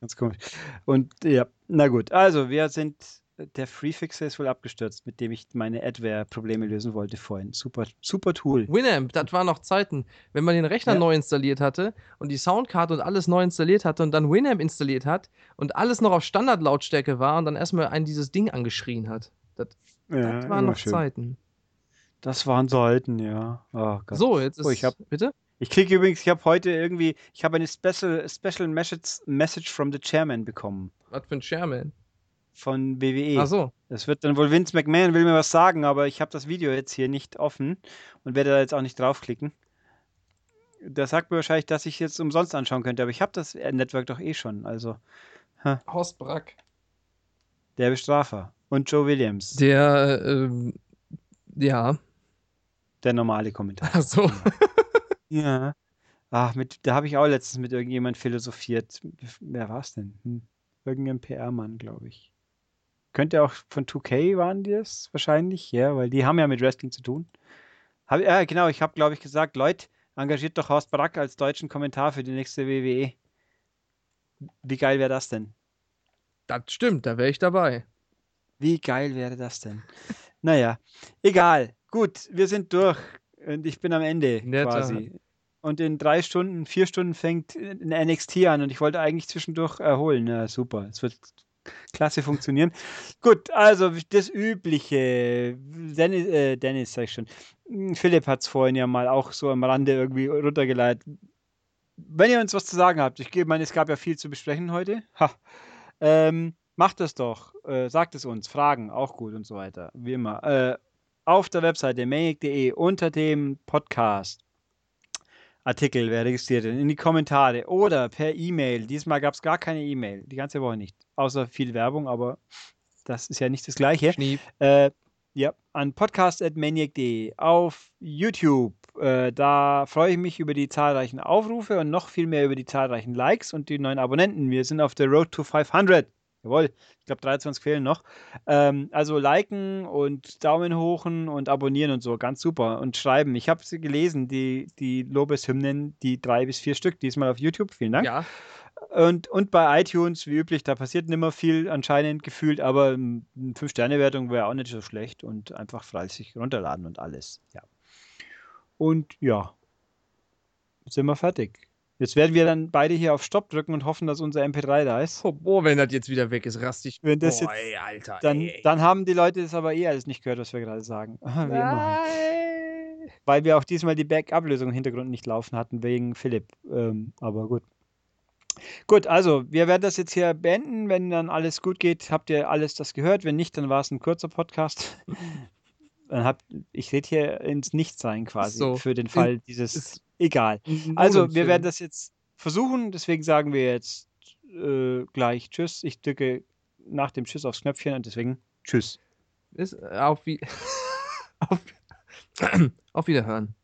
Ganz komisch. Und ja, na gut. Also, wir sind. Der Freefixer ist wohl abgestürzt, mit dem ich meine Adware-Probleme lösen wollte vorhin. Super, super Tool. Winamp, das waren noch Zeiten, wenn man den Rechner Ja. neu installiert hatte und die Soundkarte und alles neu installiert hatte und dann Winamp installiert hat und alles noch auf Standardlautstärke war und dann erstmal ein dieses Ding angeschrien hat. Das, Ja, das waren noch schön. Zeiten. Das waren Zeiten, ja. Oh. So, jetzt ist. Oh, ich hab- bitte? Ich kriege übrigens, ich habe heute irgendwie, ich habe eine Special, Special Message, Message from the Chairman bekommen. Was für ein Chairman? Von WWE. Ach so. Das wird dann wohl Vince McMahon will mir was sagen, aber ich habe das Video jetzt hier nicht offen und werde da jetzt auch nicht draufklicken. Der sagt mir wahrscheinlich, dass ich jetzt umsonst anschauen könnte, aber ich habe das Network doch eh schon. Also Horst Brack. der Bestrafer und Joe Williams, Der, ähm, ja. der normale Kommentar. Ach so. [LAUGHS] Ja. Ach, mit, da habe ich auch letztens mit irgendjemand philosophiert. Wer war es denn? Hm. Irgendein PR-Mann, glaube ich. Könnte auch von 2K waren die es wahrscheinlich, ja, weil die haben ja mit Wrestling zu tun. Hab, ja, genau, ich habe, glaube ich, gesagt, Leute, engagiert doch Horst Brack als deutschen Kommentar für die nächste WWE. Wie geil wäre das denn? Das stimmt, da wäre ich dabei. Wie geil wäre das denn? naja, egal. Gut, wir sind durch und ich bin am Ende der quasi. Und in drei Stunden, vier Stunden fängt ein NXT an und ich wollte eigentlich zwischendurch erholen. Ja, super. Es wird klasse funktionieren. Gut, also das Übliche. Dennis, äh, Dennis sag ich schon. Philipp hat es vorhin ja mal auch so am Rande irgendwie runtergeleitet. Wenn ihr uns was zu sagen habt, ich meine, es gab ja viel zu besprechen heute. Ha. Ähm, macht das doch. Äh, sagt es uns. Fragen, auch gut und so weiter. Wie immer. Äh, auf der Webseite maniac.de unter dem Podcast. Artikel, wer registriert in die Kommentare oder per E-Mail. Diesmal gab es gar keine E-Mail, die ganze Woche nicht. Außer viel Werbung, aber das ist ja nicht das Gleiche. Äh, ja, an podcast.maniac.de auf YouTube. Äh, da freue ich mich über die zahlreichen Aufrufe und noch viel mehr über die zahlreichen Likes und die neuen Abonnenten. Wir sind auf der Road to 500. Jawohl, ich glaube 23 fehlen noch. Ähm, also liken und Daumen hochen und abonnieren und so, ganz super. Und schreiben. Ich habe sie gelesen, die, die Lobeshymnen, die drei bis vier Stück, diesmal auf YouTube. Vielen Dank. Ja, Und, und bei iTunes, wie üblich, da passiert nicht mehr viel anscheinend gefühlt, aber eine 5-Sterne-Wertung wäre auch nicht so schlecht und einfach fleißig runterladen und alles. Ja. Und ja, sind wir fertig. Jetzt werden wir dann beide hier auf Stopp drücken und hoffen, dass unser MP3 da ist. oh, boah, wenn das jetzt wieder weg ist, raste ich. Wenn das jetzt- ey, Alter. Dann, ey. dann haben die Leute das aber eh alles nicht gehört, was wir gerade sagen. Halt. Nein. Weil wir auch diesmal die Backup-Lösung im Hintergrund nicht laufen hatten, wegen Philipp. Ähm, aber gut. Gut, also wir werden das jetzt hier beenden. Wenn dann alles gut geht, habt ihr alles das gehört. Wenn nicht, dann war es ein kurzer Podcast. [LAUGHS] dann habt, ich rede hier ins Nichts rein quasi So. für den Fall dieses. Egal. Also wir werden das jetzt versuchen. Deswegen sagen wir jetzt äh, gleich Tschüss. Ich drücke nach dem Tschüss aufs Knöpfchen und deswegen Tschüss. Ist, äh, auf, wie [LAUGHS] auf, [CLEARS THROAT] auf Wiederhören.